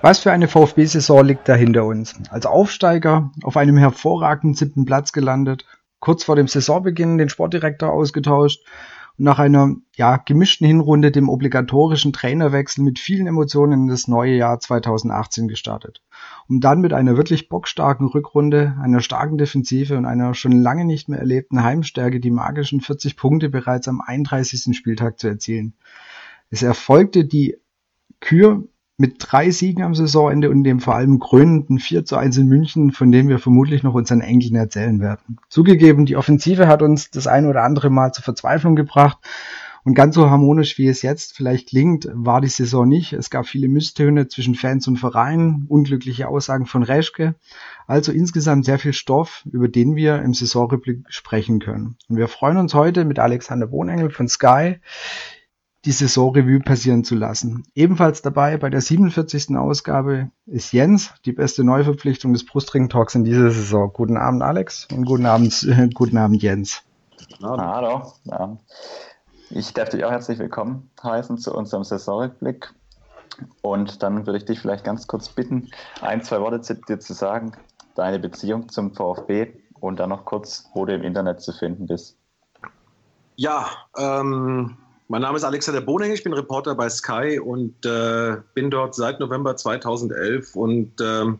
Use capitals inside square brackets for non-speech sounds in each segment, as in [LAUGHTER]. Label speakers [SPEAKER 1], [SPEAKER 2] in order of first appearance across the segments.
[SPEAKER 1] Was für eine VfB-Saison liegt da hinter uns? Als Aufsteiger auf einem hervorragenden siebten Platz gelandet, kurz vor dem Saisonbeginn den Sportdirektor ausgetauscht nach einer ja, gemischten Hinrunde dem obligatorischen Trainerwechsel mit vielen Emotionen in das neue Jahr 2018 gestartet. Um dann mit einer wirklich bockstarken Rückrunde, einer starken Defensive und einer schon lange nicht mehr erlebten Heimstärke die magischen 40 Punkte bereits am 31. Spieltag zu erzielen. Es erfolgte die Kür mit drei Siegen am Saisonende und dem vor allem krönenden 4 zu 1 in München, von dem wir vermutlich noch unseren Enkeln erzählen werden. Zugegeben, die Offensive hat uns das ein oder andere Mal zur Verzweiflung gebracht und ganz so harmonisch, wie es jetzt vielleicht klingt, war die Saison nicht. Es gab viele Misstöne zwischen Fans und Vereinen, unglückliche Aussagen von Reschke. Also insgesamt sehr viel Stoff, über den wir im Saisonrückblick sprechen können. Und wir freuen uns heute mit Alexander Wohnengel von Sky die Saisonrevue passieren zu lassen. Ebenfalls dabei bei der 47. Ausgabe ist Jens, die beste Neuverpflichtung des Brustring Talks in dieser Saison. Guten Abend Alex und guten Abend, äh, [LAUGHS] guten Abend Jens.
[SPEAKER 2] Hallo. Ja. Ich darf dich auch herzlich willkommen heißen zu unserem Saisonrückblick. Und dann würde ich dich vielleicht ganz kurz bitten, ein, zwei Worte zu dir zu sagen, deine Beziehung zum VfB und dann noch kurz, wo du im Internet zu finden bist.
[SPEAKER 3] Ja, ähm, mein Name ist Alexander Boning, ich bin Reporter bei Sky und äh, bin dort seit November 2011. Und ähm,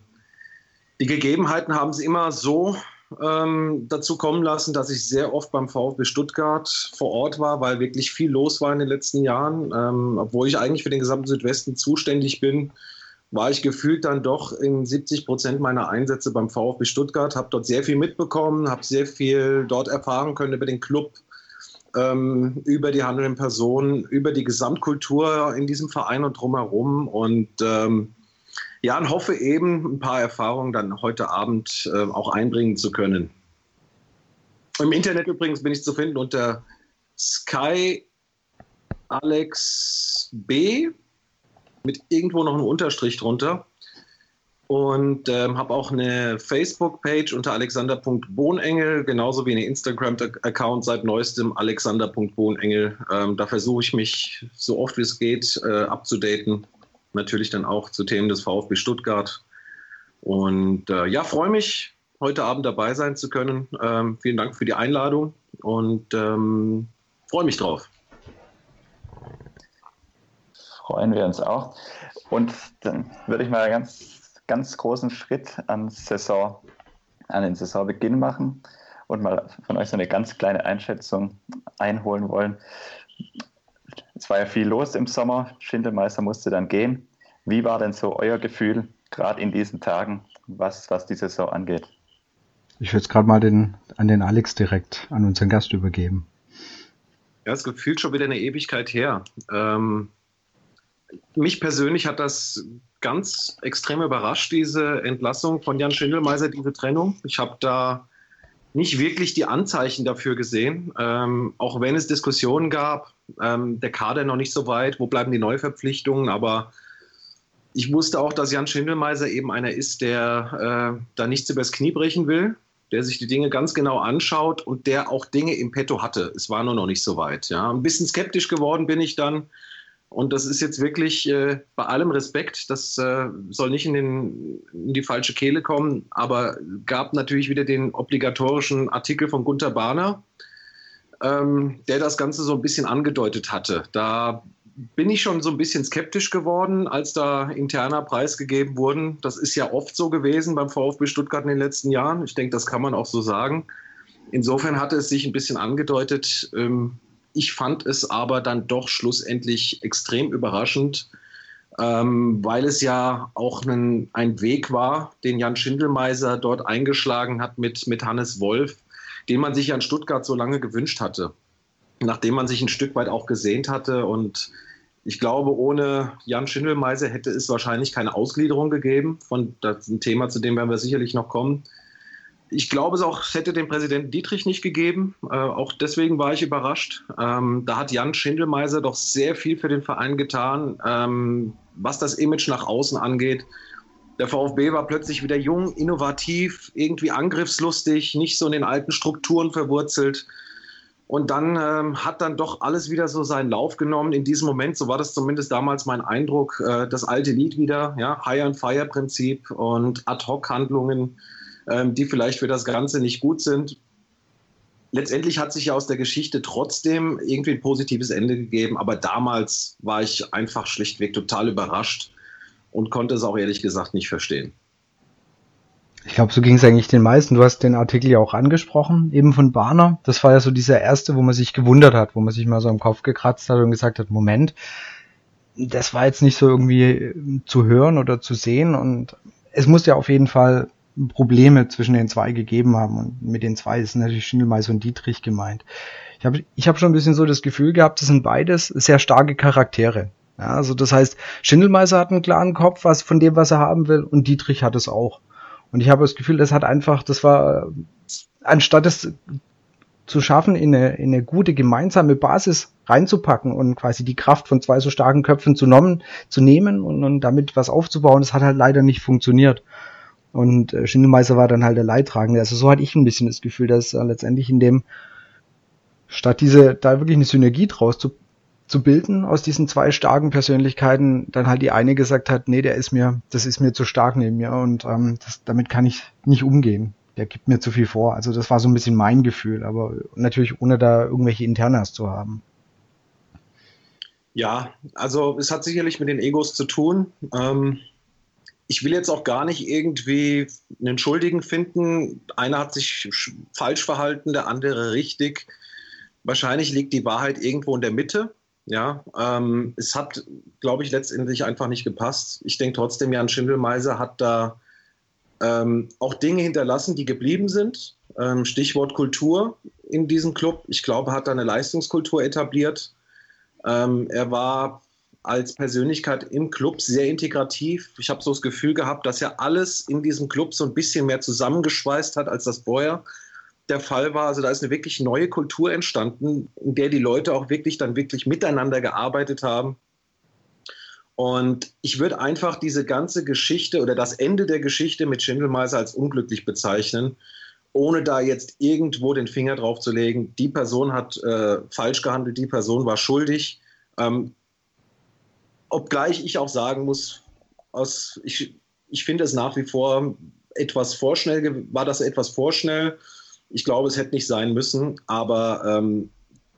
[SPEAKER 3] die Gegebenheiten haben es immer so ähm, dazu kommen lassen, dass ich sehr oft beim VfB Stuttgart vor Ort war, weil wirklich viel los war in den letzten Jahren. Ähm, obwohl ich eigentlich für den gesamten Südwesten zuständig bin, war ich gefühlt dann doch in 70 Prozent meiner Einsätze beim VfB Stuttgart, habe dort sehr viel mitbekommen, habe sehr viel dort erfahren können über den Club, ähm, über die handelnden Personen, über die Gesamtkultur in diesem Verein und drumherum. Und ähm, ja, und hoffe eben, ein paar Erfahrungen dann heute Abend äh, auch einbringen zu können. Im Internet übrigens bin ich zu finden unter Sky Alex B mit irgendwo noch einem Unterstrich drunter und ähm, habe auch eine Facebook-Page unter alexander.bohnengel, genauso wie einen Instagram-Account seit neuestem alexander.bohnengel. Ähm, da versuche ich mich so oft wie es geht äh, abzudaten. Natürlich dann auch zu Themen des VfB Stuttgart. Und äh, ja, freue mich, heute Abend dabei sein zu können. Ähm, vielen Dank für die Einladung und ähm, freue mich drauf.
[SPEAKER 2] Freuen wir uns auch. Und dann würde ich mal ganz ganz großen Schritt an, Saison, an den Saisonbeginn machen und mal von euch so eine ganz kleine Einschätzung einholen wollen. Es war ja viel los im Sommer, Schindelmeister musste dann gehen. Wie war denn so euer Gefühl, gerade in diesen Tagen, was, was die Saison angeht?
[SPEAKER 1] Ich würde es gerade mal den, an den Alex direkt, an unseren Gast übergeben.
[SPEAKER 3] Ja, es gefühlt schon wieder eine Ewigkeit her. Ähm, mich persönlich hat das ganz extrem überrascht, diese Entlassung von Jan Schindelmeiser, diese Trennung. Ich habe da nicht wirklich die Anzeichen dafür gesehen, ähm, auch wenn es Diskussionen gab, ähm, der Kader noch nicht so weit, wo bleiben die Neuverpflichtungen, aber ich wusste auch, dass Jan Schindelmeiser eben einer ist, der äh, da nichts übers Knie brechen will, der sich die Dinge ganz genau anschaut und der auch Dinge im Petto hatte. Es war nur noch nicht so weit. Ja. Ein bisschen skeptisch geworden bin ich dann, und das ist jetzt wirklich äh, bei allem Respekt, das äh, soll nicht in, den, in, die falsche Kehle kommen, aber gab natürlich wieder den obligatorischen Artikel von Gunther Bahner, ähm, der das Ganze so ein bisschen angedeutet hatte. Da bin ich schon so ein bisschen skeptisch geworden, als da interner preisgegeben wurden. Das ist ja oft so gewesen beim VfB Stuttgart in den letzten Jahren. Ich denke, das kann man auch so sagen. Insofern hatte es sich ein bisschen angedeutet, ähm, ich fand es aber dann doch schlussendlich extrem überraschend, ähm, weil es ja auch ein, ein Weg war, den Jan Schindelmeiser dort eingeschlagen hat mit, mit Hannes Wolf, den man sich ja in Stuttgart so lange gewünscht hatte, nachdem man sich ein Stück weit auch gesehnt hatte. Und ich glaube, ohne Jan Schindelmeiser hätte es wahrscheinlich keine Ausgliederung gegeben. Von, das ist ein Thema, zu dem werden wir sicherlich noch kommen. Ich glaube es auch, hätte den Präsidenten Dietrich nicht gegeben. Äh, auch deswegen war ich überrascht. Ähm, da hat Jan Schindelmeiser doch sehr viel für den Verein getan, ähm, was das Image nach außen angeht. Der VfB war plötzlich wieder jung, innovativ, irgendwie angriffslustig, nicht so in den alten Strukturen verwurzelt. Und dann ähm, hat dann doch alles wieder so seinen Lauf genommen. In diesem Moment, so war das zumindest damals mein Eindruck, äh, das alte Lied wieder, ja, High-and-Fire-Prinzip und Ad-Hoc-Handlungen die vielleicht für das Ganze nicht gut sind. Letztendlich hat sich ja aus der Geschichte trotzdem irgendwie ein positives Ende gegeben, aber damals war ich einfach schlichtweg total überrascht und konnte es auch ehrlich gesagt nicht verstehen.
[SPEAKER 1] Ich glaube, so ging es eigentlich den meisten. Du hast den Artikel ja auch angesprochen, eben von Barner. Das war ja so dieser erste, wo man sich gewundert hat, wo man sich mal so im Kopf gekratzt hat und gesagt hat, Moment, das war jetzt nicht so irgendwie zu hören oder zu sehen und es muss ja auf jeden Fall Probleme zwischen den zwei gegeben haben. Und mit den zwei ist natürlich Schindelmeister und Dietrich gemeint. Ich habe ich hab schon ein bisschen so das Gefühl gehabt, das sind beides sehr starke Charaktere. Ja, also das heißt, Schindelmeiser hat einen klaren Kopf, was von dem, was er haben will, und Dietrich hat es auch. Und ich habe das Gefühl, das hat einfach, das war, anstatt es zu schaffen, in eine, in eine gute gemeinsame Basis reinzupacken und quasi die Kraft von zwei so starken Köpfen zu, nommen, zu nehmen und, und damit was aufzubauen, das hat halt leider nicht funktioniert. Und äh, Schindelmeister war dann halt der Leidtragende. Also so hatte ich ein bisschen das Gefühl, dass äh, letztendlich in dem, statt diese, da wirklich eine Synergie draus zu, zu bilden aus diesen zwei starken Persönlichkeiten, dann halt die eine gesagt hat, nee, der ist mir, das ist mir zu stark neben mir und ähm, das, damit kann ich nicht umgehen. Der gibt mir zu viel vor. Also das war so ein bisschen mein Gefühl, aber natürlich ohne da irgendwelche Internas zu haben.
[SPEAKER 3] Ja, also es hat sicherlich mit den Egos zu tun. Ähm, ich will jetzt auch gar nicht irgendwie einen Schuldigen finden. Einer hat sich falsch verhalten, der andere richtig. Wahrscheinlich liegt die Wahrheit irgendwo in der Mitte. Ja, ähm, es hat, glaube ich, letztendlich einfach nicht gepasst. Ich denke trotzdem, Jan Schindelmeiser hat da ähm, auch Dinge hinterlassen, die geblieben sind. Ähm, Stichwort Kultur in diesem Club. Ich glaube, hat da eine Leistungskultur etabliert. Ähm, er war als Persönlichkeit im Club sehr integrativ. Ich habe so das Gefühl gehabt, dass er alles in diesem Club so ein bisschen mehr zusammengeschweißt hat, als das vorher der Fall war. Also da ist eine wirklich neue Kultur entstanden, in der die Leute auch wirklich dann wirklich miteinander gearbeitet haben. Und ich würde einfach diese ganze Geschichte oder das Ende der Geschichte mit Schindelmeiser als unglücklich bezeichnen, ohne da jetzt irgendwo den Finger drauf zu legen. Die Person hat äh, falsch gehandelt, die Person war schuldig. Ähm, Obgleich ich auch sagen muss, aus, ich, ich finde es nach wie vor etwas vorschnell, war das etwas vorschnell. Ich glaube, es hätte nicht sein müssen, aber ähm,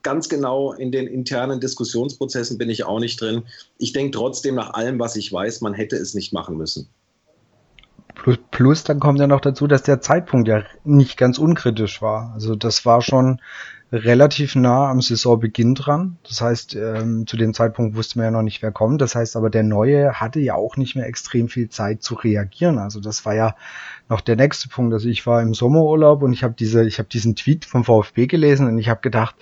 [SPEAKER 3] ganz genau in den internen Diskussionsprozessen bin ich auch nicht drin. Ich denke trotzdem nach allem, was ich weiß, man hätte es nicht machen müssen.
[SPEAKER 1] Plus, plus dann kommt ja noch dazu, dass der Zeitpunkt ja nicht ganz unkritisch war. Also das war schon relativ nah am Saisonbeginn dran. Das heißt, ähm, zu dem Zeitpunkt wusste man ja noch nicht, wer kommt. Das heißt aber, der Neue hatte ja auch nicht mehr extrem viel Zeit zu reagieren. Also das war ja noch der nächste Punkt. Also ich war im Sommerurlaub und ich habe diese, ich habe diesen Tweet vom VfB gelesen und ich habe gedacht,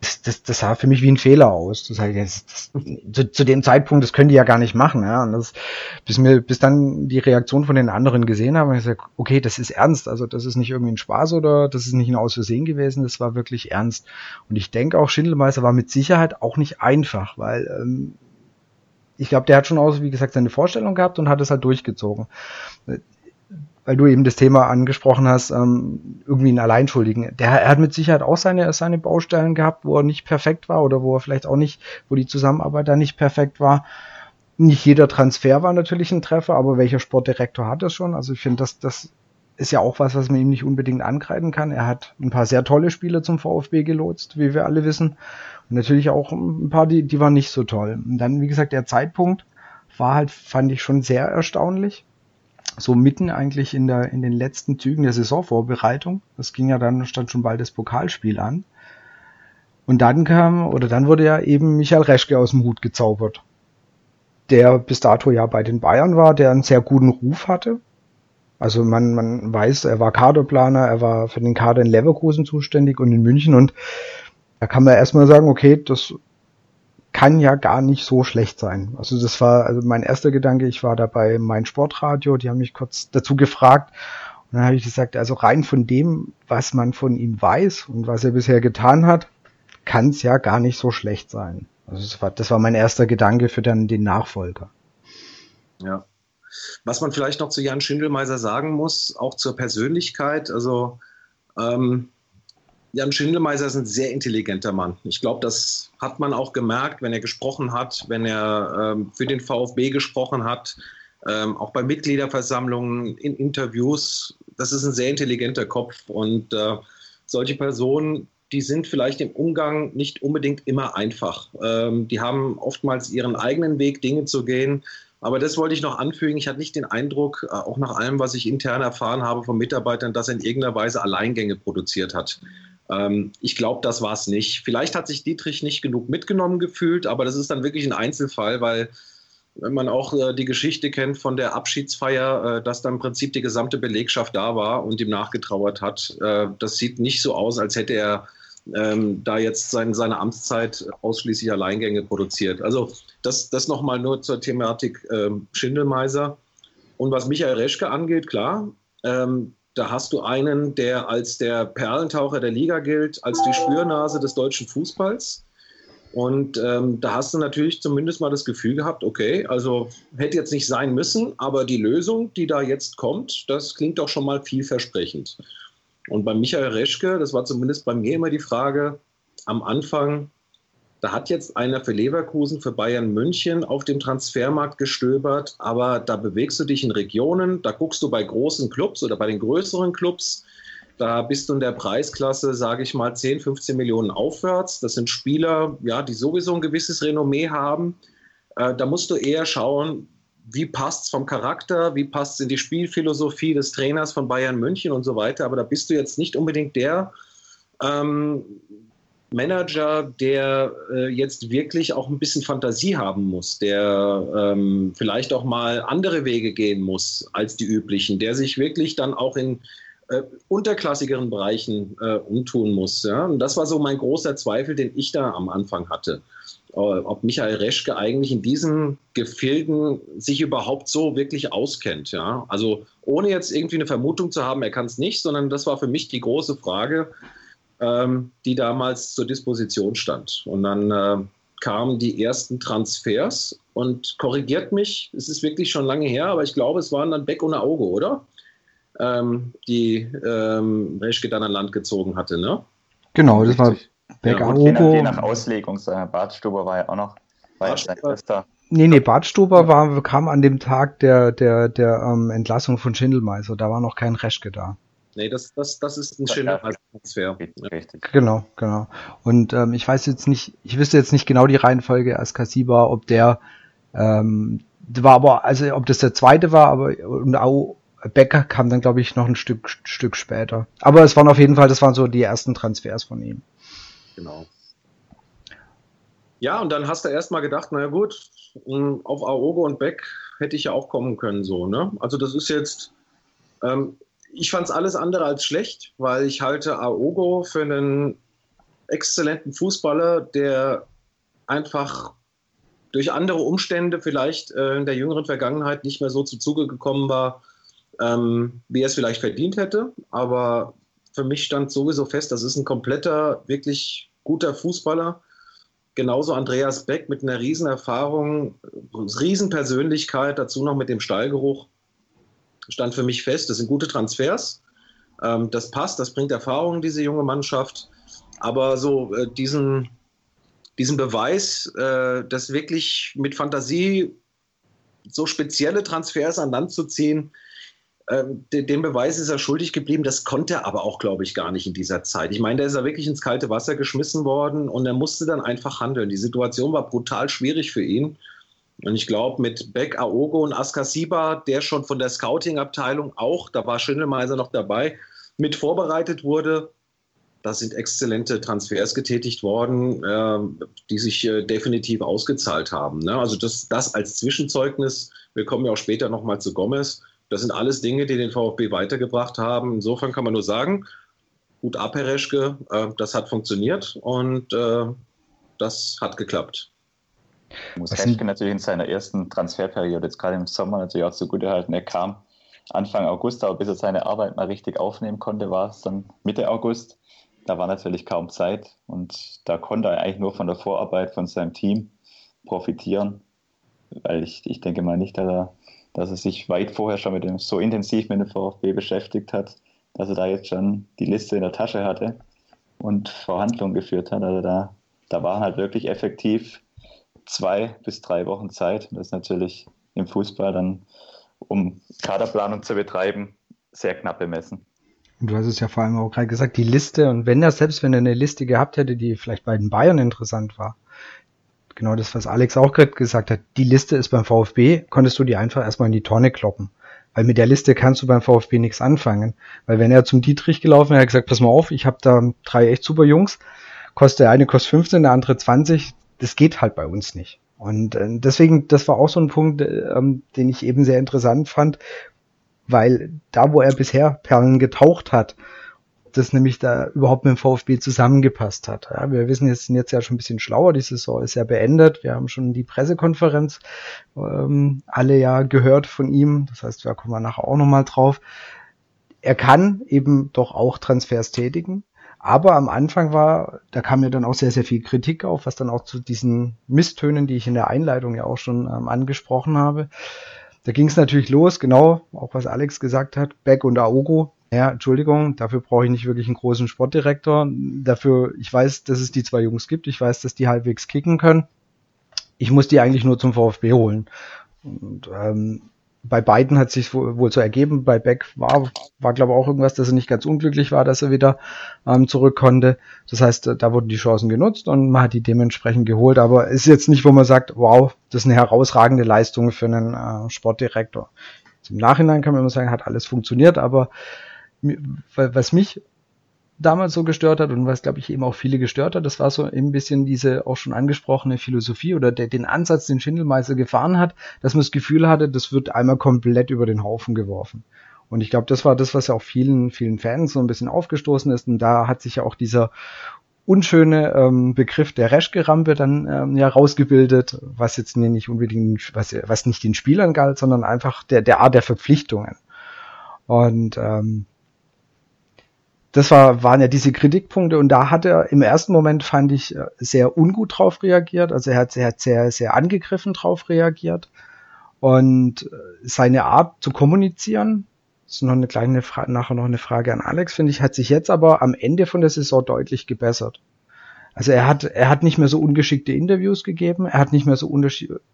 [SPEAKER 1] das, das, das sah für mich wie ein Fehler aus. Das, das, das, zu, zu dem Zeitpunkt, das können die ja gar nicht machen. Ja? Und das, bis mir, bis dann die Reaktion von den anderen gesehen haben, ich gesagt, okay, das ist ernst. Also das ist nicht irgendwie ein Spaß oder das ist nicht ein Ausversehen gewesen. Das war wirklich ernst. Und ich denke auch, Schindelmeister war mit Sicherheit auch nicht einfach, weil ähm, ich glaube, der hat schon auch, wie gesagt, seine Vorstellung gehabt und hat es halt durchgezogen weil du eben das Thema angesprochen hast, ähm, irgendwie einen Alleinschuldigen. Der er hat mit Sicherheit auch seine, seine Baustellen gehabt, wo er nicht perfekt war oder wo er vielleicht auch nicht, wo die Zusammenarbeit da nicht perfekt war. Nicht jeder Transfer war natürlich ein Treffer, aber welcher Sportdirektor hat das schon? Also ich finde, das, das ist ja auch was, was man ihm nicht unbedingt ankreiden kann. Er hat ein paar sehr tolle Spiele zum VfB gelotst, wie wir alle wissen. Und natürlich auch ein paar, die, die waren nicht so toll. Und dann, wie gesagt, der Zeitpunkt war halt, fand ich schon sehr erstaunlich so mitten eigentlich in der in den letzten Zügen der Saisonvorbereitung. Das ging ja dann stand schon bald das Pokalspiel an. Und dann kam oder dann wurde ja eben Michael Reschke aus dem Hut gezaubert, der bis dato ja bei den Bayern war, der einen sehr guten Ruf hatte. Also man man weiß, er war Kaderplaner, er war für den Kader in Leverkusen zuständig und in München und da kann man erstmal sagen, okay, das kann ja gar nicht so schlecht sein. Also das war also mein erster Gedanke. Ich war da bei mein Sportradio, die haben mich kurz dazu gefragt dann habe ich gesagt, also rein von dem, was man von ihm weiß und was er bisher getan hat, kann es ja gar nicht so schlecht sein. Also das war, das war mein erster Gedanke für dann den Nachfolger.
[SPEAKER 3] Ja. Was man vielleicht noch zu Jan Schindelmeiser sagen muss, auch zur Persönlichkeit, also ähm, Jan Schindelmeiser ist ein sehr intelligenter Mann. Ich glaube, das hat man auch gemerkt, wenn er gesprochen hat, wenn er ähm, für den VfB gesprochen hat, ähm, auch bei Mitgliederversammlungen, in Interviews. Das ist ein sehr intelligenter Kopf und äh, solche Personen, die sind vielleicht im Umgang nicht unbedingt immer einfach. Ähm, die haben oftmals ihren eigenen Weg, Dinge zu gehen. Aber das wollte ich noch anfügen. Ich hatte nicht den Eindruck, äh, auch nach allem, was ich intern erfahren habe von Mitarbeitern, dass er in irgendeiner Weise Alleingänge produziert hat. Ähm, ich glaube, das war es nicht. Vielleicht hat sich Dietrich nicht genug mitgenommen gefühlt, aber das ist dann wirklich ein Einzelfall, weil wenn man auch äh, die Geschichte kennt von der Abschiedsfeier, äh, dass dann im Prinzip die gesamte Belegschaft da war und ihm nachgetrauert hat. Äh, das sieht nicht so aus, als hätte er ähm, da jetzt sein, seine Amtszeit ausschließlich Alleingänge produziert. Also das, das nochmal nur zur Thematik ähm, Schindelmeiser. Und was Michael Reschke angeht, klar, ähm, da hast du einen, der als der Perlentaucher der Liga gilt, als die Spürnase des deutschen Fußballs. Und ähm, da hast du natürlich zumindest mal das Gefühl gehabt, okay, also hätte jetzt nicht sein müssen, aber die Lösung, die da jetzt kommt, das klingt doch schon mal vielversprechend. Und bei Michael Reschke, das war zumindest bei mir immer die Frage, am Anfang, da hat jetzt einer für Leverkusen, für Bayern München auf dem Transfermarkt gestöbert, aber da bewegst du dich in Regionen, da guckst du bei großen Clubs oder bei den größeren Clubs, da bist du in der Preisklasse, sage ich mal, 10, 15 Millionen aufwärts. Das sind Spieler, ja, die sowieso ein gewisses Renommee haben. Äh, da musst du eher schauen, wie passt es vom Charakter, wie passt es in die Spielphilosophie des Trainers von Bayern München und so weiter. Aber da bist du jetzt nicht unbedingt der ähm, Manager, der äh, jetzt wirklich auch ein bisschen Fantasie haben muss, der ähm, vielleicht auch mal andere Wege gehen muss als die üblichen, der sich wirklich dann auch in äh, unterklassigeren Bereichen äh, umtun muss. Ja? Und das war so mein großer Zweifel, den ich da am Anfang hatte. Äh, ob Michael Reschke eigentlich in diesen Gefilden sich überhaupt so wirklich auskennt. Ja? Also ohne jetzt irgendwie eine Vermutung zu haben, er kann es nicht, sondern das war für mich die große Frage, ähm, die damals zur Disposition stand. Und dann äh, kamen die ersten Transfers und korrigiert mich, es ist wirklich schon lange her, aber ich glaube, es waren dann Beck ohne Auge, oder? ähm, die ähm, Reschke dann an Land gezogen hatte, ne?
[SPEAKER 1] Genau, das war
[SPEAKER 2] Beck ja, je, nach, je nach Auslegung, Bartstuber war ja auch noch war sein
[SPEAKER 1] erster. Nee, nee, Bartstuber war, kam an dem Tag der, der, der ähm, Entlassung von Schindelmeiser. Da war noch kein Reschke da.
[SPEAKER 3] Nee, das, das, das ist ein Schindelmeiser-Transfer.
[SPEAKER 1] Richtig. Genau, genau. Und ähm, ich weiß jetzt nicht, ich wüsste jetzt nicht genau die Reihenfolge als Kassiba, ob der ähm, war aber, also ob das der zweite war, aber und auch Becker kam dann, glaube ich, noch ein Stück, Stück später. Aber es waren auf jeden Fall, das waren so die ersten Transfers von ihm.
[SPEAKER 3] Genau. Ja, und dann hast du erstmal gedacht, naja gut, hm, auf Aogo und Beck hätte ich ja auch kommen können, so, ne? Also das ist jetzt, ähm, ich fand es alles andere als schlecht, weil ich halte Aogo für einen exzellenten Fußballer, der einfach durch andere Umstände vielleicht äh, in der jüngeren Vergangenheit nicht mehr so zu Zuge gekommen war, ähm, wie er es vielleicht verdient hätte. Aber für mich stand sowieso fest, das ist ein kompletter, wirklich guter Fußballer. Genauso Andreas Beck mit einer Riesenerfahrung, Riesenpersönlichkeit, dazu noch mit dem Stallgeruch. Stand für mich fest, das sind gute Transfers. Ähm, das passt, das bringt Erfahrung, diese junge Mannschaft. Aber so äh, diesen, diesen Beweis, äh, das wirklich mit Fantasie so spezielle Transfers an Land zu ziehen, ähm, den Beweis ist er schuldig geblieben. Das konnte er aber auch, glaube ich, gar nicht in dieser Zeit. Ich meine, da ist er wirklich ins kalte Wasser geschmissen worden und er musste dann einfach handeln. Die Situation war brutal schwierig für ihn. Und ich glaube, mit Beck, Aogo und Askasiba, der schon von der Scouting-Abteilung auch, da war Schindelmeiser noch dabei, mit vorbereitet wurde, da sind exzellente Transfers getätigt worden, äh, die sich äh, definitiv ausgezahlt haben. Ne? Also das, das als Zwischenzeugnis, wir kommen ja auch später nochmal zu Gomez, das sind alles Dinge, die den VfB weitergebracht haben. Insofern kann man nur sagen, gut ab, Herr Reschke, äh, das hat funktioniert und äh, das hat geklappt.
[SPEAKER 2] Muss Reschke natürlich in seiner ersten Transferperiode, jetzt gerade im Sommer, natürlich auch so gut erhalten. Er kam Anfang August, aber bis er seine Arbeit mal richtig aufnehmen konnte, war es dann Mitte August. Da war natürlich kaum Zeit und da konnte er eigentlich nur von der Vorarbeit von seinem Team profitieren, weil ich, ich denke mal nicht, dass er, dass er sich weit vorher schon mit dem, so intensiv mit dem VfB beschäftigt hat, dass er da jetzt schon die Liste in der Tasche hatte und Verhandlungen geführt hat. Also da, da waren halt wirklich effektiv zwei bis drei Wochen Zeit. Das ist natürlich im Fußball dann, um Kaderplanung zu betreiben, sehr knapp bemessen.
[SPEAKER 1] Und du hast es ja vor allem auch gerade gesagt, die Liste, und wenn er, selbst wenn er eine Liste gehabt hätte, die vielleicht bei den Bayern interessant war, genau das, was Alex auch gerade gesagt hat, die Liste ist beim VfB, konntest du die einfach erstmal in die Tonne kloppen. Weil mit der Liste kannst du beim VfB nichts anfangen. Weil wenn er zum Dietrich gelaufen wäre, er gesagt, pass mal auf, ich habe da drei echt super Jungs, kostet der eine kostet 15, der andere 20, das geht halt bei uns nicht. Und äh, deswegen, das war auch so ein Punkt, ähm, den ich eben sehr interessant fand, weil da, wo er bisher Perlen getaucht hat, das nämlich da überhaupt mit dem VfB zusammengepasst hat. Ja, wir wissen jetzt, sind jetzt ja schon ein bisschen schlauer, die Saison ist ja beendet. Wir haben schon die Pressekonferenz ähm, alle ja gehört von ihm. Das heißt, da kommen wir nachher auch nochmal drauf. Er kann eben doch auch Transfers tätigen. Aber am Anfang war, da kam ja dann auch sehr, sehr viel Kritik auf, was dann auch zu diesen Misstönen, die ich in der Einleitung ja auch schon ähm, angesprochen habe. Da ging es natürlich los, genau, auch was Alex gesagt hat, Beck und Aogo. Ja, Entschuldigung, dafür brauche ich nicht wirklich einen großen Sportdirektor. Dafür, ich weiß, dass es die zwei Jungs gibt, ich weiß, dass die halbwegs kicken können. Ich muss die eigentlich nur zum VfB holen. Und ähm, bei beiden hat sich wohl so ergeben. Bei Beck war, war glaube ich auch irgendwas, dass er nicht ganz unglücklich war, dass er wieder ähm, zurück konnte. Das heißt, da wurden die Chancen genutzt und man hat die dementsprechend geholt. Aber ist jetzt nicht, wo man sagt, wow, das ist eine herausragende Leistung für einen äh, Sportdirektor. Im Nachhinein kann man immer sagen, hat alles funktioniert, aber was mich damals so gestört hat und was, glaube ich, eben auch viele gestört hat, das war so ein bisschen diese auch schon angesprochene Philosophie oder der, den Ansatz, den Schindelmeister gefahren hat, dass man das Gefühl hatte, das wird einmal komplett über den Haufen geworfen. Und ich glaube, das war das, was ja auch vielen, vielen Fans so ein bisschen aufgestoßen ist. Und da hat sich ja auch dieser unschöne ähm, Begriff der Reschke-Rampe dann ähm, ja rausgebildet, was jetzt nicht unbedingt, was, was nicht den Spielern galt, sondern einfach der, der Art der Verpflichtungen. Und ähm, das war, waren ja diese Kritikpunkte und da hat er im ersten Moment, fand ich, äh, sehr ungut drauf reagiert. Also er hat, er hat sehr, sehr angegriffen drauf reagiert. Und äh, seine Art zu kommunizieren, ist noch eine kleine Frage, nachher noch eine Frage an Alex, finde ich, hat sich jetzt aber am Ende von der Saison deutlich gebessert. Also er hat, er hat nicht mehr so ungeschickte Interviews gegeben, er hat nicht mehr so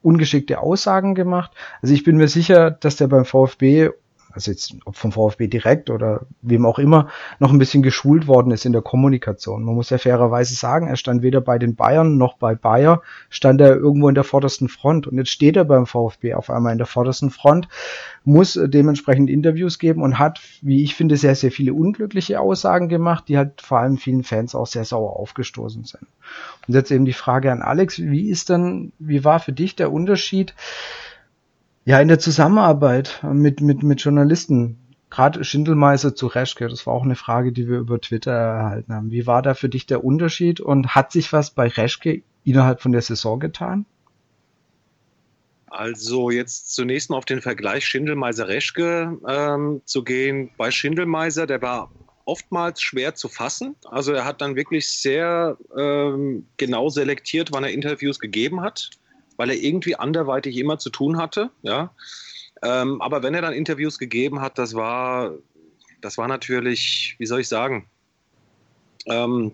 [SPEAKER 1] ungeschickte Aussagen gemacht. Also ich bin mir sicher, dass der beim VfB also jetzt ob vom VfB direkt oder wem auch immer, noch ein bisschen geschult worden ist in der Kommunikation. Man muss ja fairerweise sagen, er stand weder bei den Bayern noch bei Bayer, stand er irgendwo in der vordersten Front. Und jetzt steht er beim VfB auf einmal in der vordersten Front, muss dementsprechend Interviews geben und hat, wie ich finde, sehr, sehr viele unglückliche Aussagen gemacht, die halt vor allem vielen Fans auch sehr sauer aufgestoßen sind. Und jetzt eben die Frage an Alex, wie ist denn, wie war für dich der Unterschied ja, in der Zusammenarbeit mit, mit, mit Journalisten, gerade Schindelmeiser zu Reschke, das war auch eine Frage, die wir über Twitter erhalten haben. Wie war da für dich der Unterschied und hat sich was bei Reschke innerhalb von der Saison getan?
[SPEAKER 3] Also jetzt zunächst mal auf den Vergleich Schindelmeiser-Reschke ähm, zu gehen. Bei Schindelmeiser, der war oftmals schwer zu fassen. Also er hat dann wirklich sehr ähm, genau selektiert, wann er Interviews gegeben hat weil er irgendwie anderweitig immer zu tun hatte. Ja? Ähm, aber wenn er dann Interviews gegeben hat, das war, das war natürlich, wie soll ich sagen, ähm,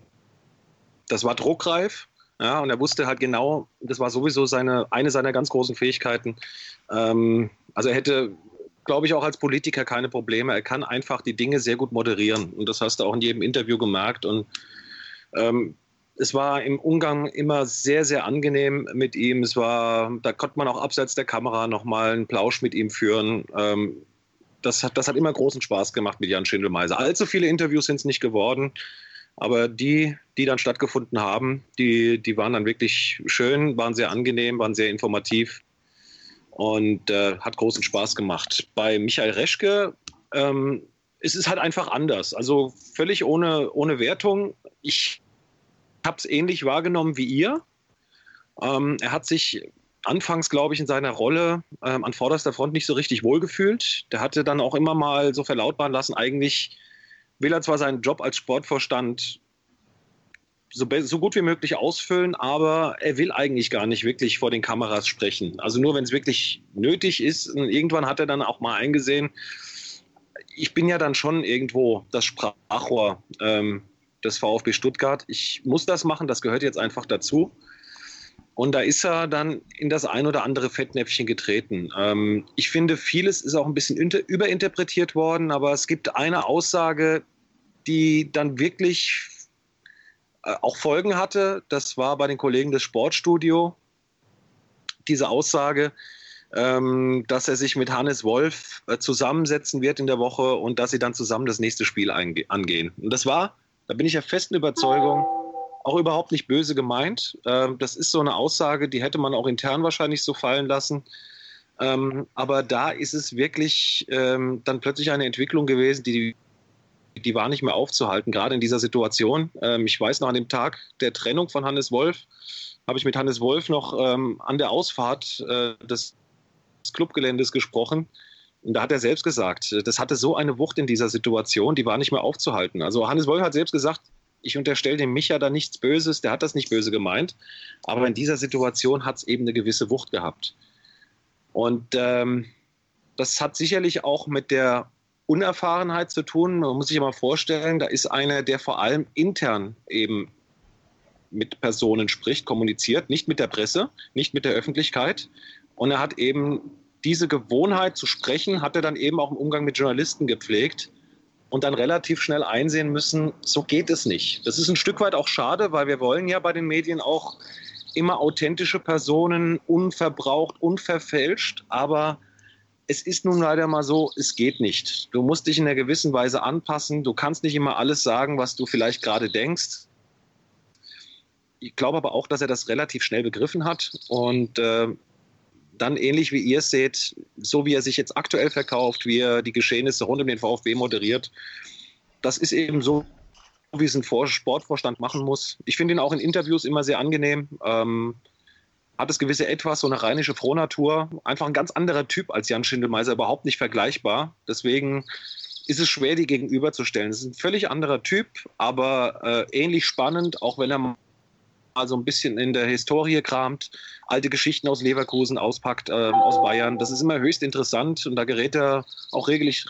[SPEAKER 3] das war druckreif. Ja, und er wusste halt genau, das war sowieso seine, eine seiner ganz großen Fähigkeiten. Ähm, also er hätte, glaube ich, auch als Politiker keine Probleme. Er kann einfach die Dinge sehr gut moderieren. Und das hast du auch in jedem Interview gemerkt. Und ähm, es war im Umgang immer sehr, sehr angenehm mit ihm. Es war, da konnte man auch abseits der Kamera nochmal einen Plausch mit ihm führen. Ähm, das, hat, das hat immer großen Spaß gemacht mit Jan Schindelmeiser. Allzu viele Interviews sind es nicht geworden, aber die, die dann stattgefunden haben, die, die waren dann wirklich schön, waren sehr angenehm, waren sehr informativ und äh, hat großen Spaß gemacht. Bei Michael Reschke ähm, es ist halt einfach anders. Also völlig ohne, ohne Wertung. Ich habe es ähnlich wahrgenommen wie ihr. Ähm, er hat sich anfangs, glaube ich, in seiner Rolle ähm, an vorderster Front nicht so richtig wohlgefühlt. Der hatte dann auch immer mal so verlautbaren lassen, eigentlich will er zwar seinen Job als Sportvorstand so, so, gut wie möglich ausfüllen, aber er will eigentlich gar nicht wirklich vor den Kameras sprechen. Also nur wenn es wirklich nötig ist. Und irgendwann hat er dann auch mal eingesehen, ich bin ja dann schon irgendwo das Sprachrohr ähm, des VfB Stuttgart. Ich muss das machen, das gehört jetzt einfach dazu. Und da ist er dann in das ein oder andere Fettnäpfchen getreten. Ähm, ich finde, vieles ist auch ein bisschen überinterpretiert worden, aber es gibt eine Aussage, die dann wirklich äh, auch Folgen hatte. Das war bei den Kollegen des Sportstudio diese Aussage, ähm, dass er sich mit Hannes Wolf äh, zusammensetzen wird in der Woche und dass sie dann zusammen das nächste Spiel angehen. Und das war, da bin ich der festen Überzeugung, auch überhaupt nicht böse gemeint. Ähm, das ist so eine Aussage, die hätte man auch intern wahrscheinlich so fallen lassen. Ähm, aber da ist es wirklich ähm, dann plötzlich eine Entwicklung gewesen, die, die war nicht mehr aufzuhalten, gerade in dieser Situation. Ich weiß noch an dem Tag der Trennung von Hannes Wolf, habe ich mit Hannes Wolf noch an der Ausfahrt äh, des Clubgeländes gesprochen. Und da hat er selbst gesagt, das hatte so eine Wucht in dieser Situation, die war nicht mehr aufzuhalten. Also Hannes Wolf hat selbst gesagt, ich unterstelle dem Micha da nichts Böses, der hat das nicht böse gemeint. Aber in dieser Situation hat es eben eine gewisse Wucht gehabt. Und ähm, das hat sicherlich auch mit der Unerfahrenheit zu tun. Man muss sich mal vorstellen, da ist einer, der vor allem intern eben mit Personen spricht, kommuniziert, nicht mit der Presse, nicht mit der Öffentlichkeit. Und er hat eben diese Gewohnheit zu sprechen, hat er dann eben auch im Umgang mit Journalisten gepflegt und dann relativ schnell einsehen müssen, so geht es nicht. Das ist ein Stück weit auch schade, weil wir wollen ja bei den Medien auch immer authentische Personen, unverbraucht, unverfälscht, aber es ist nun leider mal so, es geht nicht. Du musst dich in einer gewissen Weise anpassen. Du kannst nicht immer alles sagen, was du vielleicht gerade denkst. Ich glaube aber auch, dass er das relativ schnell begriffen hat und äh, dann ähnlich wie ihr seht, so wie er sich jetzt aktuell verkauft, wie er die Geschehnisse rund um den VfB moderiert, das ist eben so, wie es ein Sportvorstand machen muss. Ich finde ihn auch in Interviews immer sehr angenehm. Ähm, hat das gewisse Etwas, so eine rheinische Frohnatur. Einfach ein ganz anderer Typ als Jan Schindelmeiser, überhaupt nicht vergleichbar. Deswegen ist es schwer, die gegenüberzustellen. Es ist ein völlig anderer Typ, aber äh, ähnlich spannend, auch wenn er also ein bisschen in der Historie kramt, alte Geschichten aus Leverkusen auspackt, äh, aus Bayern. Das ist immer höchst interessant und da gerät er auch regelrecht,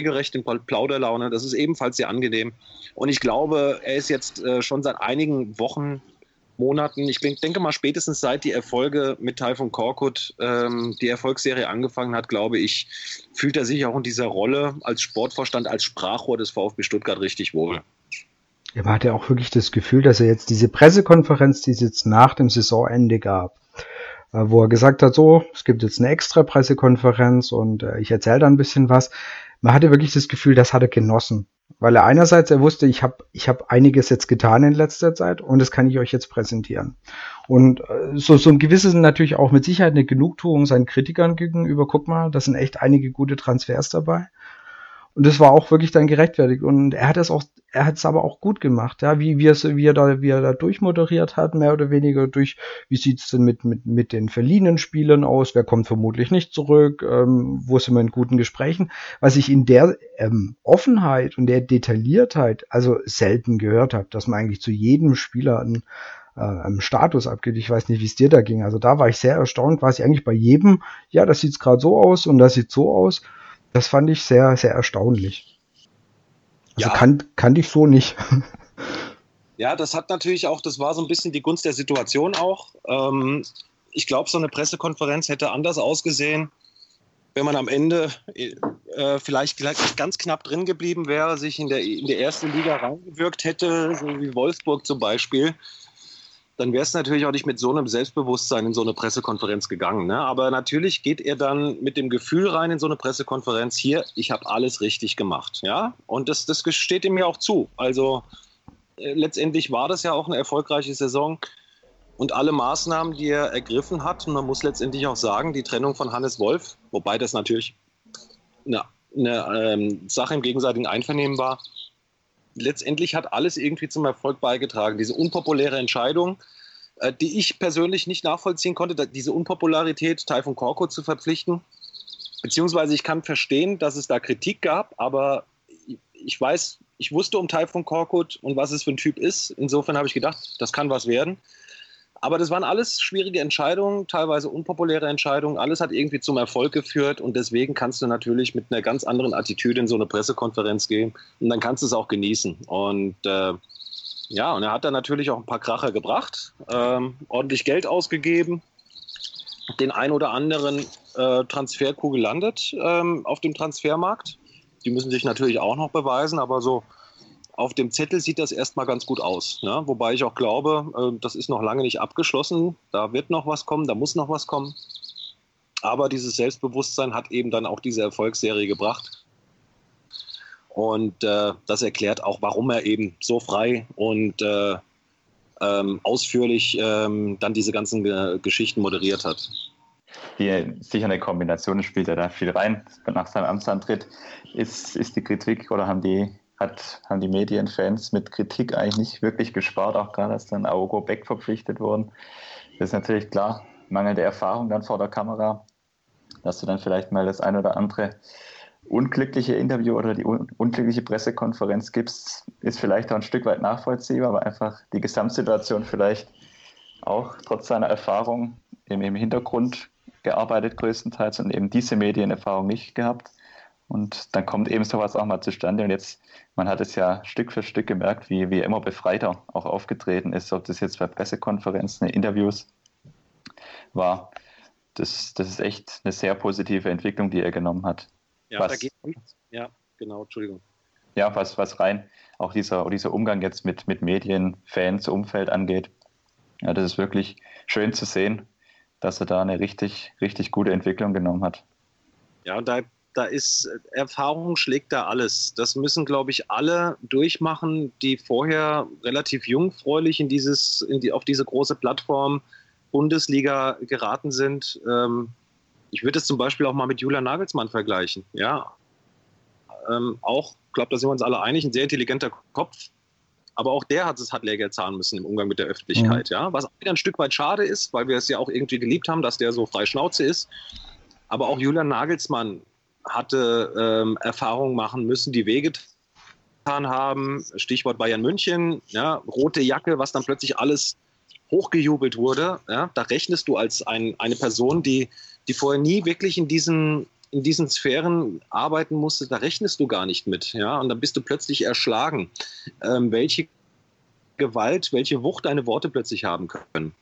[SPEAKER 3] regelrecht in Plauderlaune. Das ist ebenfalls sehr angenehm. Und ich glaube, er ist jetzt äh, schon seit einigen Wochen, Monaten, ich denke mal spätestens seit die Erfolge mit Taifun Korkut, ähm, die Erfolgsserie angefangen hat, glaube ich, fühlt er sich auch in dieser Rolle als Sportvorstand, als Sprachrohr des VfB Stuttgart richtig wohl.
[SPEAKER 1] Man hatte auch wirklich das Gefühl, dass er jetzt diese Pressekonferenz, die es jetzt nach dem Saisonende gab, äh, wo er gesagt hat, so, es gibt jetzt eine extra Pressekonferenz und äh, ich erzähle da ein bisschen was. Man hatte wirklich das Gefühl, das hat er genossen. Weil er einerseits, er wusste, ich habe ich hab einiges jetzt getan in letzter Zeit und das kann ich euch jetzt präsentieren. Und äh, so, so ein gewisses natürlich auch mit Sicherheit eine Genugtuung seinen Kritikern gegenüber. Guck mal, da sind echt einige gute Transfers dabei. Und das war auch wirklich dann gerechtfertigt. Und er hat es auch, er hat es aber auch gut gemacht, ja, wie, wie, es, wie er da, wie er da durchmoderiert hat, mehr oder weniger durch, wie sieht's denn mit, mit, mit den verliehenen Spielern aus, wer kommt vermutlich nicht zurück, ähm, wo sind wir in guten Gesprächen, was ich in der ähm, Offenheit und der Detailliertheit also selten gehört habe, dass man eigentlich zu jedem Spieler einen, äh, einen Status abgibt. Ich weiß nicht, wie es dir da ging. Also da war ich sehr erstaunt, quasi eigentlich bei jedem, ja, das sieht's gerade so aus und das sieht so aus. Das fand ich sehr, sehr erstaunlich. Also ja. kann, kannte ich so nicht. [LAUGHS]
[SPEAKER 3] Ja, das hat natürlich auch, das war so ein bisschen die Gunst der Situation auch. Ähm, ich glaube, so eine Pressekonferenz hätte anders ausgesehen, wenn man am Ende äh, vielleicht ganz knapp drin geblieben wäre, sich in der, in der ersten Liga reingewirkt hätte, so wie Wolfsburg zum Beispiel dann wäre es natürlich auch nicht mit so einem Selbstbewusstsein in so eine Pressekonferenz gegangen. Ne? Aber natürlich geht er dann mit dem Gefühl rein in so eine Pressekonferenz, hier, ich habe alles richtig gemacht. Ja? Und das, das steht ihm ja auch zu. Also äh, letztendlich war das ja auch eine erfolgreiche Saison. Und alle Maßnahmen, die er ergriffen hat, und man muss letztendlich auch sagen, die Trennung von Hannes Wolf, wobei das natürlich eine, eine ähm, Sache im gegenseitigen Einvernehmen war, letztendlich hat alles irgendwie zum Erfolg beigetragen. Diese unpopuläre Entscheidung, äh, die ich persönlich nicht nachvollziehen konnte, diese Unpopularität, Taifun Korko zu verpflichten. Beziehungsweise ich kann verstehen, dass es da Kritik gab, aber ich weiß, ich wusste um Taifun Korkut und was es für ein Typ ist. Insofern habe ich gedacht, das kann was werden. Aber das waren alles schwierige Entscheidungen, teilweise unpopuläre Entscheidungen. Alles hat irgendwie zum Erfolg geführt und deswegen kannst du natürlich mit einer ganz anderen Attitüde in so eine Pressekonferenz gehen und dann kannst du es auch genießen. Und äh, ja, und er hat dann natürlich auch ein paar Kracher gebracht, ähm, ordentlich Geld ausgegeben, den ein oder anderen äh, Transferkuh gelandet ähm, auf dem Transfermarkt. Die müssen sich natürlich auch noch beweisen, aber so auf dem Zettel sieht das erstmal ganz gut aus. Ne? Wobei ich auch glaube, äh, das ist noch lange nicht abgeschlossen. Da wird noch was kommen, da muss noch was kommen. Aber dieses Selbstbewusstsein hat eben dann auch diese Erfolgsserie gebracht. Und äh, das erklärt auch, warum er eben so frei und äh, ähm, ausführlich ähm, dann diese ganzen Ge Geschichten moderiert hat.
[SPEAKER 2] Die, sicher eine Kombination spielt er da viel rein. Nach seinem Amtsantritt ist, ist die Kritik oder haben die hat, haben die Medienfans mit Kritik eigentlich nicht wirklich gespart, auch gerade als dann Aogo Beck verpflichtet wurden. Das ist natürlich klar, mangelnde Erfahrung dann vor der Kamera, dass du dann vielleicht mal das ein oder andere unglückliche Interview oder die un unglückliche Pressekonferenz gibst, ist vielleicht auch ein Stück weit nachvollziehbar, aber einfach die Gesamtsituation vielleicht auch trotz seiner Erfahrung im, im Hintergrund gearbeitet größtenteils und eben diese Medienerfahrung nicht gehabt. Und dann kommt eben sowas auch mal zustande. Und jetzt, man hat es ja Stück für Stück gemerkt, wie, wie immer befreiter auch aufgetreten ist, ob das jetzt bei Pressekonferenzen, Interviews war. Das, das ist echt eine sehr positive Entwicklung, die er genommen hat.
[SPEAKER 3] Ja, was, da geht nichts. Ja, genau, Entschuldigung.
[SPEAKER 2] Ja, was, was rein auch dieser, dieser Umgang jetzt mit, mit Medien, Fans, Umfeld angeht. Ja, das ist wirklich schön zu sehen, dass er da eine richtig, richtig gute Entwicklung genommen hat.
[SPEAKER 3] Ja, und da da ist Erfahrung schlägt da alles. Das müssen, glaube ich, alle durchmachen, die vorher relativ jungfräulich in dieses, in die, auf diese große Plattform Bundesliga geraten sind. Ähm, ich würde es zum Beispiel auch mal mit Julian Nagelsmann vergleichen. Ja, ähm, auch, ich glaube, da sind wir uns alle einig, ein sehr intelligenter Kopf. Aber auch der hat es hat Lehrgeld zahlen müssen im Umgang mit der Öffentlichkeit. Mhm. Ja, was wieder ein Stück weit schade ist, weil wir es ja auch irgendwie geliebt haben, dass der so frei Schnauze ist. Aber auch Julian Nagelsmann hatte ähm, Erfahrungen machen müssen, die wehgetan haben. Stichwort Bayern München, ja, rote Jacke, was dann plötzlich alles hochgejubelt wurde. Ja, da rechnest du als ein, eine Person, die, die vorher nie wirklich in diesen, in diesen Sphären arbeiten musste, da rechnest du gar nicht mit. Ja, und dann bist du plötzlich erschlagen, ähm, welche Gewalt, welche Wucht deine Worte plötzlich haben können.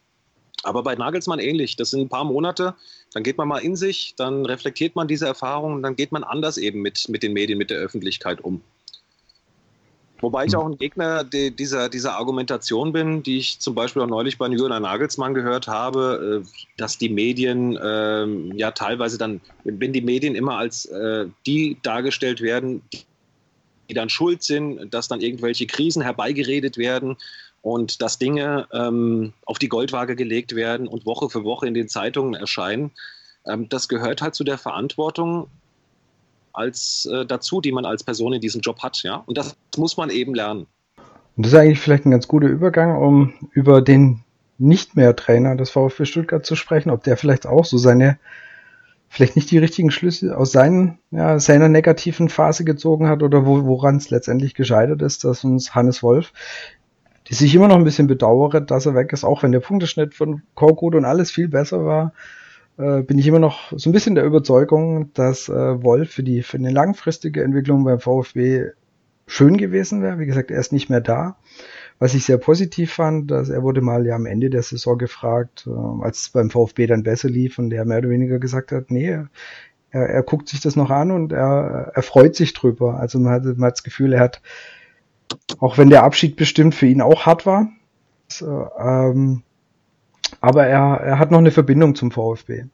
[SPEAKER 3] Aber bei Nagelsmann ähnlich. Das sind ein paar Monate, dann geht man mal in sich, dann reflektiert man diese Erfahrungen dann geht man anders eben mit, mit den Medien, mit der Öffentlichkeit um. Wobei ich auch ein Gegner dieser, dieser Argumentation bin, die ich zum Beispiel auch neulich bei Julian Nagelsmann gehört habe, äh, dass die Medien äh, ja teilweise dann, wenn die Medien immer als äh, die dargestellt werden, die dann schuld sind, dass dann irgendwelche Krisen herbeigeredet werden und dass Dinge ähm, auf die Goldwaage gelegt werden und Woche für Woche in den Zeitungen erscheinen, ähm, das gehört halt zu der Verantwortung als äh, dazu, die man als Person in diesem Job hat, ja. Und das muss man eben lernen.
[SPEAKER 1] Und das ist eigentlich vielleicht ein ganz guter Übergang, um über den nicht mehr Trainer des VfB Stuttgart zu sprechen, ob der vielleicht auch so seine vielleicht nicht die richtigen Schlüsse aus seinen, ja, seiner negativen Phase gezogen hat oder wo, woran es letztendlich gescheitert ist, dass uns Hannes Wolf die sich immer noch ein bisschen bedauere, dass er weg ist, auch wenn der Punkteschnitt von Korkut und alles viel besser war, äh, bin ich immer noch so ein bisschen der Überzeugung, dass äh, Wolf für die für eine langfristige Entwicklung beim VfB schön gewesen wäre. Wie gesagt, er ist nicht mehr da. Was ich sehr positiv fand, dass er wurde mal ja am Ende der Saison gefragt, äh, als es beim VfB dann besser lief und der mehr oder weniger gesagt hat, nee, er, er guckt sich das noch an und er, er freut sich drüber. Also man hat, man hat das Gefühl, er hat auch wenn der Abschied bestimmt für ihn auch hart war. So, ähm, aber er, er hat noch eine Verbindung zum VfB.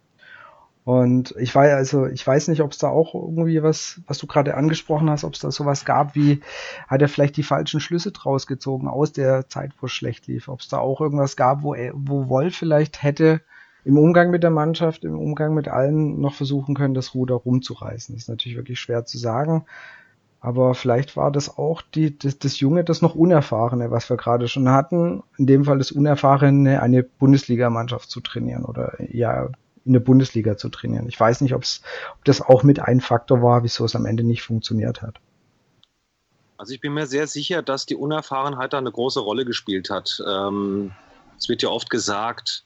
[SPEAKER 1] Und ich weiß also, ich weiß nicht, ob es da auch irgendwie was, was du gerade angesprochen hast, ob es da sowas gab, wie hat er vielleicht die falschen Schlüsse draus gezogen aus der Zeit, wo es schlecht lief. Ob es da auch irgendwas gab, wo er, wo Wolf vielleicht hätte im Umgang mit der Mannschaft, im Umgang mit allen noch versuchen können, das Ruder rumzureißen. Das ist natürlich wirklich schwer zu sagen. Aber vielleicht war das auch die, das, das Junge, das noch Unerfahrene, was wir gerade schon hatten. In dem Fall das Unerfahrene, eine Bundesligamannschaft zu trainieren oder ja, in der Bundesliga zu trainieren. Ich weiß nicht, ob's, ob das auch mit ein Faktor war, wieso es am Ende nicht funktioniert hat.
[SPEAKER 3] Also ich bin mir sehr sicher, dass die Unerfahrenheit da eine große Rolle gespielt hat. Ähm, es wird ja oft gesagt,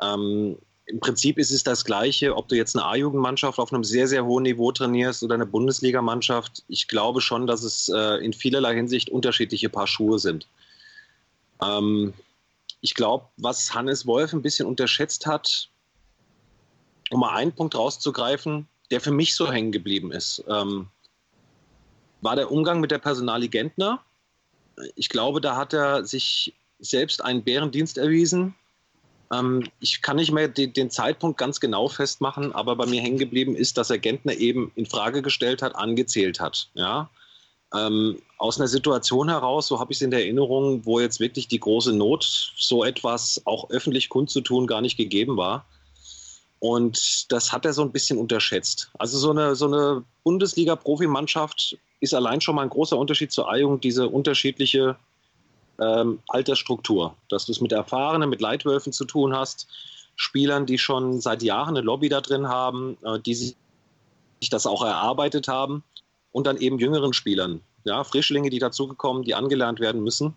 [SPEAKER 3] ähm, im Prinzip ist es das Gleiche, ob du jetzt eine A-Jugendmannschaft auf einem sehr, sehr hohen Niveau trainierst oder eine Bundesligamannschaft. Ich glaube schon, dass es äh, in vielerlei Hinsicht unterschiedliche Paar Schuhe sind. Ähm, ich glaube, was Hannes Wolf ein bisschen unterschätzt hat, um mal einen Punkt rauszugreifen, der für mich so hängen geblieben ist, ähm, war der Umgang mit der Personalie Gentner. Ich glaube, da hat er sich selbst einen Bärendienst erwiesen, ähm, ich kann nicht mehr den, den, Zeitpunkt ganz genau festmachen, aber bei mir hängen geblieben ist, dass er Gentner eben in Frage gestellt hat, angezählt hat. Ja? Ähm, aus einer Situation heraus, so habe ich es in der Erinnerung, wo jetzt wirklich die große Not, so etwas auch öffentlich kundzutun, gar nicht gegeben war. Und das hat er so ein bisschen unterschätzt. Also so eine, so eine Bundesliga-Profimannschaft ist allein schon mal ein großer Unterschied zur Eigung, diese unterschiedliche ähm, Altersstruktur, dass du es mit Erfahrenen, mit Leitwölfen zu tun hast, Spielern, die schon seit Jahren eine Lobby da drin haben, äh, die sich das auch erarbeitet haben und dann eben jüngeren Spielern, ja, Frischlinge, die dazugekommen, die angelernt werden müssen.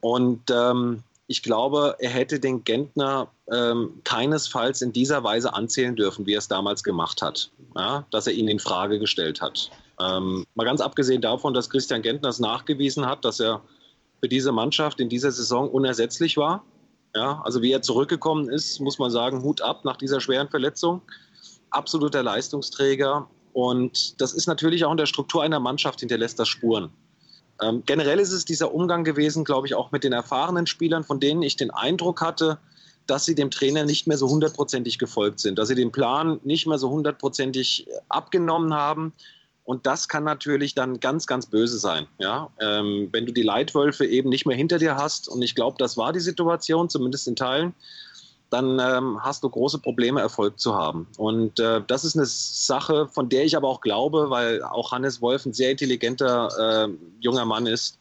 [SPEAKER 3] Und ähm, ich glaube, er hätte den Gentner ähm, keinesfalls in dieser Weise anzählen dürfen, wie er es damals gemacht hat, ja, dass er ihn in Frage gestellt hat. Ähm, mal ganz abgesehen davon, dass Christian Gentner es nachgewiesen hat, dass er für diese Mannschaft in dieser Saison unersetzlich war. Ja, also wie er zurückgekommen ist, muss man sagen, Hut ab nach dieser schweren Verletzung. Absoluter Leistungsträger. Und das ist natürlich auch in der Struktur einer Mannschaft, hinterlässt das Spuren. Ähm, generell ist es dieser Umgang gewesen, glaube ich, auch mit den erfahrenen Spielern, von denen ich den Eindruck hatte, dass sie dem Trainer nicht mehr so hundertprozentig gefolgt sind, dass sie den Plan nicht mehr so hundertprozentig abgenommen haben, und das kann natürlich dann ganz, ganz böse sein. Ja? Ähm, wenn du die Leitwölfe eben nicht mehr hinter dir hast, und ich glaube, das war die Situation, zumindest in Teilen, dann ähm, hast du große Probleme, Erfolg zu haben. Und äh, das ist eine Sache, von der ich aber auch glaube, weil auch Hannes Wolf ein sehr intelligenter äh, junger Mann ist,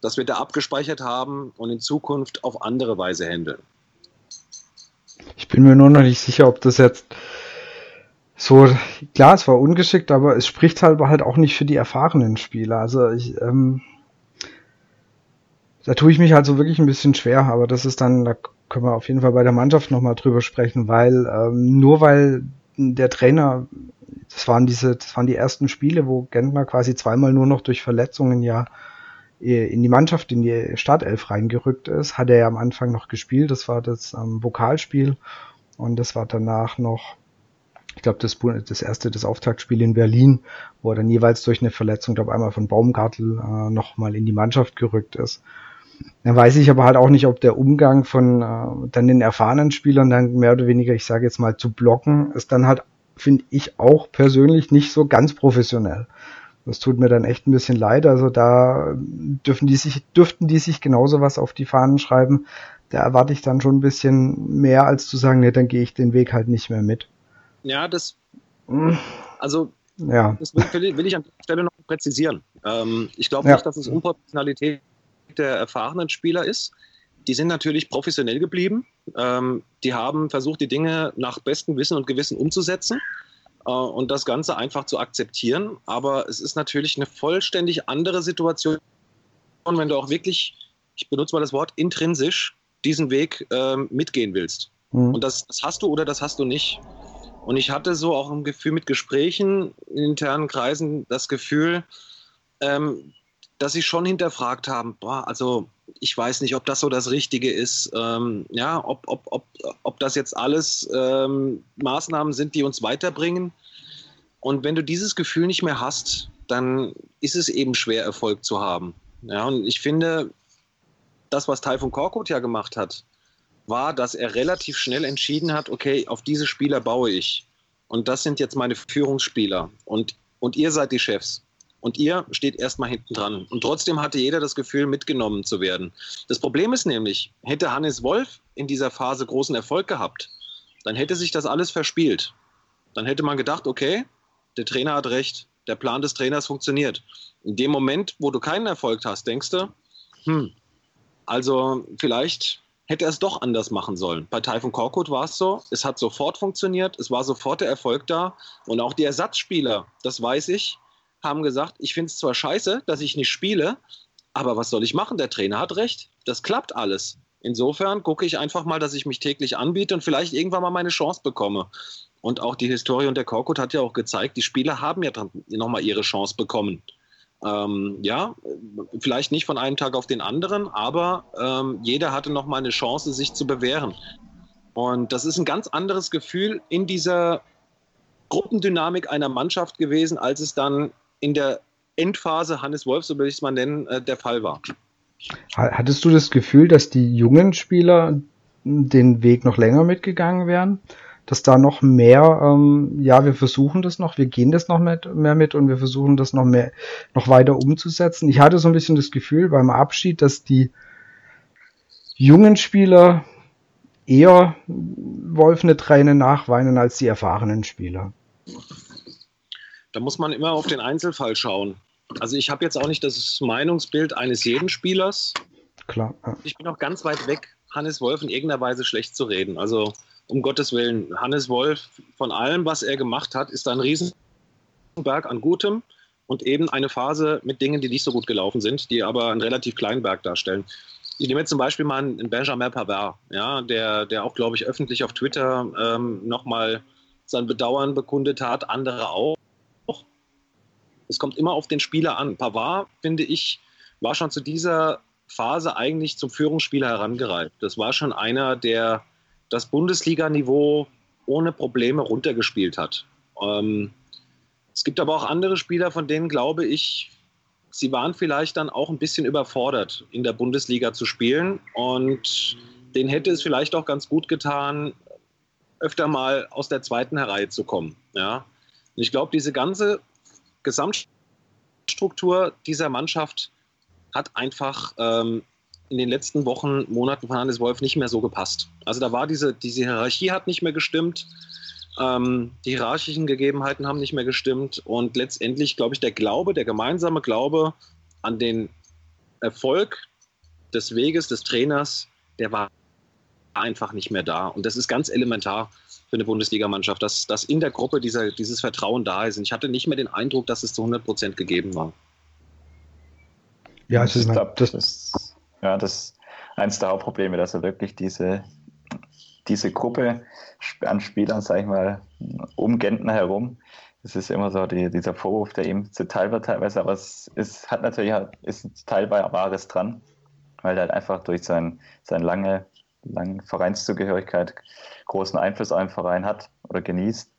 [SPEAKER 3] dass wir da abgespeichert haben und in Zukunft auf andere Weise handeln.
[SPEAKER 1] Ich bin mir nur noch nicht sicher, ob das jetzt so, klar, es war ungeschickt, aber es spricht halt, halt auch nicht für die erfahrenen Spieler. Also ich, ähm, da tue ich mich halt so wirklich ein bisschen schwer, aber das ist dann, da können wir auf jeden Fall bei der Mannschaft nochmal drüber sprechen, weil ähm, nur weil der Trainer, das waren diese, das waren die ersten Spiele, wo Gentner quasi zweimal nur noch durch Verletzungen ja äh, in die Mannschaft, in die Startelf reingerückt ist, hat er ja am Anfang noch gespielt. Das war das ähm, Vokalspiel und das war danach noch ich glaube, das, das erste, das Auftaktspiel in Berlin, wo er dann jeweils durch eine Verletzung, glaube einmal von Baumgartel äh, nochmal in die Mannschaft gerückt ist. Dann weiß ich aber halt auch nicht, ob der Umgang von äh, dann den erfahrenen Spielern dann mehr oder weniger, ich sage jetzt mal, zu blocken, ist dann halt, finde ich auch persönlich nicht so ganz professionell. Das tut mir dann echt ein bisschen leid. Also da dürfen die sich, dürften die sich genauso was auf die Fahnen schreiben. Da erwarte ich dann schon ein bisschen mehr, als zu sagen, nee, dann gehe ich den Weg halt nicht mehr mit.
[SPEAKER 3] Ja, das. Hm. Also, ja. das will, will, ich an der Stelle noch präzisieren. Ähm, ich glaube ja. nicht, dass es Unprofessionalität der erfahrenen Spieler ist. Die sind natürlich professionell geblieben. Ähm, die haben versucht, die Dinge nach bestem Wissen und Gewissen umzusetzen äh, und das Ganze einfach zu akzeptieren. Aber es ist natürlich eine vollständig andere Situation, wenn du auch wirklich, ich benutze mal das Wort, intrinsisch diesen Weg ähm, mitgehen willst. Mhm. Und das, das hast du oder das hast du nicht. Und ich hatte so auch ein Gefühl mit Gesprächen in internen Kreisen, das Gefühl, ähm, dass sie schon hinterfragt haben, boah, also ich weiß nicht, ob das so das Richtige ist, ähm, ja, ob, ob, ob, ob das jetzt alles ähm, Maßnahmen sind, die uns weiterbringen. Und wenn du dieses Gefühl nicht mehr hast, dann ist es eben schwer, Erfolg zu haben. Ja, und ich finde, das, was Taifun Korkut ja gemacht hat, war, dass er relativ schnell entschieden hat, okay, auf diese Spieler baue ich. Und das sind jetzt meine Führungsspieler. Und, und ihr seid die Chefs. Und ihr steht erstmal hinten dran. Und trotzdem hatte jeder das Gefühl, mitgenommen zu werden. Das Problem ist nämlich, hätte Hannes Wolf in dieser Phase großen Erfolg gehabt, dann hätte sich das alles verspielt. Dann hätte man gedacht, okay, der Trainer hat recht, Der Plan des Trainers funktioniert. In dem Moment, wo du keinen Erfolg hast, denkst du, hm, also vielleicht hätte er es doch anders machen sollen. Bei Typhon Korkut war es so, es hat sofort funktioniert, es war sofort der Erfolg da und auch die Ersatzspieler, das weiß ich, haben gesagt, ich finde es zwar scheiße, dass ich nicht spiele, aber was soll ich machen? Der Trainer hat recht, das klappt alles. Insofern gucke ich einfach mal, dass ich mich täglich anbiete und vielleicht irgendwann mal meine Chance bekomme. Und auch die Historie und der Korkut hat ja auch gezeigt, die Spieler haben ja dann nochmal ihre Chance bekommen. Ähm, ja, vielleicht nicht von einem Tag auf den anderen, aber ähm, jeder hatte noch mal eine Chance, sich zu bewähren. Und das ist ein ganz anderes Gefühl in dieser Gruppendynamik einer Mannschaft gewesen, als es dann in der Endphase Hannes Wolf, so will ich es mal nennen, äh, der Fall war.
[SPEAKER 1] Hattest du das Gefühl, dass die jungen Spieler den Weg noch länger mitgegangen wären? Dass da noch mehr, ähm, ja, wir versuchen das noch, wir gehen das noch mit, mehr mit und wir versuchen das noch mehr, noch weiter umzusetzen. Ich hatte so ein bisschen das Gefühl beim Abschied, dass die jungen Spieler eher Wolf eine Träne nachweinen als die erfahrenen Spieler.
[SPEAKER 3] Da muss man immer auf den Einzelfall schauen. Also ich habe jetzt auch nicht das Meinungsbild eines jeden Spielers.
[SPEAKER 1] Klar.
[SPEAKER 3] Ja. Ich bin auch ganz weit weg, Hannes Wolf in irgendeiner Weise schlecht zu reden. Also um Gottes Willen, Hannes Wolf, von allem, was er gemacht hat, ist ein Riesenberg an Gutem und eben eine Phase mit Dingen, die nicht so gut gelaufen sind, die aber einen relativ kleinen Berg darstellen. Ich nehme jetzt zum Beispiel mal einen Benjamin Pavard, ja, der, der auch, glaube ich, öffentlich auf Twitter ähm, nochmal sein Bedauern bekundet hat, andere auch. Es kommt immer auf den Spieler an. Pavard, finde ich, war schon zu dieser Phase eigentlich zum Führungsspieler herangereift. Das war schon einer, der das Bundesliga-Niveau ohne Probleme runtergespielt hat. Ähm, es gibt aber auch andere Spieler, von denen glaube ich, sie waren vielleicht dann auch ein bisschen überfordert, in der Bundesliga zu spielen. Und denen hätte es vielleicht auch ganz gut getan, öfter mal aus der zweiten Reihe zu kommen. Ja? Und ich glaube, diese ganze Gesamtstruktur dieser Mannschaft hat einfach ähm, in den letzten Wochen, Monaten von Hannes Wolf nicht mehr so gepasst. Also da war diese, diese Hierarchie hat nicht mehr gestimmt, ähm, die hierarchischen Gegebenheiten haben nicht mehr gestimmt und letztendlich, glaube ich, der Glaube, der gemeinsame Glaube an den Erfolg des Weges des Trainers, der war einfach nicht mehr da. Und das ist ganz elementar für eine Bundesligamannschaft, dass, dass in der Gruppe dieser, dieses Vertrauen da ist. Und ich hatte nicht mehr den Eindruck, dass es zu 100 Prozent gegeben war.
[SPEAKER 2] Ja, ich glaube, das, das ja, das ist eines der Hauptprobleme, dass er wirklich diese, diese Gruppe an Spielern, sag ich mal, um Gentner herum, das ist immer so die, dieser Vorwurf, der ihm zuteil wird teilweise, aber es ist, hat natürlich ist teilweise Wahres dran, weil er halt einfach durch sein, seine lange, lange Vereinszugehörigkeit großen Einfluss auf den Verein hat oder genießt.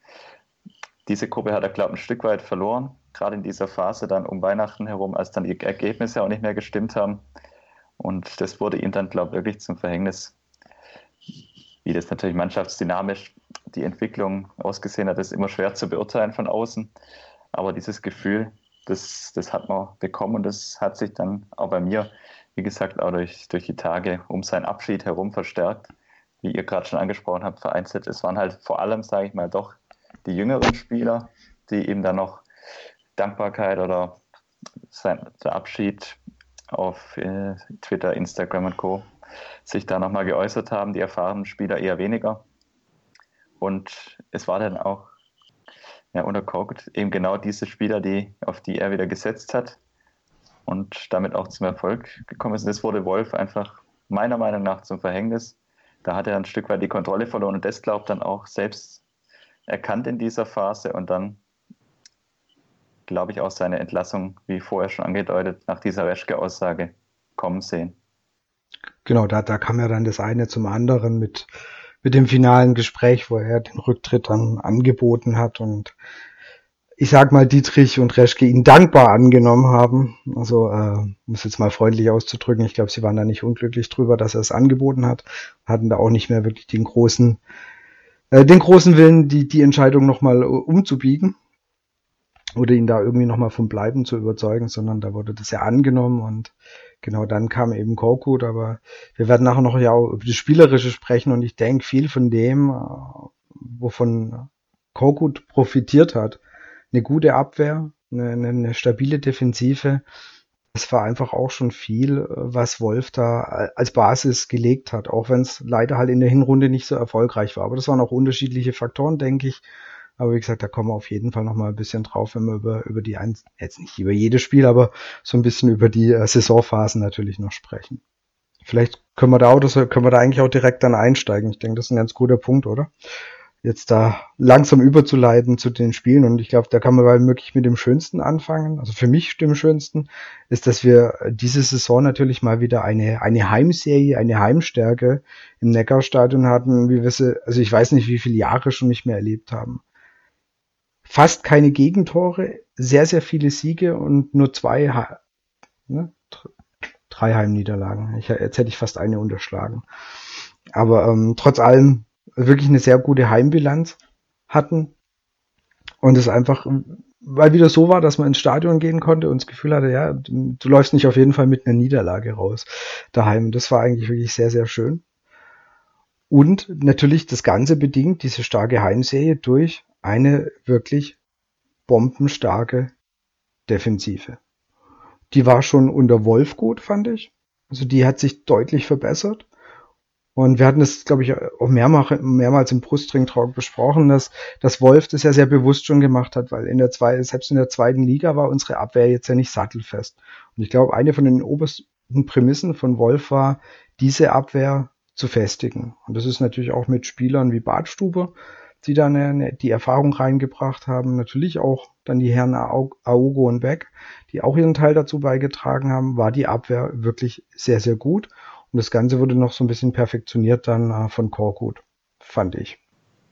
[SPEAKER 2] Diese Gruppe hat er, glaube ich, ein Stück weit verloren, gerade in dieser Phase dann um Weihnachten herum, als dann die Ergebnisse auch nicht mehr gestimmt haben. Und das wurde ihm dann, glaube ich, wirklich zum Verhängnis. Wie das natürlich mannschaftsdynamisch die Entwicklung ausgesehen hat, ist immer schwer zu beurteilen von außen. Aber dieses Gefühl, das, das hat man bekommen und das hat sich dann auch bei mir, wie gesagt, auch durch, durch die Tage um seinen Abschied herum verstärkt. Wie ihr gerade schon angesprochen habt, vereinzelt. Es waren halt vor allem, sage ich mal, doch die jüngeren Spieler, die eben dann noch Dankbarkeit oder sein, der Abschied auf äh, Twitter, Instagram und Co. sich da nochmal geäußert haben, die erfahrenen Spieler eher weniger. Und es war dann auch ja, unter Korkut eben genau diese Spieler, die, auf die er wieder gesetzt hat und damit auch zum Erfolg gekommen ist. Und das wurde Wolf einfach meiner Meinung nach zum Verhängnis. Da hat er ein Stück weit die Kontrolle verloren und das glaubt dann auch selbst erkannt in dieser Phase und dann glaube ich, auch seine Entlassung, wie vorher schon angedeutet, nach dieser Reschke-Aussage kommen sehen.
[SPEAKER 1] Genau, da, da kam ja dann das eine zum anderen mit, mit dem finalen Gespräch, wo er den Rücktritt dann angeboten hat und ich sag mal, Dietrich und Reschke ihn dankbar angenommen haben. Also, äh, um es jetzt mal freundlich auszudrücken, ich glaube, sie waren da nicht unglücklich drüber, dass er es angeboten hat, hatten da auch nicht mehr wirklich den großen, äh, den großen Willen, die, die Entscheidung nochmal umzubiegen oder ihn da irgendwie nochmal vom Bleiben zu überzeugen, sondern da wurde das ja angenommen und genau dann kam eben Korkut, aber wir werden nachher noch ja auch über das Spielerische sprechen und ich denke viel von dem, äh, wovon Korkut profitiert hat, eine gute Abwehr, eine, eine, eine stabile Defensive. Das war einfach auch schon viel, was Wolf da als Basis gelegt hat, auch wenn es leider halt in der Hinrunde nicht so erfolgreich war. Aber das waren auch unterschiedliche Faktoren, denke ich. Aber wie gesagt, da kommen wir auf jeden Fall noch mal ein bisschen drauf, wenn wir über, über die, ein jetzt nicht über jedes Spiel, aber so ein bisschen über die äh, Saisonphasen natürlich noch sprechen. Vielleicht können wir da auch, das, können wir da eigentlich auch direkt dann einsteigen. Ich denke, das ist ein ganz guter Punkt, oder? Jetzt da langsam überzuleiten zu den Spielen und ich glaube, da kann man weil möglich mit dem Schönsten anfangen. Also für mich dem Schönsten ist, dass wir diese Saison natürlich mal wieder eine, eine Heimserie, eine Heimstärke im Neckarstadion hatten, wie wir sie, also ich weiß nicht, wie viele Jahre schon nicht mehr erlebt haben fast keine Gegentore, sehr, sehr viele Siege und nur zwei, ne, drei Heimniederlagen. Ich, jetzt hätte ich fast eine unterschlagen. Aber ähm, trotz allem wirklich eine sehr gute Heimbilanz hatten und es einfach, weil wieder so war, dass man ins Stadion gehen konnte und das Gefühl hatte, ja, du, läufst nicht auf jeden Fall mit einer Niederlage raus daheim. Das war eigentlich wirklich sehr, sehr schön. Und natürlich das Ganze bedingt, diese starke Heimserie durch eine wirklich bombenstarke Defensive. Die war schon unter Wolf gut, fand ich. Also die hat sich deutlich verbessert. Und wir hatten das, glaube ich, auch mehrmals, mehrmals im Brustring-Talk besprochen, dass, dass Wolf das ja sehr bewusst schon gemacht hat, weil in der zwei, selbst in der zweiten Liga war unsere Abwehr jetzt ja nicht sattelfest. Und ich glaube, eine von den obersten Prämissen von Wolf war, diese Abwehr zu festigen. Und das ist natürlich auch mit Spielern wie Badstube, die da eine, eine, die Erfahrung reingebracht haben. Natürlich auch dann die Herren Aogo und Beck, die auch ihren Teil dazu beigetragen haben, war die Abwehr wirklich sehr, sehr gut. Und das Ganze wurde noch so ein bisschen perfektioniert dann äh, von Korkut, fand ich.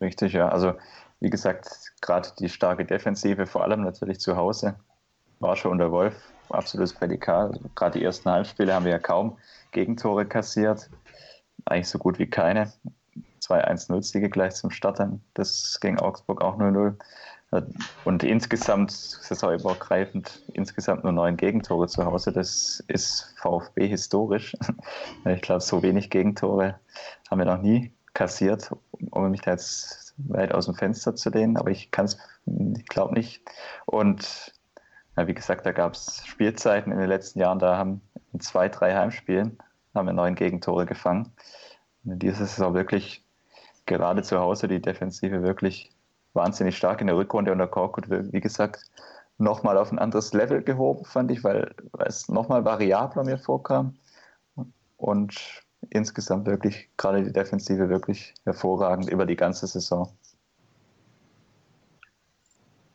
[SPEAKER 2] Richtig, ja. Also wie gesagt, gerade die starke Defensive, vor allem natürlich zu Hause, war schon unter Wolf absolutes Prädikat. Also, gerade die ersten Halbspiele haben wir ja kaum Gegentore kassiert. Eigentlich so gut wie keine zwei 1-0-Siege gleich zum Start dann. Das gegen Augsburg auch 0-0. Und insgesamt, saisonübergreifend, insgesamt nur neun Gegentore zu Hause. Das ist VfB historisch. [LAUGHS] Ich glaube, so wenig Gegentore haben wir noch nie kassiert, um mich da jetzt weit aus dem Fenster zu lehnen. Aber ich kann es, glaube nicht. Und ja, wie gesagt, da gab es Spielzeiten in den letzten Jahren, da haben in zwei, drei Heimspielen haben wir neun Gegentore gefangen. Und dieses ist auch wirklich gerade zu Hause die Defensive wirklich wahnsinnig stark in der Rückrunde und der Korkut, wie gesagt, nochmal auf ein anderes Level gehoben, fand ich, weil, weil es nochmal variabler mir vorkam. Und insgesamt wirklich, gerade die Defensive wirklich hervorragend über die ganze Saison.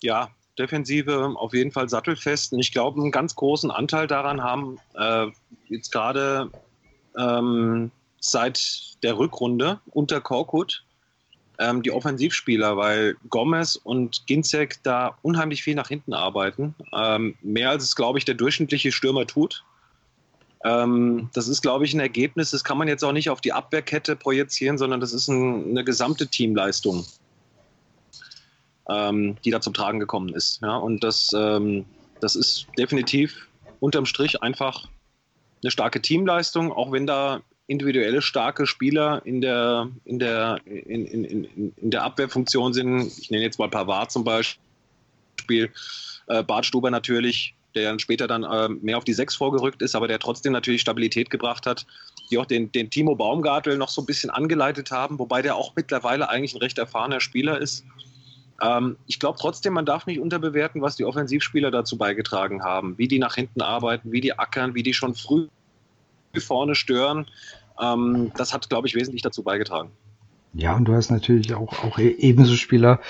[SPEAKER 3] Ja, Defensive auf jeden Fall sattelfest. Und ich glaube, einen ganz großen Anteil daran haben äh, jetzt gerade ähm, seit der Rückrunde unter Korkut ähm, die Offensivspieler, weil Gomez und Ginzek da unheimlich viel nach hinten arbeiten. Ähm, mehr als es, glaube ich, der durchschnittliche Stürmer tut. Ähm, das ist, glaube ich, ein Ergebnis, das kann man jetzt auch nicht auf die Abwehrkette projizieren, sondern das ist ein, eine gesamte Teamleistung, ähm, die da zum Tragen gekommen ist. Ja? Und das, ähm, das ist definitiv unterm Strich einfach eine starke Teamleistung, auch wenn da individuelle starke Spieler in der, in der, in, in, in, in der Abwehrfunktion sind. Ich nenne jetzt mal Pavard zum Beispiel, äh, Bartstuber natürlich, der dann später dann äh, mehr auf die Sechs vorgerückt ist, aber der trotzdem natürlich Stabilität gebracht hat, die auch den, den Timo Baumgartel noch so ein bisschen angeleitet haben, wobei der auch mittlerweile eigentlich ein recht erfahrener Spieler ist. Ähm, ich glaube trotzdem, man darf nicht unterbewerten, was die Offensivspieler dazu beigetragen haben, wie die nach hinten arbeiten, wie die ackern, wie die schon früh vorne stören. Ähm, das hat, glaube ich, wesentlich dazu beigetragen.
[SPEAKER 1] Ja, und du hast natürlich auch, auch e-, ebenso Spieler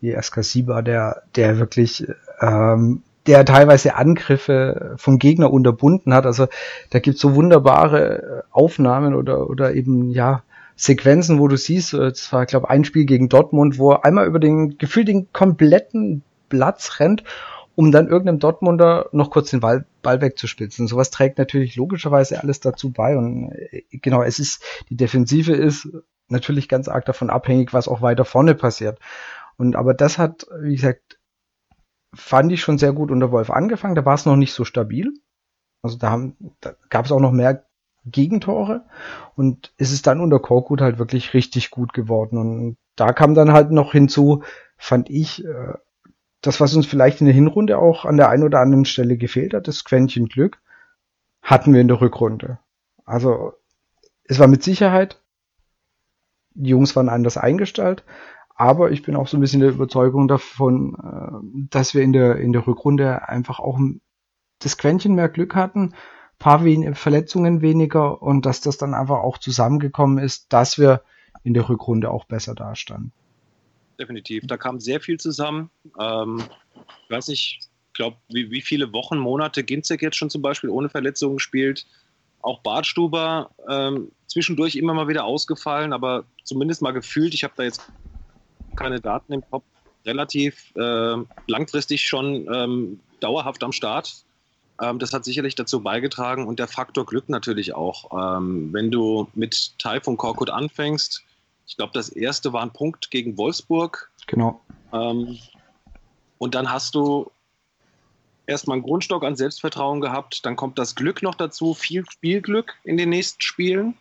[SPEAKER 1] wie Eskasiba, der, der wirklich, ähm, der teilweise Angriffe vom Gegner unterbunden hat. Also da gibt es so wunderbare Aufnahmen oder, oder eben, ja, Sequenzen, wo du siehst, es war, glaube ein Spiel gegen Dortmund, wo er einmal über den, gefühlt den kompletten Platz rennt um dann irgendeinem Dortmunder noch kurz den Ball, Ball wegzuspitzen. Sowas trägt natürlich logischerweise alles dazu bei und äh, genau, es ist, die Defensive ist natürlich ganz arg davon abhängig, was auch weiter vorne passiert. Und aber das hat, wie gesagt, fand ich schon sehr gut unter Wolf angefangen. Da war es noch nicht so stabil. Also da, haben, da gab es auch noch mehr Gegentore und ist es dann unter Korkut halt wirklich richtig gut geworden. Und da kam dann halt noch hinzu, fand ich, äh, das, was uns vielleicht in der Hinrunde auch an der einen oder anderen Stelle gefehlt hat, das Quäntchen Glück, hatten wir in der Rückrunde. Also es war mit Sicherheit, die Jungs waren anders eingestellt, aber ich bin auch so ein bisschen der Überzeugung davon, äh, dass wir in der, in der Rückrunde einfach auch das Quäntchen mehr Glück hatten, paar wen Verletzungen weniger und dass das dann einfach auch zusammengekommen ist, dass wir in der Rückrunde auch besser dastanden.
[SPEAKER 3] Definitiv. Da kam sehr viel zusammen. Ähm, ich weiß nicht, ich glaube, wie, wie viele Wochen, Monate Ginzek jetzt schon zum Beispiel ohne Verletzungen gespielt. Auch Bartstuber ähm, zwischendurch immer mal wieder ausgefallen, aber zumindest mal gefühlt, ich habe da jetzt keine Daten im Kopf, relativ äh, langfristig schon ähm, dauerhaft am Start. Ähm, das hat sicherlich dazu beigetragen und der Faktor Glück natürlich auch. Ähm, wenn du mit Taifun Korkut anfängst, ich glaube, das erste war ein Punkt gegen Wolfsburg.
[SPEAKER 1] Genau.
[SPEAKER 3] Ähm, und dann hast du erstmal einen Grundstock an Selbstvertrauen gehabt, dann kommt das Glück noch dazu, viel Spielglück in den nächsten Spielen.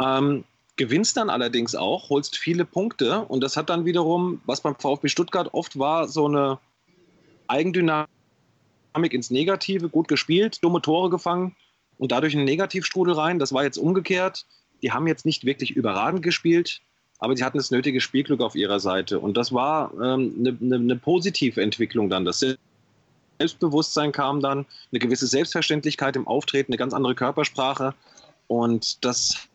[SPEAKER 3] Ähm, gewinnst dann allerdings auch, holst viele Punkte und das hat dann wiederum, was beim VfB Stuttgart oft war, so eine Eigendynamik ins Negative, gut gespielt, dumme Tore gefangen und dadurch einen Negativstrudel rein. Das war jetzt umgekehrt. Die haben jetzt nicht wirklich überragend gespielt, aber sie hatten das nötige Spielglück auf ihrer Seite. Und das war ähm, eine, eine, eine positive Entwicklung dann. Das Selbstbewusstsein kam dann, eine gewisse Selbstverständlichkeit im Auftreten, eine ganz andere Körpersprache. Und das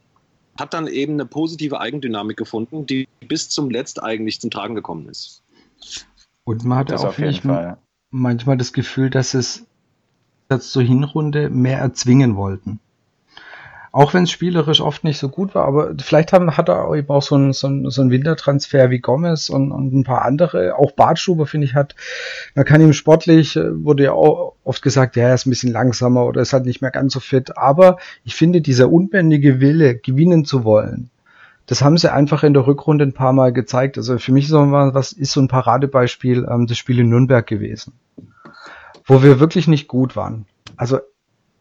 [SPEAKER 3] hat dann eben eine positive Eigendynamik gefunden, die bis zum Letzt eigentlich zum Tragen gekommen ist.
[SPEAKER 1] Und man hatte auch manchmal das Gefühl, dass es zur Hinrunde mehr erzwingen wollten. Auch wenn es spielerisch oft nicht so gut war, aber vielleicht haben, hat er eben auch so einen so ein, so ein Wintertransfer wie Gomez und, und ein paar andere. Auch Bartstuber, finde ich, hat, man kann ihm sportlich, äh, wurde ja auch oft gesagt, ja, er ist ein bisschen langsamer oder ist halt nicht mehr ganz so fit. Aber ich finde, dieser unbändige Wille, gewinnen zu wollen, das haben sie einfach in der Rückrunde ein paar Mal gezeigt. Also für mich ist so, was ist so ein Paradebeispiel ähm, das Spiel in Nürnberg gewesen, wo wir wirklich nicht gut waren. Also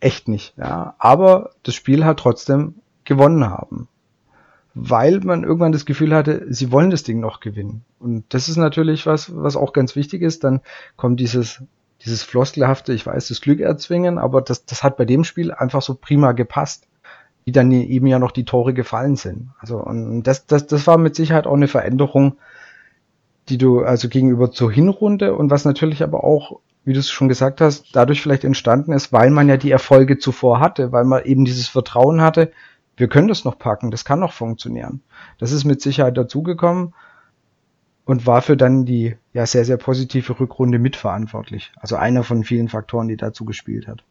[SPEAKER 1] echt nicht, ja. Aber das Spiel hat trotzdem gewonnen haben. Weil man irgendwann das Gefühl hatte, sie wollen das Ding noch gewinnen. Und das ist natürlich was, was auch ganz wichtig ist. Dann kommt dieses, dieses floskelhafte, ich weiß, das Glück erzwingen, aber das, das hat bei dem Spiel einfach so prima gepasst. Wie dann eben ja noch die Tore gefallen sind. Also, und das, das, das war mit Sicherheit auch eine Veränderung, die du also gegenüber zur Hinrunde und was natürlich aber auch wie du es schon gesagt hast, dadurch vielleicht entstanden ist, weil man ja die Erfolge zuvor hatte, weil man eben dieses Vertrauen hatte, wir können das noch packen, das kann noch funktionieren. Das ist mit Sicherheit dazugekommen und war für dann die ja sehr, sehr positive Rückrunde mitverantwortlich. Also einer von vielen Faktoren, die dazu gespielt hat.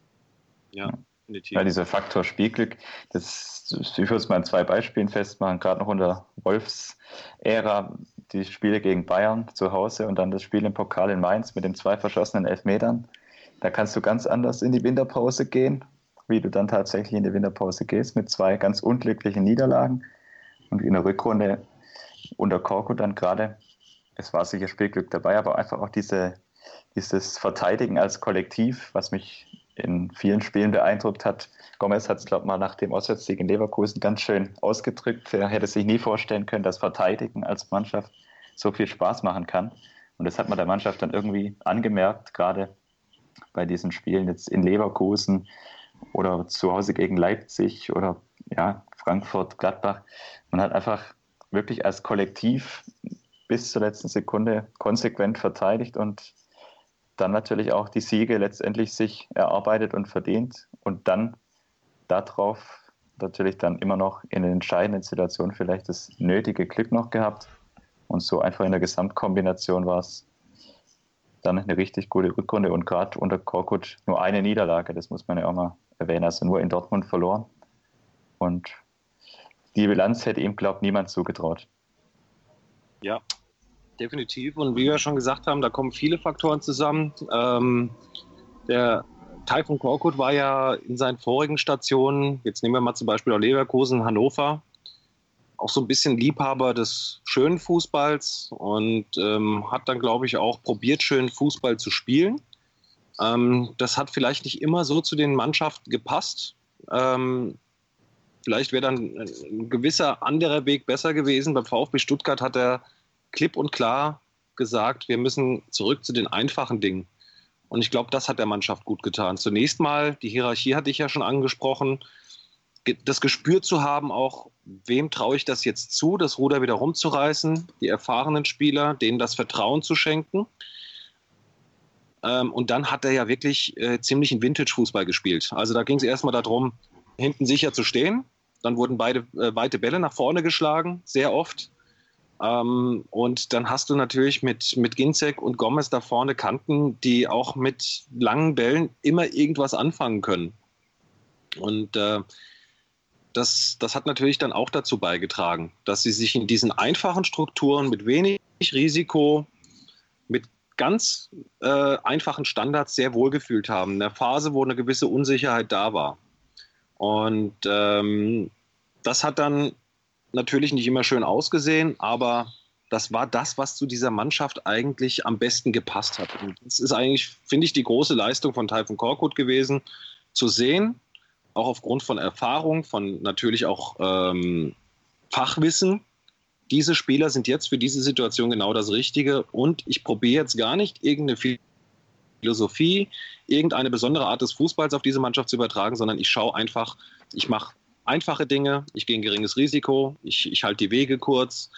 [SPEAKER 2] Ja, definitiv. Ja, dieser Faktor Spielglück, das, ich würde es mal in zwei Beispielen festmachen, gerade noch unter Wolfs Ära die Spiele gegen Bayern zu Hause und dann das Spiel im Pokal in Mainz mit den zwei verschossenen Elfmetern. Da kannst du ganz anders in die Winterpause gehen, wie du dann tatsächlich in die Winterpause gehst, mit zwei ganz unglücklichen Niederlagen. Und in der Rückrunde unter Korko dann gerade, es war sicher Spielglück dabei, aber einfach auch diese, dieses Verteidigen als Kollektiv, was mich in vielen Spielen beeindruckt hat. Gomez hat es, glaube ich, mal nach dem Auswärtssieg in Leverkusen ganz schön ausgedrückt. Er hätte sich nie vorstellen können, dass Verteidigen als Mannschaft so viel Spaß machen kann. Und das hat man der Mannschaft dann irgendwie angemerkt, gerade bei diesen Spielen jetzt in Leverkusen oder zu Hause gegen Leipzig oder ja, Frankfurt, Gladbach. Man hat einfach wirklich als Kollektiv bis zur letzten Sekunde konsequent verteidigt und dann natürlich auch die Siege letztendlich sich erarbeitet und verdient und dann darauf natürlich dann immer noch in den entscheidenden Situationen vielleicht das nötige Glück noch gehabt. Und so einfach in der Gesamtkombination war es dann eine richtig gute Rückrunde und gerade unter Korkut nur eine Niederlage, das muss man ja auch mal erwähnen, also nur in Dortmund verloren. Und die Bilanz hätte ihm, glaube ich, niemand zugetraut.
[SPEAKER 3] Ja, definitiv. Und wie wir schon gesagt haben, da kommen viele Faktoren zusammen. Ähm, der Taifun Korkut war ja in seinen vorigen Stationen, jetzt nehmen wir mal zum Beispiel auch Leverkusen, Hannover, auch so ein bisschen Liebhaber des schönen Fußballs und ähm, hat dann, glaube ich, auch probiert, schönen Fußball zu spielen. Ähm, das hat vielleicht nicht immer so zu den Mannschaften gepasst. Ähm, vielleicht wäre dann ein gewisser anderer Weg besser gewesen. Beim VfB Stuttgart hat er klipp und klar gesagt, wir müssen zurück zu den einfachen Dingen. Und ich glaube, das hat der Mannschaft gut getan. Zunächst mal, die Hierarchie hatte ich ja schon angesprochen, das Gespür zu haben, auch wem traue ich das jetzt zu, das Ruder wieder rumzureißen, die erfahrenen Spieler, denen das Vertrauen zu schenken. Ähm, und dann hat er ja wirklich äh, ziemlich einen Vintage-Fußball gespielt. Also da ging es erstmal darum, hinten sicher zu stehen. Dann wurden beide äh, weite Bälle nach vorne geschlagen, sehr oft. Ähm, und dann hast du natürlich mit, mit Ginzek und Gomez da vorne Kanten, die auch mit langen Bällen immer irgendwas anfangen können. Und äh, das, das hat natürlich dann auch dazu beigetragen, dass sie sich in diesen einfachen Strukturen mit wenig Risiko, mit ganz äh, einfachen Standards sehr wohl gefühlt haben. In der Phase, wo eine gewisse Unsicherheit da war. Und ähm, das hat dann natürlich nicht immer schön ausgesehen, aber das war das, was zu dieser Mannschaft eigentlich am besten gepasst hat. Und das ist eigentlich, finde ich, die große Leistung von Typhon Korkut gewesen, zu sehen, auch aufgrund von Erfahrung, von natürlich auch ähm, Fachwissen, diese Spieler sind jetzt für diese Situation genau das Richtige und ich probiere jetzt gar nicht irgendeine Philosophie, irgendeine besondere Art des Fußballs auf diese Mannschaft zu übertragen, sondern ich schaue einfach, ich mache einfache Dinge, ich gehe ein geringes Risiko, ich, ich halte die Wege kurz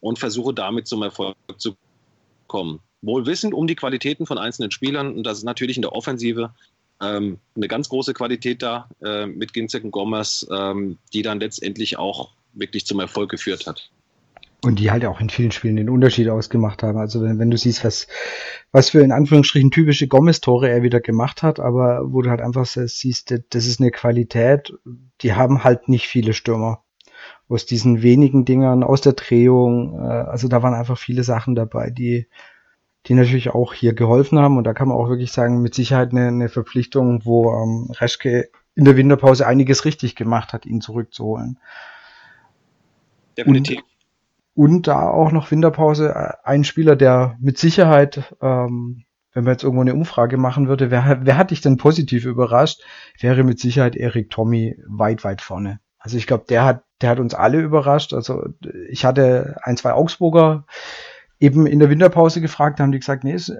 [SPEAKER 3] und versuche damit zum Erfolg zu kommen. Wohl wissend um die Qualitäten von einzelnen Spielern und das ist natürlich in der Offensive ähm, eine ganz große Qualität da äh, mit Ginzek und Gomez, ähm, die dann letztendlich auch wirklich zum Erfolg geführt hat.
[SPEAKER 1] Und die halt auch in vielen Spielen den Unterschied ausgemacht haben. Also wenn, wenn du siehst, was, was für in Anführungsstrichen typische Gomez-Tore er wieder gemacht hat, aber wo du halt einfach siehst, das ist eine Qualität, die haben halt nicht viele Stürmer. Aus diesen wenigen Dingern, aus der Drehung, äh, also da waren einfach viele Sachen dabei, die, die natürlich auch hier geholfen haben. Und da kann man auch wirklich sagen, mit Sicherheit eine, eine Verpflichtung, wo ähm, Reschke in der Winterpause einiges richtig gemacht hat, ihn zurückzuholen. Definitiv. Und und da auch noch Winterpause äh, ein Spieler, der mit Sicherheit, ähm, wenn man jetzt irgendwo eine Umfrage machen würde, wer, wer hat dich denn positiv überrascht, wäre mit Sicherheit Erik Tommy weit, weit vorne. Also ich glaube, der hat, der hat uns alle überrascht. Also ich hatte ein, zwei Augsburger eben in der Winterpause gefragt, haben die gesagt, nee, ist,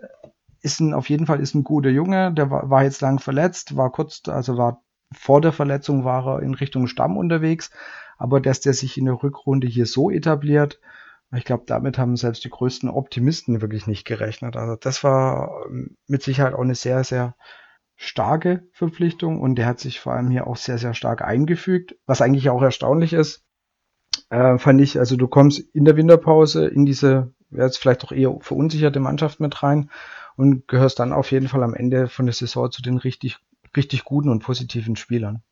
[SPEAKER 1] ist ein, auf jeden Fall ist ein guter Junge, der war, war jetzt lang verletzt, war kurz, also war vor der Verletzung war er in Richtung Stamm unterwegs, aber dass der sich in der Rückrunde hier so etabliert, ich glaube, damit haben selbst die größten Optimisten wirklich nicht gerechnet. Also das war ähm, mit Sicherheit auch eine sehr, sehr starke Verpflichtung und der hat sich vor allem hier auch sehr, sehr stark eingefügt. Was eigentlich auch erstaunlich ist, äh, fand ich, also du kommst in der Winterpause in diese, jetzt vielleicht auch eher verunsicherte Mannschaft mit rein und gehörst dann auf jeden Fall am Ende von der Saison zu den richtig, richtig guten und positiven Spielern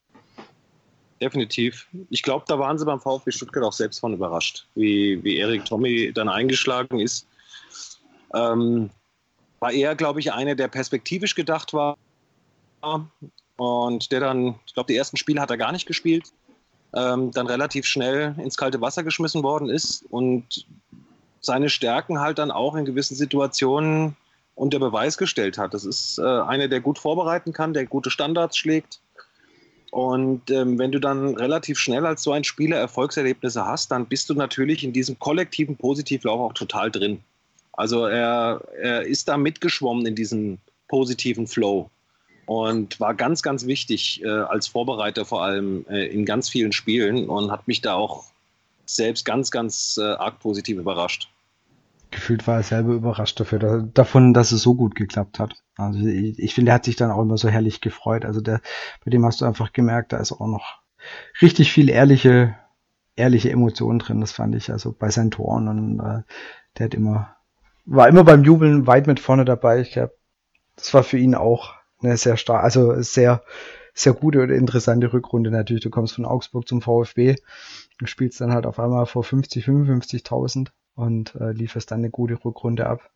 [SPEAKER 3] definitiv. Ich glaube, da waren sie beim VfB Stuttgart auch selbst von überrascht, wie, wie Erik Tommy dann eingeschlagen ist. Ähm, war er, glaube ich, einer, der perspektivisch gedacht war und der dann, ich glaube, die ersten Spiele hat er gar nicht gespielt, ähm, dann relativ schnell ins kalte Wasser geschmissen worden ist und seine Stärken halt dann auch in gewissen Situationen unter Beweis gestellt hat. Das ist äh, einer, der gut vorbereiten kann, der gute Standards schlägt, und ähm, wenn du dann relativ schnell als so ein Spieler Erfolgserlebnisse hast, dann bist du natürlich in diesem kollektiven Positivlauf auch total drin. Also er, er ist da mitgeschwommen in diesem positiven Flow und war ganz, ganz wichtig äh, als Vorbereiter vor allem äh, in ganz vielen Spielen und hat mich da auch selbst ganz, ganz äh, arg positiv überrascht
[SPEAKER 1] gefühlt war er selber überrascht dafür, davon, dass es so gut geklappt hat. Also ich, ich finde, er hat sich dann auch immer so herrlich gefreut. Also der, bei dem hast du einfach gemerkt, da ist auch noch richtig viel ehrliche, ehrliche Emotionen drin. Das fand ich also bei seinen Toren und äh, der hat immer, war immer beim Jubeln weit mit vorne dabei. Ich glaube, das war für ihn auch eine sehr stark, also sehr, sehr gute und interessante Rückrunde natürlich. Du kommst von Augsburg zum VfB, du spielst dann halt auf einmal vor 50, 55.000 und äh, lieferst dann eine gute Rückrunde ab.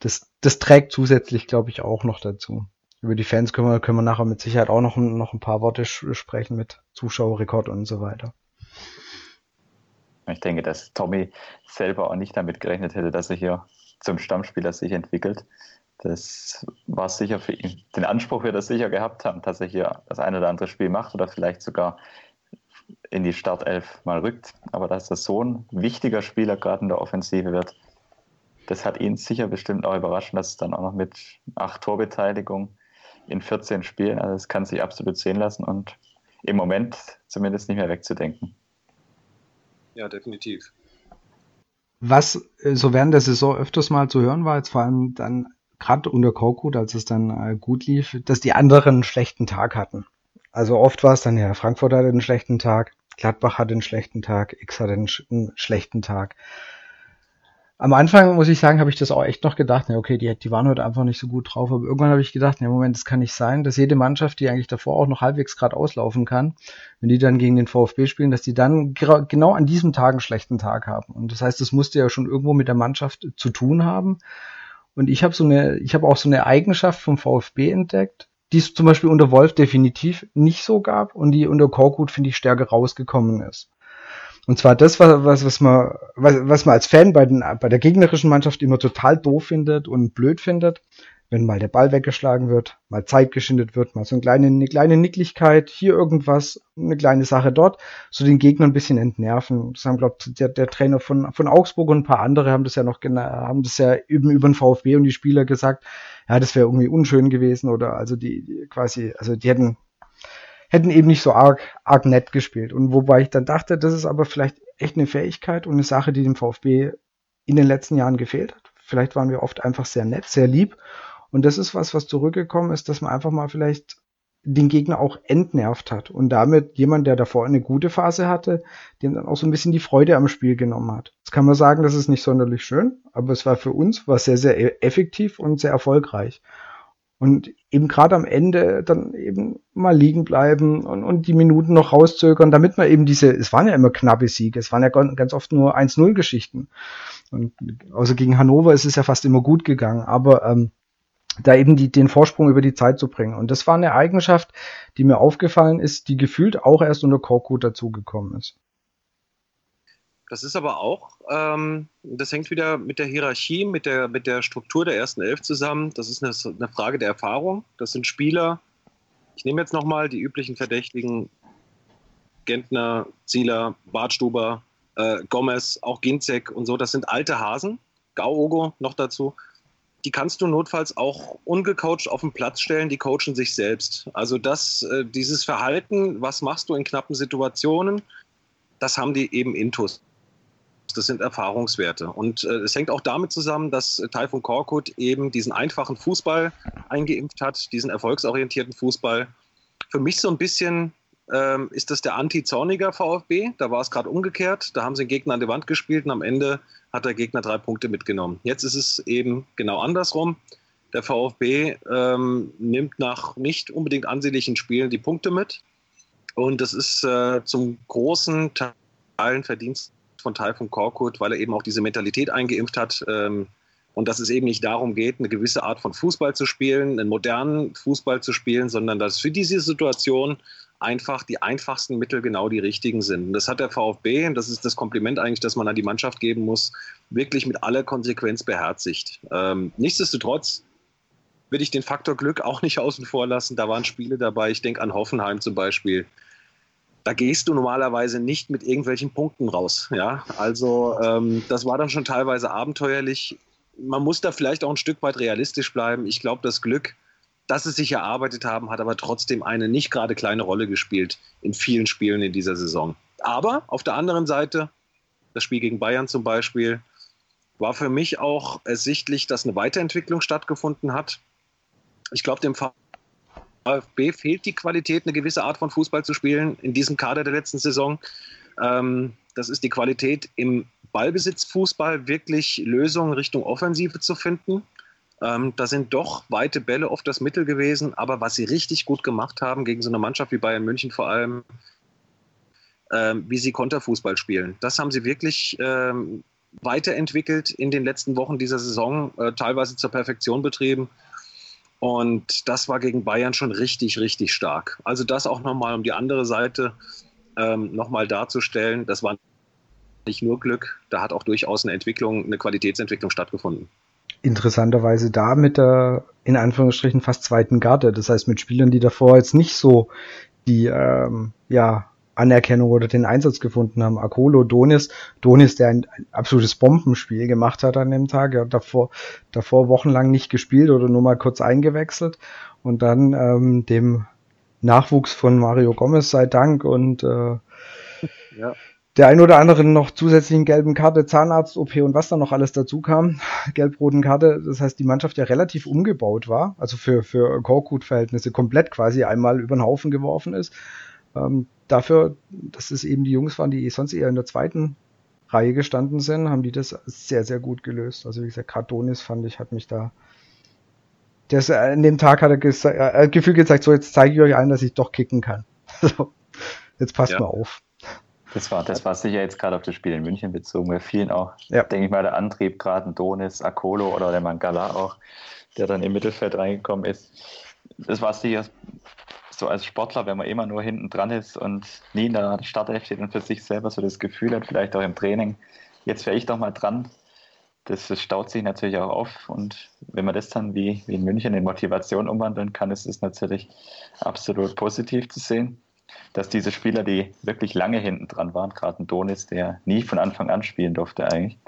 [SPEAKER 1] Das, das trägt zusätzlich, glaube ich, auch noch dazu. Über die Fans können wir, können wir nachher mit Sicherheit auch noch, noch ein paar Worte sprechen mit Zuschauerrekord und so weiter.
[SPEAKER 2] Ich denke, dass Tommy selber auch nicht damit gerechnet hätte, dass er hier zum Stammspieler sich entwickelt. Das war sicher für ihn. Den Anspruch wird er sicher gehabt haben, dass er hier das eine oder andere Spiel macht oder vielleicht sogar in die Startelf mal rückt. Aber dass er so ein wichtiger Spieler gerade in der Offensive wird, das hat ihn sicher bestimmt auch überrascht, dass es dann auch noch mit acht Torbeteiligung in 14 Spielen, also das kann sich absolut sehen lassen und im Moment zumindest nicht mehr wegzudenken.
[SPEAKER 3] Ja, definitiv.
[SPEAKER 1] Was äh, so während der Saison öfters mal zu hören war, jetzt vor allem dann gerade unter Korkut, als es dann äh, gut lief, dass die anderen einen schlechten Tag hatten. Also oft war es dann ja, Frankfurt hatte einen schlechten Tag, Gladbach hatte einen schlechten Tag, X hatte einen, sch einen schlechten Tag. Am Anfang, muss ich sagen, habe ich das auch echt noch gedacht, ja, okay, die, die waren heute einfach nicht so gut drauf, aber irgendwann habe ich gedacht, ja, Moment, das kann nicht sein, dass jede Mannschaft, die eigentlich davor auch noch halbwegs gerade auslaufen kann, wenn die dann gegen den VfB spielen, dass die dann genau an diesem Tag einen schlechten Tag haben. Und das heißt, das musste ja schon irgendwo mit der Mannschaft zu tun haben. Und ich habe so eine, ich habe auch so eine Eigenschaft vom VfB entdeckt, die es zum Beispiel unter Wolf definitiv nicht so gab und die unter Korkut, finde ich, stärker rausgekommen ist. Und zwar das, was, was, man, was, was man als Fan bei, den, bei der gegnerischen Mannschaft immer total doof findet und blöd findet, wenn mal der Ball weggeschlagen wird, mal Zeit geschindet wird, mal so eine kleine, eine kleine Nicklichkeit, hier irgendwas, eine kleine Sache dort, so den Gegner ein bisschen entnerven. Das haben, glaubt der, der Trainer von, von Augsburg und ein paar andere haben das ja noch haben das ja eben über den VfB und die Spieler gesagt, ja, das wäre irgendwie unschön gewesen oder also die, die quasi, also die hätten hätten eben nicht so arg, arg nett gespielt. Und wobei ich dann dachte, das ist aber vielleicht echt eine Fähigkeit und eine Sache, die dem VfB in den letzten Jahren gefehlt hat. Vielleicht waren wir oft einfach sehr nett, sehr lieb. Und das ist was, was zurückgekommen ist, dass man einfach mal vielleicht den Gegner auch entnervt hat und damit jemand, der davor eine gute Phase hatte, dem dann auch so ein bisschen die Freude am Spiel genommen hat. Jetzt kann man sagen, das ist nicht sonderlich schön, aber es war für uns was sehr, sehr e-, effektiv und sehr erfolgreich. Und eben gerade am Ende dann eben mal liegen bleiben und, und die Minuten noch rauszögern, damit man eben diese, es waren ja immer knappe Siege, es waren ja ganz oft nur 1-0-Geschichten. Und außer gegen Hannover ist es ja fast immer gut gegangen, aber ähm, da eben die, den Vorsprung über die Zeit zu bringen. Und das war eine Eigenschaft, die mir aufgefallen ist, die gefühlt auch erst unter Korkut dazugekommen ist.
[SPEAKER 3] Das ist aber auch, ähm, das hängt wieder mit der Hierarchie, mit der, mit der Struktur der ersten Elf zusammen. Das ist eine, eine Frage der Erfahrung. Das sind Spieler, ich nehme jetzt nochmal die üblichen Verdächtigen, Gentner, Zieler, Bartstuber, äh, Gomez, auch Ginzek und so. Das sind alte Hasen, Gauogo noch dazu. Die kannst du notfalls auch ungecoacht auf den Platz stellen, die coachen sich selbst. Also das, äh, dieses Verhalten, was machst du in knappen Situationen, das haben die eben intus. Das sind Erfahrungswerte. Und äh, es hängt auch damit zusammen, dass Taifun Korkut eben diesen einfachen Fußball eingeimpft hat, diesen erfolgsorientierten Fußball. Für mich so ein bisschen ähm, ist das der anti-zorniger VfB. Da war es gerade umgekehrt. Da haben sie den Gegner an die Wand gespielt und am Ende hat der Gegner drei Punkte mitgenommen. Jetzt ist es eben genau andersrum. Der VfB ähm, nimmt nach nicht unbedingt ansehnlichen Spielen die Punkte mit. Und das ist äh, zum großen Teil Verdienst von Taifun Korkut, weil er eben auch diese Mentalität eingeimpft hat. Ähm, und dass es eben nicht darum geht, eine gewisse Art von Fußball zu spielen, einen modernen Fußball zu spielen, sondern dass für diese Situation einfach die einfachsten Mittel genau die richtigen sind. Und das hat der VfB, und das ist das Kompliment eigentlich, das man an die Mannschaft geben muss, wirklich mit aller Konsequenz beherzigt. Ähm, nichtsdestotrotz will ich den Faktor Glück auch nicht [LAUGHS] außen vor lassen. Da waren Spiele dabei, ich denke an Hoffenheim zum Beispiel, da gehst du normalerweise nicht mit irgendwelchen Punkten raus. Ja, also ähm, das war dann schon teilweise abenteuerlich. Man muss da vielleicht auch ein Stück weit realistisch bleiben. Ich glaube, das Glück, das sie sich erarbeitet haben, hat aber trotzdem eine nicht gerade kleine Rolle gespielt in vielen Spielen in dieser Saison. Aber auf der anderen Seite, das Spiel gegen Bayern zum Beispiel, war für mich auch ersichtlich, dass eine Weiterentwicklung stattgefunden hat. Ich glaube, dem VfB fehlt die Qualität, eine gewisse Art von Fußball zu spielen in diesem Kader der letzten Saison. Ähm, das ist die Qualität im Ballbesitzfußball, wirklich Lösungen Richtung Offensive zu finden. Ähm, da sind doch weite Bälle oft das Mittel gewesen, aber was sie richtig gut gemacht haben gegen so eine Mannschaft wie Bayern München vor allem, ähm, wie sie Konterfußball spielen, das haben sie wirklich ähm, weiterentwickelt in den letzten Wochen dieser Saison, äh, teilweise zur Perfektion betrieben. Und das war gegen Bayern schon richtig, richtig stark. Also das auch nochmal, um die andere Seite ähm, nochmal darzustellen, das war nicht nur Glück, da hat auch durchaus eine Entwicklung, eine Qualitätsentwicklung stattgefunden.
[SPEAKER 1] Interessanterweise da mit der, in Anführungsstrichen, fast zweiten Garde. Das heißt mit Spielern, die davor jetzt nicht so die, ähm, ja, Anerkennung oder den Einsatz gefunden haben. Akolo, Donis, Donis, der ein, ein, absolutes Bombenspiel gemacht hat an dem Tag, er hat davor, davor wochenlang nicht gespielt oder nur mal kurz eingewechselt und dann ähm, dem Nachwuchs von Mario Gomez sei Dank und äh, ja. Der ein oder anderen noch zusätzlichen gelben Karte, Zahnarzt-OP und was da noch alles dazu kam, gelb-roten Karte, das heißt die Mannschaft ja relativ umgebaut war, also für, für Korkut-Verhältnisse komplett quasi einmal über den Haufen geworfen ist ähm, dafür, dass es eben die Jungs waren, die sonst eher in der zweiten Reihe gestanden sind, haben die das sehr, sehr gut gelöst. Also wie gesagt, Cardonis fand ich, hat mich da das, äh, an dem Tag hat er äh, Gefühl gezeigt, so jetzt zeige ich euch allen, dass ich doch kicken kann. [LAUGHS] so, jetzt passt ja. mal auf.
[SPEAKER 2] Das war, das war sicher jetzt gerade auf das Spiel in München bezogen. Wir vielen auch, ja. denke ich mal, der Antrieb, gerade ein Donis, Akolo oder der Mangala auch, der dann im Mittelfeld reingekommen ist. Das war sicher so als Sportler, wenn man immer nur hinten dran ist und nie in der Startelf steht und für sich selber so das Gefühl hat, vielleicht auch im Training, jetzt wäre ich doch mal dran. Das, das, staut sich natürlich auch auf und wenn man das dann wie, wie in München in Motivation umwandeln kann, ist es natürlich absolut positiv zu sehen, dass diese Spieler, die wirklich lange hinten dran waren, gerade ein Donis, der nie von Anfang an spielen durfte eigentlich,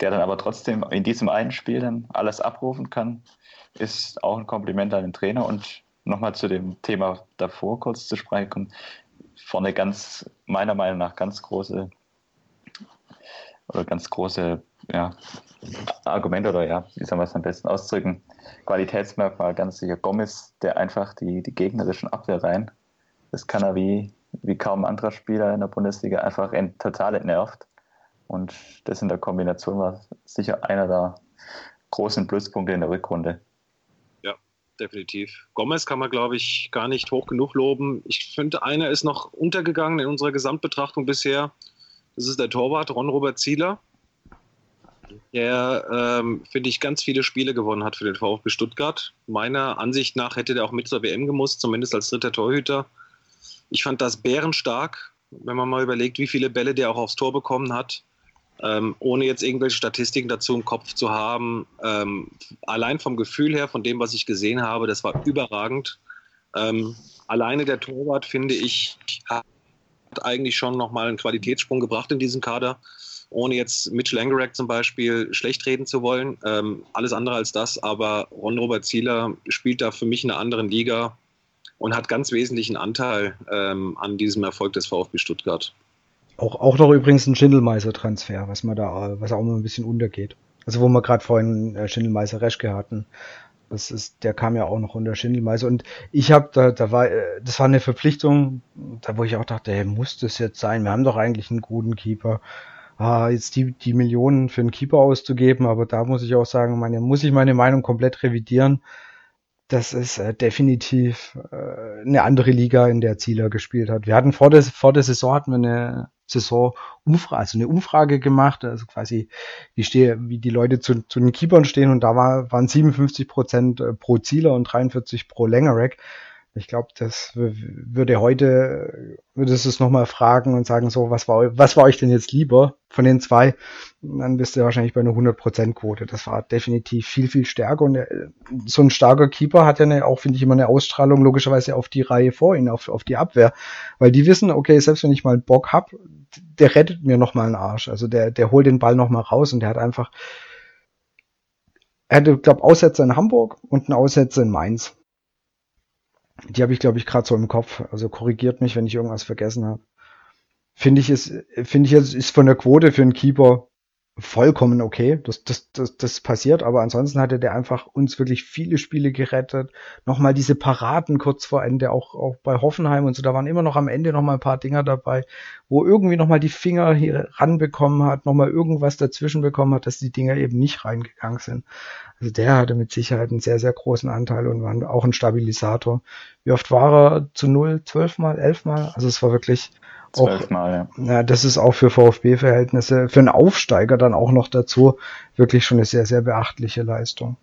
[SPEAKER 2] der dann aber trotzdem in diesem einen Spiel dann alles abrufen kann, ist auch ein Kompliment an den Trainer und nochmal zu dem Thema davor kurz zu sprechen. Vorne ganz, meiner Meinung nach, ganz große oder ganz große ja, Argumente oder ja, wie soll man es am besten ausdrücken? Qualitätsmerkmal ganz sicher Gomez, der einfach die, die gegnerischen Abwehrreihen, das kann er wie, wie kaum anderer Spieler in der Bundesliga einfach ent, total entnervt. Und das in der Kombination war sicher einer der großen Pluspunkte in der Rückrunde
[SPEAKER 3] definitiv. Gomez kann man, glaube ich, gar nicht hoch genug loben. Ich finde, einer ist noch untergegangen in unserer Gesamtbetrachtung bisher. Das ist der Torwart Ron-Robert Zieler, der, ähm, finde ich, ganz viele Spiele gewonnen hat für den VfB Stuttgart. Meiner Ansicht nach hätte der auch mit zur WM gemusst, zumindest als dritter Torhüter. Ich fand das bärenstark, wenn man mal überlegt, wie viele Bälle der auch aufs Tor bekommen hat. Ähm, ohne jetzt irgendwelche Statistiken dazu im Kopf zu haben. Ähm, allein vom Gefühl her, von dem, was ich gesehen habe, das war überragend. Ähm, alleine der Torwart, finde ich, hat eigentlich schon nochmal einen Qualitätssprung gebracht in diesem Kader, ohne jetzt Mitch Langerack zum Beispiel schlecht reden zu wollen. Ähm, alles andere als das, aber Ron-Robert Zieler spielt da für mich in einer anderen Liga und hat ganz wesentlichen Anteil ähm, an diesem Erfolg des VfB Stuttgart.
[SPEAKER 1] Auch, auch noch übrigens ein Schindelmeiser-Transfer, was man da, was auch mal ein bisschen untergeht. Also wo wir gerade vorhin äh, Schindelmeiser Reschke hatten. Das ist, der kam ja auch noch unter Schindelmeiser. Und ich habe da, da war, äh, das war eine Verpflichtung, da wo ich auch dachte, hey, muss das jetzt sein? Wir haben doch eigentlich einen guten Keeper. Ah, jetzt die, die Millionen für einen Keeper auszugeben, aber da muss ich auch sagen, meine, muss ich meine Meinung komplett revidieren. Das ist äh, definitiv äh, eine andere Liga, in der Zieler gespielt hat. Wir hatten vor der, vor der Saison hatten wir eine, Saison Umfrage, also eine Umfrage gemacht, also quasi wie stehe, wie die Leute zu, zu den Keepern stehen und da war, waren 57 Prozent äh, pro Zieler und 43 pro Längerack. Ich glaube, das würde heute, würdest du es nochmal fragen und sagen, so, was war, was war euch denn jetzt lieber von den zwei? dann bist du wahrscheinlich bei einer 100% Quote. Das war definitiv viel, viel stärker und äh, so ein starker Keeper hat ja eine, auch, finde ich, immer eine Ausstrahlung logischerweise auf die Reihe vor ihnen, auf, auf die Abwehr. Weil die wissen, okay, selbst wenn ich mal Bock hab, der rettet mir nochmal einen Arsch. Also der, der holt den Ball nochmal raus und der hat einfach, er hatte, glaube Aussätze in Hamburg und einen Aussätze in Mainz die habe ich, glaube ich, gerade so im Kopf. Also korrigiert mich, wenn ich irgendwas vergessen habe. Finde ich es, finde ich ist von der Quote für einen Keeper vollkommen okay. Das, das, das, das passiert, aber ansonsten hatte der einfach uns wirklich viele Spiele gerettet. Nochmal diese Paraden kurz vor Ende, auch, auch bei Hoffenheim und so, da waren immer noch am Ende nochmal ein paar Dinger dabei, wo irgendwie nochmal die Finger hier ranbekommen hat, nochmal irgendwas dazwischen bekommen hat, dass die Dinger eben nicht reingegangen sind. Also der hatte mit Sicherheit einen sehr, sehr großen Anteil und war auch ein Stabilisator. Wie oft war er zu null? Zwölfmal, elfmal? Also es war wirklich Zwölfmal, ja. ja. Das ist auch für VfB-Verhältnisse, für einen Aufsteiger dann auch noch dazu wirklich schon eine sehr, sehr beachtliche Leistung.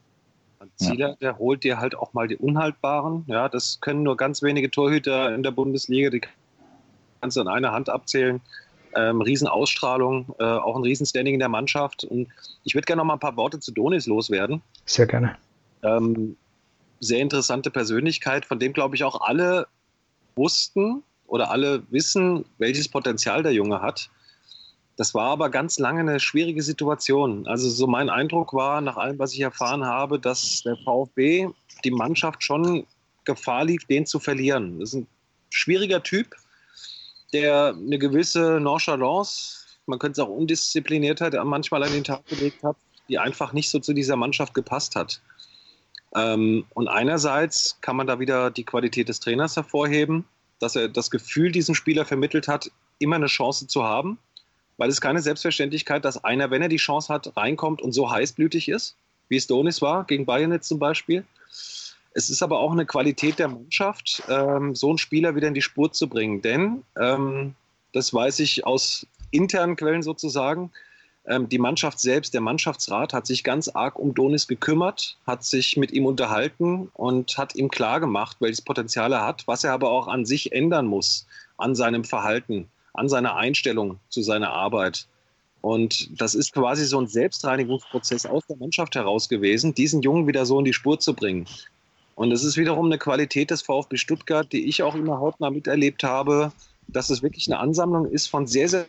[SPEAKER 3] Zieler, der holt dir halt auch mal die Unhaltbaren. Ja, das können nur ganz wenige Torhüter in der Bundesliga, die kannst du an einer Hand abzählen. Ähm, Riesenausstrahlung, äh, auch ein Riesenstanding in der Mannschaft. Und ich würde gerne noch mal ein paar Worte zu Donis loswerden.
[SPEAKER 1] Sehr gerne.
[SPEAKER 3] Ähm, sehr interessante Persönlichkeit, von dem glaube ich auch alle wussten, oder alle wissen, welches Potenzial der Junge hat. Das war aber ganz lange eine schwierige Situation. Also so mein Eindruck war, nach allem, was ich erfahren habe, dass der VfB die Mannschaft schon Gefahr lief, den zu verlieren. Das ist ein schwieriger Typ, der eine gewisse Nonchalance, man könnte es auch Undiszipliniertheit manchmal an den Tag gelegt hat, die einfach nicht so zu dieser Mannschaft gepasst hat. Ähm, und einerseits kann man da wieder die Qualität des Trainers hervorheben, dass er das Gefühl diesem Spieler vermittelt hat, immer eine Chance zu haben weil es keine Selbstverständlichkeit, dass einer, wenn er die Chance hat, reinkommt und so heißblütig ist, wie es Donis war, gegen Bayern jetzt zum Beispiel. Es ist aber auch eine Qualität der Mannschaft, ähm, so einen Spieler wieder in die Spur zu bringen. Denn, ähm, das weiß ich aus internen Quellen sozusagen, die Mannschaft selbst, der Mannschaftsrat, hat sich ganz arg um Donis gekümmert, hat sich mit ihm unterhalten und hat ihm klargemacht, welches Potenzial er hat, was er aber auch an sich ändern muss, an seinem Verhalten an seiner Einstellung zu seiner Arbeit. Und das ist quasi so ein Selbstreinigungsprozess aus der Mannschaft heraus gewesen, diesen Jungen wieder so in die Spur zu bringen. Und es ist wiederum eine Qualität des VfB Stuttgart, die ich auch immer hautnah miterlebt habe, dass es wirklich eine Ansammlung ist von sehr, sehr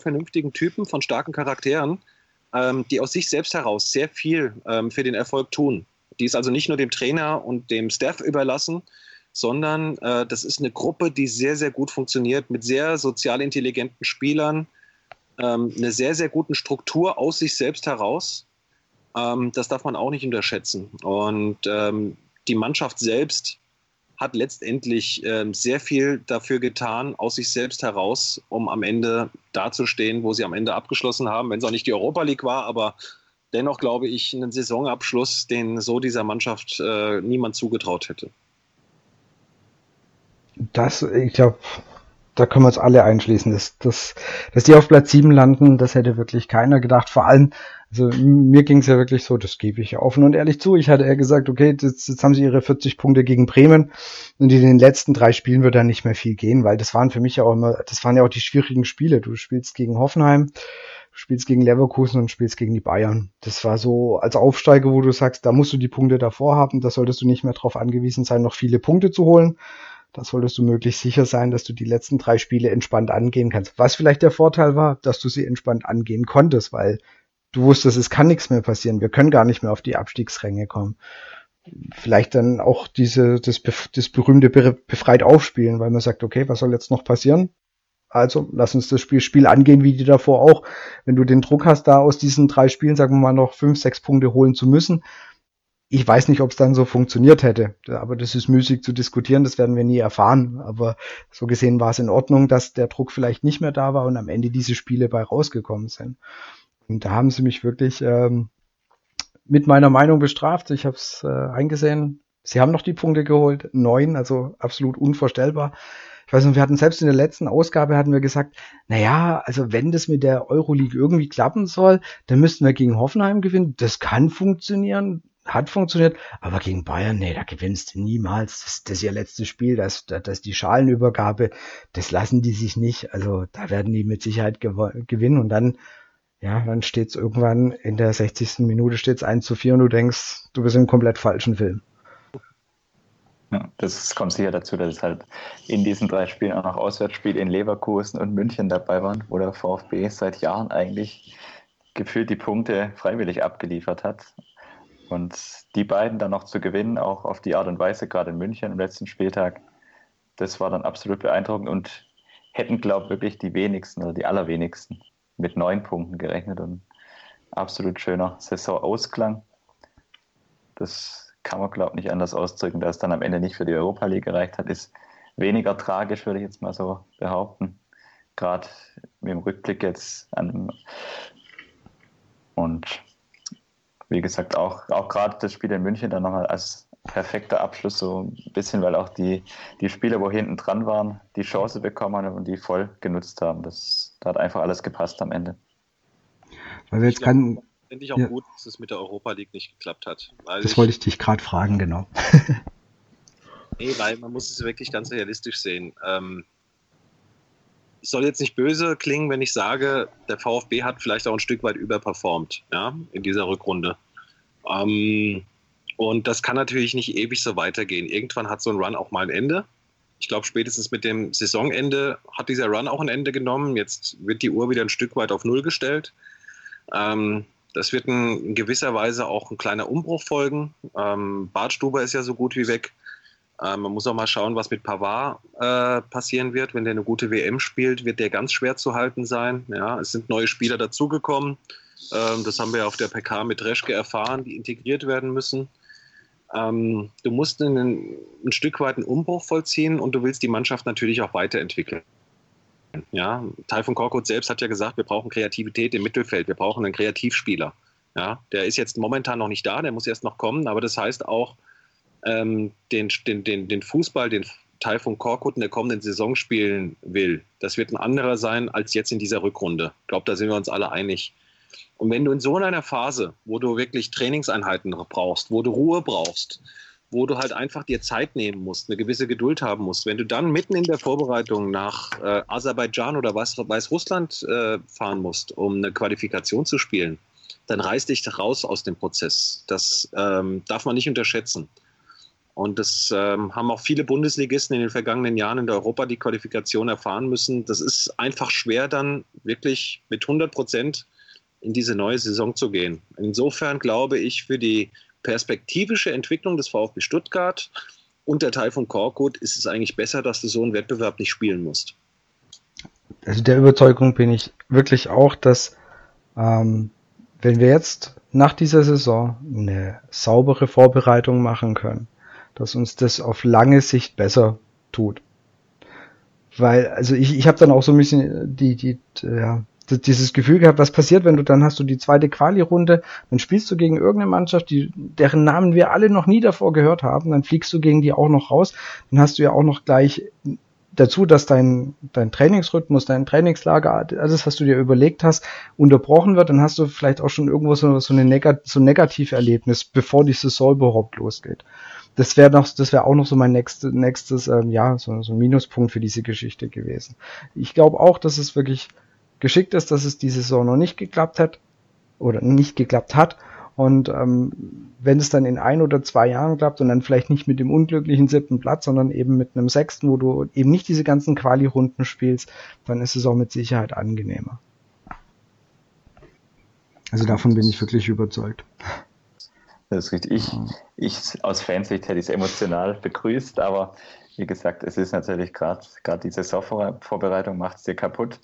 [SPEAKER 3] vernünftigen Typen, von starken Charakteren, ähm, die aus sich selbst heraus sehr viel ähm, für den Erfolg tun. Die ist also nicht nur dem Trainer und dem Staff überlassen, sondern äh, das ist eine Gruppe, die sehr, sehr gut funktioniert, mit sehr sozial intelligenten Spielern, ähm, eine sehr, sehr guten Struktur aus sich selbst heraus. Ähm, das darf man auch nicht unterschätzen. Und ähm, die Mannschaft selbst hat letztendlich ähm, sehr viel dafür getan, aus sich selbst heraus, um am Ende dazustehen, wo sie am Ende abgeschlossen haben, wenn es auch nicht die Europa League war, aber dennoch glaube ich, einen Saisonabschluss, den so dieser Mannschaft äh, niemand zugetraut hätte
[SPEAKER 1] das, ich glaube, da können wir uns alle einschließen. Dass, dass, dass die auf Platz 7 landen, das hätte wirklich keiner gedacht. Vor allem, also mir ging es ja wirklich so, das gebe ich offen und ehrlich zu. Ich hatte eher gesagt, okay, jetzt, jetzt haben sie ihre 40 Punkte gegen Bremen und in den letzten drei Spielen wird da nicht mehr viel gehen, weil das waren für mich ja auch immer, das waren ja auch die schwierigen Spiele. Du spielst gegen Hoffenheim, du spielst gegen Leverkusen und spielst gegen die Bayern. Das war so als Aufsteiger, wo du sagst, da musst du die Punkte davor haben, da solltest du nicht mehr darauf angewiesen sein, noch viele Punkte zu holen. Da solltest du möglichst sicher sein, dass du die letzten drei Spiele entspannt angehen kannst. Was vielleicht der Vorteil war, dass du sie entspannt angehen konntest, weil du wusstest, es kann nichts mehr passieren. Wir können gar nicht mehr auf die Abstiegsränge kommen. Vielleicht dann auch diese, das, das berühmte befreit aufspielen, weil man sagt, okay, was soll jetzt noch passieren? Also lass uns das Spiel, Spiel angehen, wie die davor auch. Wenn du den Druck hast, da aus diesen drei Spielen, sagen wir mal, noch fünf, sechs Punkte holen zu müssen, ich weiß nicht, ob es dann so funktioniert hätte, aber das ist müßig zu diskutieren, das werden wir nie erfahren. Aber so gesehen war es in Ordnung, dass der Druck vielleicht nicht mehr da war und am Ende diese Spiele bei rausgekommen sind. Und da haben sie mich wirklich ähm, mit meiner Meinung bestraft. Ich habe es äh, eingesehen. Sie haben noch die Punkte geholt, neun, also absolut unvorstellbar. Ich weiß nicht, wir hatten selbst in der letzten Ausgabe hatten wir gesagt, na ja, also wenn das mit der Euroleague irgendwie klappen soll, dann müssten wir gegen Hoffenheim gewinnen. Das kann funktionieren hat funktioniert, aber gegen Bayern, nee, da gewinnst du niemals. Das, das ist ihr letztes Spiel, das, das, das die Schalenübergabe, das lassen die sich nicht. Also da werden die mit Sicherheit gewinnen und dann, ja, dann steht's irgendwann in der 60. Minute steht's 1 zu 4 und du denkst, du bist im komplett falschen Film.
[SPEAKER 2] Ja, das kommt sicher dazu, dass es halt in diesen drei Spielen auch noch Auswärtsspiele in Leverkusen und München dabei waren, wo der VfB seit Jahren eigentlich gefühlt die Punkte freiwillig abgeliefert hat. Und die beiden dann noch zu gewinnen, auch auf die Art und Weise, gerade in München am letzten Spieltag, das war dann absolut beeindruckend und hätten, glaube ich, wirklich die wenigsten oder die allerwenigsten mit neun Punkten gerechnet und absolut schöner Saisonausklang. Das kann man, glaube ich, nicht anders ausdrücken, dass es dann am Ende nicht für die Europa League gereicht hat, ist weniger tragisch, würde ich jetzt mal so behaupten. Gerade mit dem Rückblick jetzt an und wie gesagt, auch, auch gerade das Spiel in München dann nochmal als perfekter Abschluss, so ein bisschen, weil auch die, die Spieler, wo hinten dran waren, die Chance bekommen haben und die voll genutzt haben. Das, da hat einfach alles gepasst am Ende.
[SPEAKER 1] Weil wir jetzt kann,
[SPEAKER 3] Finde ich auch ja. gut, dass es mit der Europa League nicht geklappt hat.
[SPEAKER 1] das ich, wollte ich dich gerade fragen, genau. [LAUGHS]
[SPEAKER 3] nee, weil man muss es wirklich ganz realistisch sehen. Ähm, es soll jetzt nicht böse klingen, wenn ich sage, der VfB hat vielleicht auch ein Stück weit überperformt ja, in dieser Rückrunde. Ähm, und das kann natürlich nicht ewig so weitergehen. Irgendwann hat so ein Run auch mal ein Ende. Ich glaube, spätestens mit dem Saisonende hat dieser Run auch ein Ende genommen. Jetzt wird die Uhr wieder ein Stück weit auf Null gestellt. Ähm, das wird in, gewisser Weise auch ein kleiner Umbruch folgen. Ähm, Bartstuber ist ja so gut wie weg. Ähm, man muss auch mal schauen, was mit Pavard äh, passieren wird. Wenn der eine gute WM spielt, wird der ganz schwer zu halten sein. Ja, es sind neue Spieler dazugekommen. Ähm, das haben wir auf der PK mit Reschke erfahren, die integriert werden müssen. Ähm, du musst einen, ein Stück weit einen Umbruch vollziehen und du willst die Mannschaft natürlich auch weiterentwickeln. Ja, Teil von Korkut selbst hat ja gesagt, wir brauchen Kreativität im Mittelfeld, wir brauchen einen Kreativspieler. Ja, der ist jetzt momentan noch nicht da, der muss erst noch kommen, aber das heißt auch, ähm, den, den, den, den Fußball, den Teil von Korkut in der kommenden Saison spielen will, das wird ein anderer sein als jetzt in dieser Rückrunde. Ich glaube, da sind wir uns alle einig. Und wenn du in so einer Phase, wo du wirklich Trainingseinheiten brauchst, wo du Ruhe brauchst, wo du halt einfach dir Zeit nehmen musst, eine gewisse Geduld haben musst. Wenn du dann mitten in der Vorbereitung nach äh, Aserbaidschan oder Weißrussland äh, fahren musst, um eine Qualifikation zu spielen, dann reiß dich raus aus dem Prozess. Das ähm, darf man nicht unterschätzen. Und das ähm, haben auch viele Bundesligisten in den vergangenen Jahren in der Europa die Qualifikation erfahren müssen. Das ist einfach schwer, dann wirklich mit 100 Prozent in diese neue Saison zu gehen. Insofern glaube ich, für die perspektivische Entwicklung des VfB Stuttgart und der Teil von Korkut ist es eigentlich besser, dass du so einen Wettbewerb nicht spielen musst.
[SPEAKER 1] Also der Überzeugung bin ich wirklich auch, dass ähm, wenn wir jetzt nach dieser Saison eine saubere Vorbereitung machen können, dass uns das auf lange Sicht besser tut. Weil, also ich, ich habe dann auch so ein bisschen die, die, ja, dieses Gefühl gehabt, was passiert, wenn du dann hast du die zweite Quali-Runde, dann spielst du gegen irgendeine Mannschaft, die, deren Namen wir alle noch nie davor gehört haben, dann fliegst du gegen die auch noch raus, dann hast du ja auch noch gleich dazu, dass dein, dein Trainingsrhythmus, dein Trainingslager, alles, was du dir überlegt hast, unterbrochen wird, dann hast du vielleicht auch schon irgendwo so, so, eine Negat so ein Negativerlebnis, bevor die Saison überhaupt losgeht. Das wäre noch, das wäre auch noch so mein nächstes, nächstes, ähm, ja, so, so ein Minuspunkt für diese Geschichte gewesen. Ich glaube auch, dass es wirklich geschickt ist, dass es diese Saison noch nicht geklappt hat oder nicht geklappt hat. Und ähm, wenn es dann in ein oder zwei Jahren klappt und dann vielleicht nicht mit dem unglücklichen siebten Platz, sondern eben mit einem sechsten, wo du eben nicht diese ganzen Quali-Runden spielst, dann ist es auch mit Sicherheit angenehmer. Also davon bin ich wirklich überzeugt.
[SPEAKER 2] Das ist richtig. Ich, ich aus Fansicht hätte ich es emotional begrüßt, aber wie gesagt, es ist natürlich gerade die Saisonvorbereitung macht es dir kaputt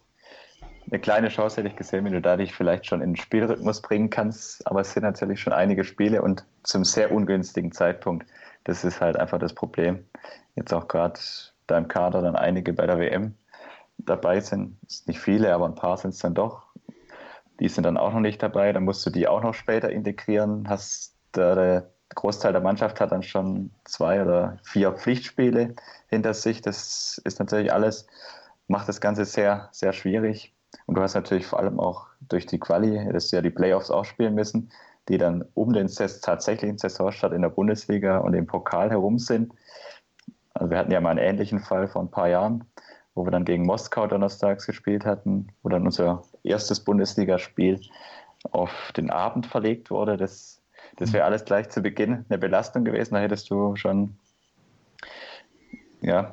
[SPEAKER 2] eine kleine Chance hätte ich gesehen, wenn du da dich vielleicht schon in den Spielrhythmus bringen kannst. Aber es sind natürlich schon einige Spiele und zum sehr ungünstigen Zeitpunkt. Das ist halt einfach das Problem. Jetzt auch gerade da im Kader dann einige bei der WM dabei sind. Nicht viele, aber ein paar sind es dann doch. Die sind dann auch noch nicht dabei. Dann musst du die auch noch später integrieren. Hast der, der Großteil der Mannschaft hat dann schon zwei oder vier Pflichtspiele hinter sich. Das ist natürlich alles, macht das Ganze sehr, sehr schwierig. Und du hast natürlich vor allem auch durch die Quali, dass ja die Playoffs auch spielen müssen, die dann um den tatsächlichen Saisonstart in der Bundesliga und im Pokal herum sind. Also wir hatten ja mal einen ähnlichen Fall vor ein paar Jahren, wo wir dann gegen Moskau donnerstags gespielt hatten, wo dann unser erstes Bundesligaspiel auf den Abend verlegt wurde. Das, das wäre alles gleich zu Beginn eine Belastung gewesen. Da hättest du schon ja,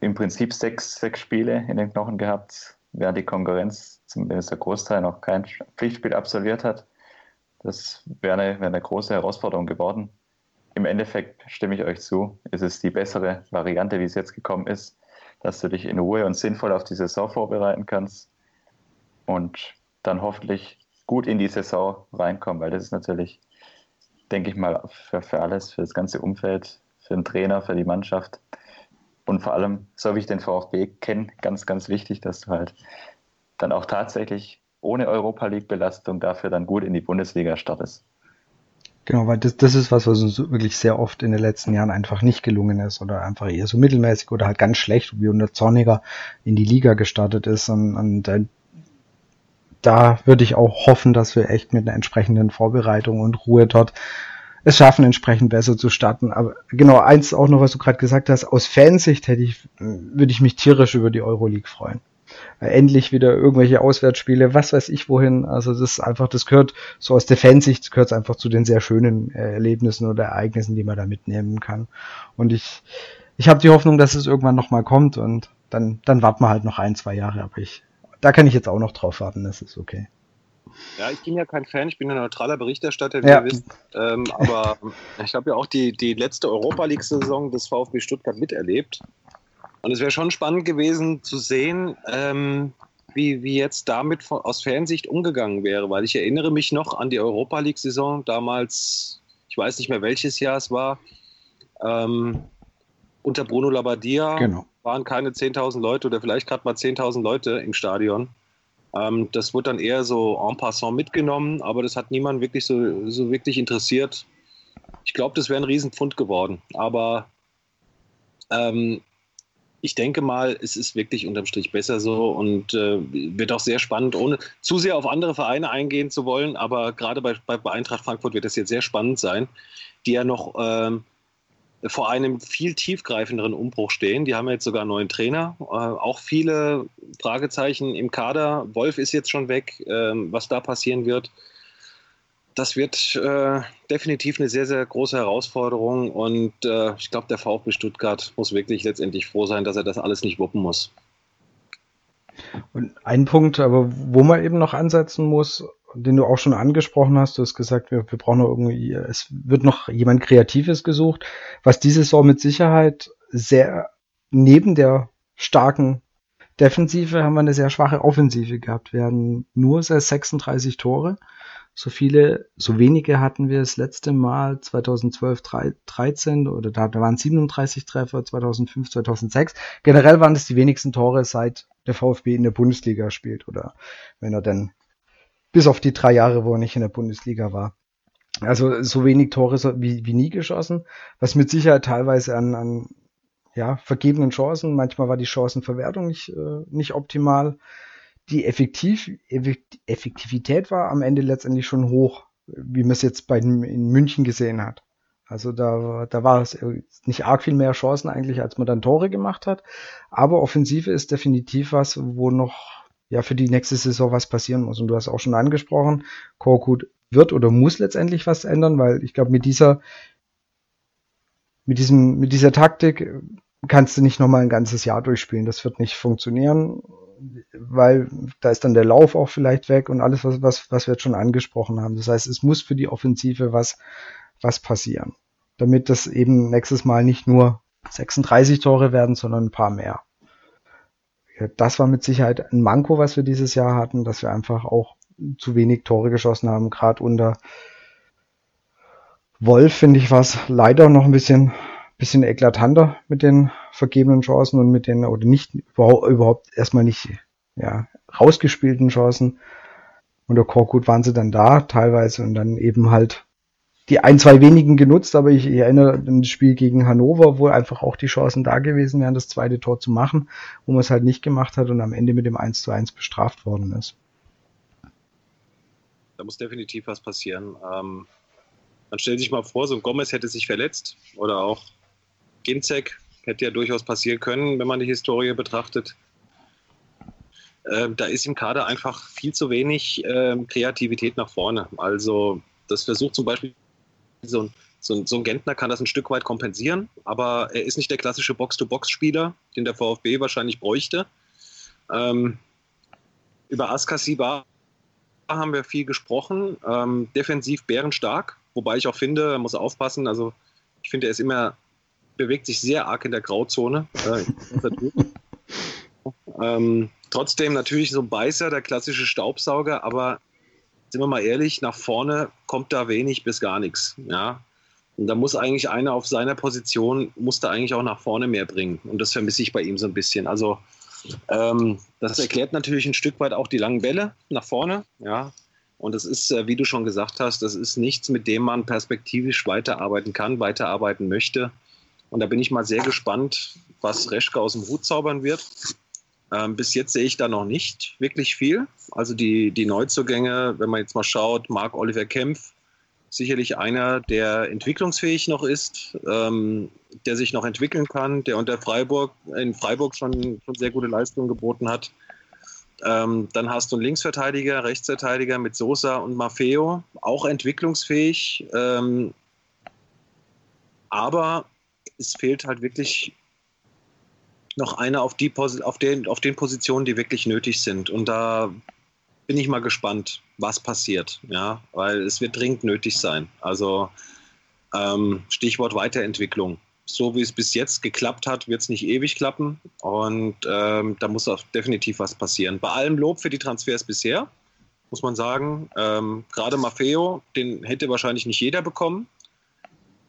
[SPEAKER 2] im Prinzip sechs, sechs Spiele in den Knochen gehabt, während die Konkurrenz, zumindest der Großteil, noch kein Pflichtspiel absolviert hat. Das wäre eine, wäre eine große Herausforderung geworden. Im Endeffekt stimme ich euch zu, ist es die bessere Variante, wie es jetzt gekommen ist, dass du dich in Ruhe und sinnvoll auf die Saison vorbereiten kannst und dann hoffentlich gut in die Saison reinkommen, weil das ist natürlich, denke ich mal, für, für alles, für das ganze Umfeld, für den Trainer, für die Mannschaft und vor allem, so wie ich den VfB kenne, ganz, ganz wichtig, dass du halt dann auch tatsächlich ohne Europa League-Belastung dafür dann gut in die Bundesliga startest.
[SPEAKER 1] Genau, weil das, das ist was, was uns wirklich sehr oft in den letzten Jahren einfach nicht gelungen ist oder einfach eher so mittelmäßig oder halt ganz schlecht, wie unter Zorniger in die Liga gestartet ist. Und, und äh, da würde ich auch hoffen, dass wir echt mit einer entsprechenden Vorbereitung und Ruhe dort es schaffen, entsprechend besser zu starten. Aber genau, eins auch noch, was du gerade gesagt hast, aus Fansicht hätte ich, würde ich mich tierisch über die Euroleague freuen. Endlich wieder irgendwelche Auswärtsspiele, was weiß ich wohin. Also das ist einfach, das gehört so aus der Fansicht, gehört es einfach zu den sehr schönen Erlebnissen oder Ereignissen, die man da mitnehmen kann. Und ich, ich habe die Hoffnung, dass es irgendwann nochmal kommt und dann, dann warten wir halt noch ein, zwei Jahre, aber ich, da kann ich jetzt auch noch drauf warten, das ist okay.
[SPEAKER 3] Ja, ich bin ja kein Fan, ich bin ein neutraler Berichterstatter, wie ja. ihr wisst. Ähm, aber [LAUGHS] ich habe ja auch die, die letzte Europa League-Saison des VfB Stuttgart miterlebt. Und es wäre schon spannend gewesen zu sehen, ähm, wie, wie jetzt damit von, aus Fansicht umgegangen wäre, weil ich erinnere mich noch an die Europa League-Saison damals, ich weiß nicht mehr welches Jahr es war, ähm, unter Bruno Labbadia genau. waren keine 10.000 Leute oder vielleicht gerade mal 10.000 Leute im Stadion. Ähm, das wurde dann eher so en passant mitgenommen, aber das hat niemand wirklich so, so wirklich interessiert. Ich glaube, das wäre ein Riesenpfund geworden. Aber ähm, ich denke mal, es ist wirklich unterm Strich besser so und äh, wird auch sehr spannend, ohne zu sehr auf andere Vereine eingehen zu wollen. Aber gerade bei, bei, Eintracht Frankfurt wird es jetzt sehr spannend sein, die ja noch ähm, vor einem viel tiefgreifenderen Umbruch stehen. Die haben jetzt sogar einen neuen Trainer, äh, auch viele Fragezeichen im Kader. Wolf ist jetzt schon weg, äh, was da passieren wird. Das wird äh, definitiv eine sehr, sehr große Herausforderung und äh, ich glaube, der VfB Stuttgart muss wirklich letztendlich froh sein, dass er das alles nicht wuppen muss.
[SPEAKER 1] Und ein Punkt, aber wo man eben noch ansetzen muss, den du auch schon angesprochen hast, du hast gesagt, wir, wir brauchen noch irgendwie, es wird noch jemand Kreatives gesucht, was diese Saison mit Sicherheit sehr neben der starken Defensive haben wir eine sehr schwache Offensive gehabt. Wir hatten nur 36 Tore. So viele, so wenige hatten wir das letzte Mal 2012, 13 oder da, da waren 37 Treffer, 2005, 2006. Generell waren es die wenigsten Tore seit der VfB in der Bundesliga spielt oder wenn er denn bis auf die drei Jahre, wo er nicht in der Bundesliga war. Also so wenig Tore wie, wie nie geschossen, was mit Sicherheit teilweise an, an ja, vergebenen Chancen, manchmal war die Chancenverwertung nicht, äh, nicht optimal. Die Effektiv, Effektivität war am Ende letztendlich schon hoch, wie man es jetzt bei in München gesehen hat. Also da, da war es nicht arg viel mehr Chancen eigentlich, als man dann Tore gemacht hat. Aber Offensive ist definitiv was, wo noch ja für die nächste Saison was passieren muss. Und du hast auch schon angesprochen, Korkut wird oder muss letztendlich was ändern, weil ich glaube, mit dieser, mit diesem, mit dieser Taktik kannst du nicht nochmal ein ganzes Jahr durchspielen. Das wird nicht funktionieren, weil da ist dann der Lauf auch vielleicht weg und alles, was, was, was wir jetzt schon angesprochen haben. Das heißt, es muss für die Offensive was, was passieren. Damit das eben nächstes Mal nicht nur 36 Tore werden, sondern ein paar mehr das war mit Sicherheit ein Manko, was wir dieses Jahr hatten, dass wir einfach auch zu wenig Tore geschossen haben. Gerade unter Wolf, finde ich, war es leider noch ein bisschen, bisschen eklatanter mit den vergebenen Chancen und mit den, oder nicht, überhaupt, erstmal nicht, ja, rausgespielten Chancen. Unter Korkut waren sie dann da, teilweise, und dann eben halt die ein, zwei wenigen genutzt, aber ich, erinnere an das Spiel gegen Hannover, wo einfach auch die Chancen da gewesen wären, das zweite Tor zu machen, wo man es halt nicht gemacht hat und am Ende mit dem 1 zu 1 bestraft worden ist.
[SPEAKER 3] Da muss definitiv was passieren. Ähm, man stellt sich mal vor, so ein Gomez hätte sich verletzt oder auch Ginzek hätte ja durchaus passieren können, wenn man die Historie betrachtet. Ähm, da ist im Kader einfach viel zu wenig ähm, Kreativität nach vorne. Also das versucht zum Beispiel so ein, so, ein, so ein Gentner kann das ein Stück weit kompensieren, aber er ist nicht der klassische Box-to-Box-Spieler, den der VfB wahrscheinlich bräuchte. Ähm, über Askasiba haben wir viel gesprochen. Ähm, defensiv bärenstark, wobei ich auch finde, er muss aufpassen. Also ich finde, er ist immer, bewegt sich sehr arg in der Grauzone. Äh, [LAUGHS] ähm, trotzdem natürlich so ein Beißer, der klassische Staubsauger, aber sind wir mal ehrlich, nach vorne kommt da wenig bis gar nichts. Ja? Und da muss eigentlich einer auf seiner Position, muss da eigentlich auch nach vorne mehr bringen. Und das vermisse ich bei ihm so ein bisschen. Also ähm, das erklärt natürlich ein Stück weit auch die langen Bälle nach vorne. Ja? Und das ist, äh, wie du schon gesagt hast, das ist nichts, mit dem man perspektivisch weiterarbeiten kann, weiterarbeiten möchte. Und da bin ich mal sehr gespannt, was Reschke aus dem Hut zaubern wird. Ähm, bis jetzt sehe ich da noch nicht wirklich viel. Also die, die Neuzugänge, wenn man jetzt mal schaut, Marc Oliver Kempf, sicherlich einer, der entwicklungsfähig noch ist, ähm, der sich noch entwickeln kann, der unter Freiburg in Freiburg schon, schon sehr gute Leistungen geboten hat. Ähm, dann hast du einen Linksverteidiger, Rechtsverteidiger mit Sosa und Maffeo, auch entwicklungsfähig. Ähm, aber es fehlt halt wirklich noch einer auf, die, auf, den, auf den Positionen, die wirklich nötig sind. Und da bin ich mal gespannt, was passiert. Ja, weil es wird dringend nötig sein. Also ähm, Stichwort Weiterentwicklung. So wie es bis jetzt geklappt hat, wird es nicht ewig klappen. Und ähm, da muss auch definitiv was passieren. Bei allem Lob für die Transfers bisher, muss man sagen. Ähm, Gerade Maffeo, den hätte wahrscheinlich nicht jeder bekommen.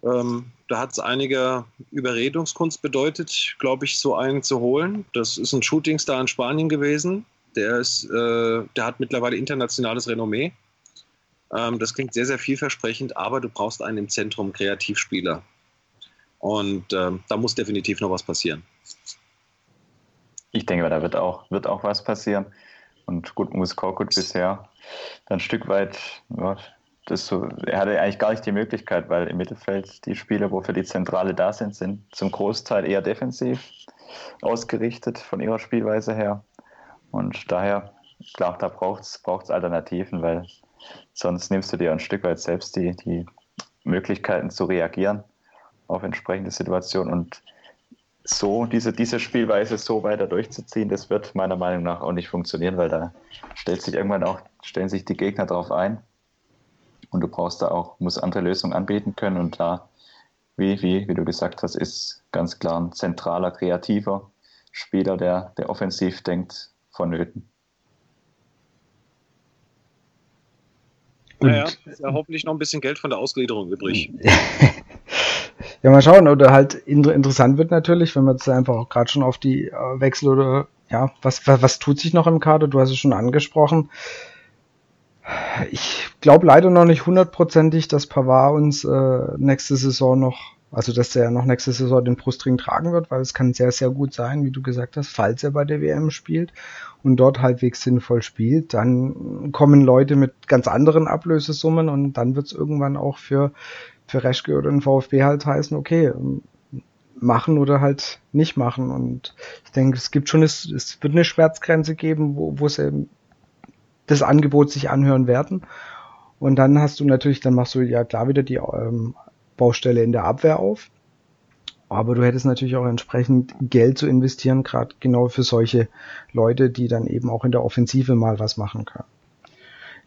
[SPEAKER 3] Ähm, da hat es einige Überredungskunst bedeutet, glaube ich, so einen zu holen. Das ist ein Shootingstar in Spanien gewesen. Der, ist, äh, der hat mittlerweile internationales Renommee. Ähm, das klingt sehr, sehr vielversprechend, aber du brauchst einen im Zentrum Kreativspieler. Und äh, da muss definitiv noch was passieren.
[SPEAKER 2] Ich denke, da wird auch, wird auch was passieren. Und gut, muss Korkut bisher ein Stück weit, das so, er hatte eigentlich gar nicht die Möglichkeit, weil im Mittelfeld die Spieler, wofür die Zentrale da sind, sind zum Großteil eher defensiv ausgerichtet von ihrer Spielweise her. Und daher, klar, da braucht es Alternativen, weil sonst nimmst du dir ein Stück weit selbst die, die Möglichkeiten zu reagieren auf entsprechende Situationen. Und so, diese, diese Spielweise so weiter durchzuziehen, das wird meiner Meinung nach auch nicht funktionieren, weil da stellt sich irgendwann auch, stellen sich die Gegner darauf ein. Und du brauchst da auch, musst andere Lösungen anbieten können. Und da, wie, wie, wie du gesagt hast, ist ganz klar ein zentraler, kreativer Spieler, der, der offensiv denkt, vonnöten.
[SPEAKER 3] Naja, ist ja hoffentlich noch ein bisschen Geld von der Ausgliederung übrig. [LAUGHS]
[SPEAKER 1] ja, mal schauen. Oder halt interessant wird natürlich, wenn man jetzt einfach auch gerade schon auf die äh, Wechsel oder ja, was, was, was tut sich noch im Kader? Du hast es schon angesprochen. Ich glaube leider noch nicht hundertprozentig, dass Pavard uns äh, nächste Saison noch also, dass er noch nächste Saison den Brustring tragen wird, weil es kann sehr, sehr gut sein, wie du gesagt hast, falls er bei der WM spielt und dort halbwegs sinnvoll spielt, dann kommen Leute mit ganz anderen Ablösesummen und dann wird es irgendwann auch für, für Reschke oder den VfB halt heißen, okay, machen oder halt nicht machen. Und ich denke, es gibt schon, es, es wird eine Schmerzgrenze geben, wo, wo sie das Angebot sich anhören werden. Und dann hast du natürlich, dann machst du ja klar wieder die ähm, Baustelle in der Abwehr auf. Aber du hättest natürlich auch entsprechend Geld zu investieren, gerade genau für solche Leute, die dann eben auch in der Offensive mal was machen können.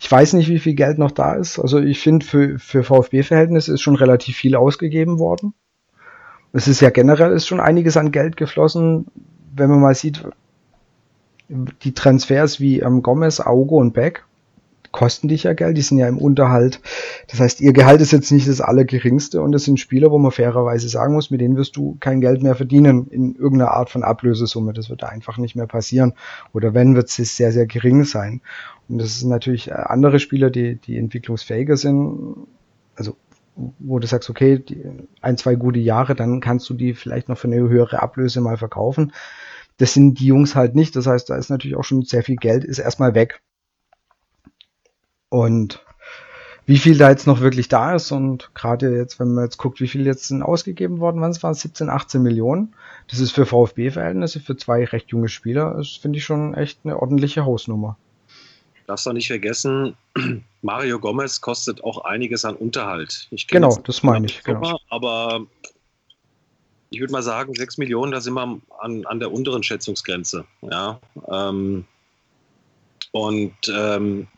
[SPEAKER 1] Ich weiß nicht, wie viel Geld noch da ist. Also ich finde, für, für VfB-Verhältnisse ist schon relativ viel ausgegeben worden. Es ist ja generell ist schon einiges an Geld geflossen, wenn man mal sieht, die Transfers wie ähm, Gomez, Augo und Beck kosten dich ja Geld, die sind ja im Unterhalt. Das heißt, ihr Gehalt ist jetzt nicht das allergeringste und das sind Spieler, wo man fairerweise sagen muss, mit denen wirst du kein Geld mehr verdienen in irgendeiner Art von Ablösesumme. Das wird einfach nicht mehr passieren. Oder wenn, wird es sehr, sehr gering sein. Und das sind natürlich äh, andere Spieler, die, die entwicklungsfähiger sind. Also wo du sagst, okay, ein, zwei gute Jahre, dann kannst du die vielleicht noch für eine höhere Ablöse mal verkaufen. Das sind die Jungs halt nicht. Das heißt, da ist natürlich auch schon sehr viel Geld, ist erstmal weg. Und wie viel da jetzt noch wirklich da ist und gerade jetzt, wenn man jetzt guckt, wie viel jetzt sind ausgegeben worden, wann es waren 17, 18 Millionen. Das ist für VfB-Verhältnisse, für zwei recht junge Spieler, das finde ich schon echt eine ordentliche Hausnummer.
[SPEAKER 3] Darfst du nicht vergessen, [CLEARS THROAT] Mario Gomez kostet auch einiges an Unterhalt.
[SPEAKER 1] genau, das meine ich. Genau.
[SPEAKER 3] Aber ich würde mal sagen, 6 Millionen, da sind wir an, an der unteren Schätzungsgrenze. Ja, ähm, und ähm,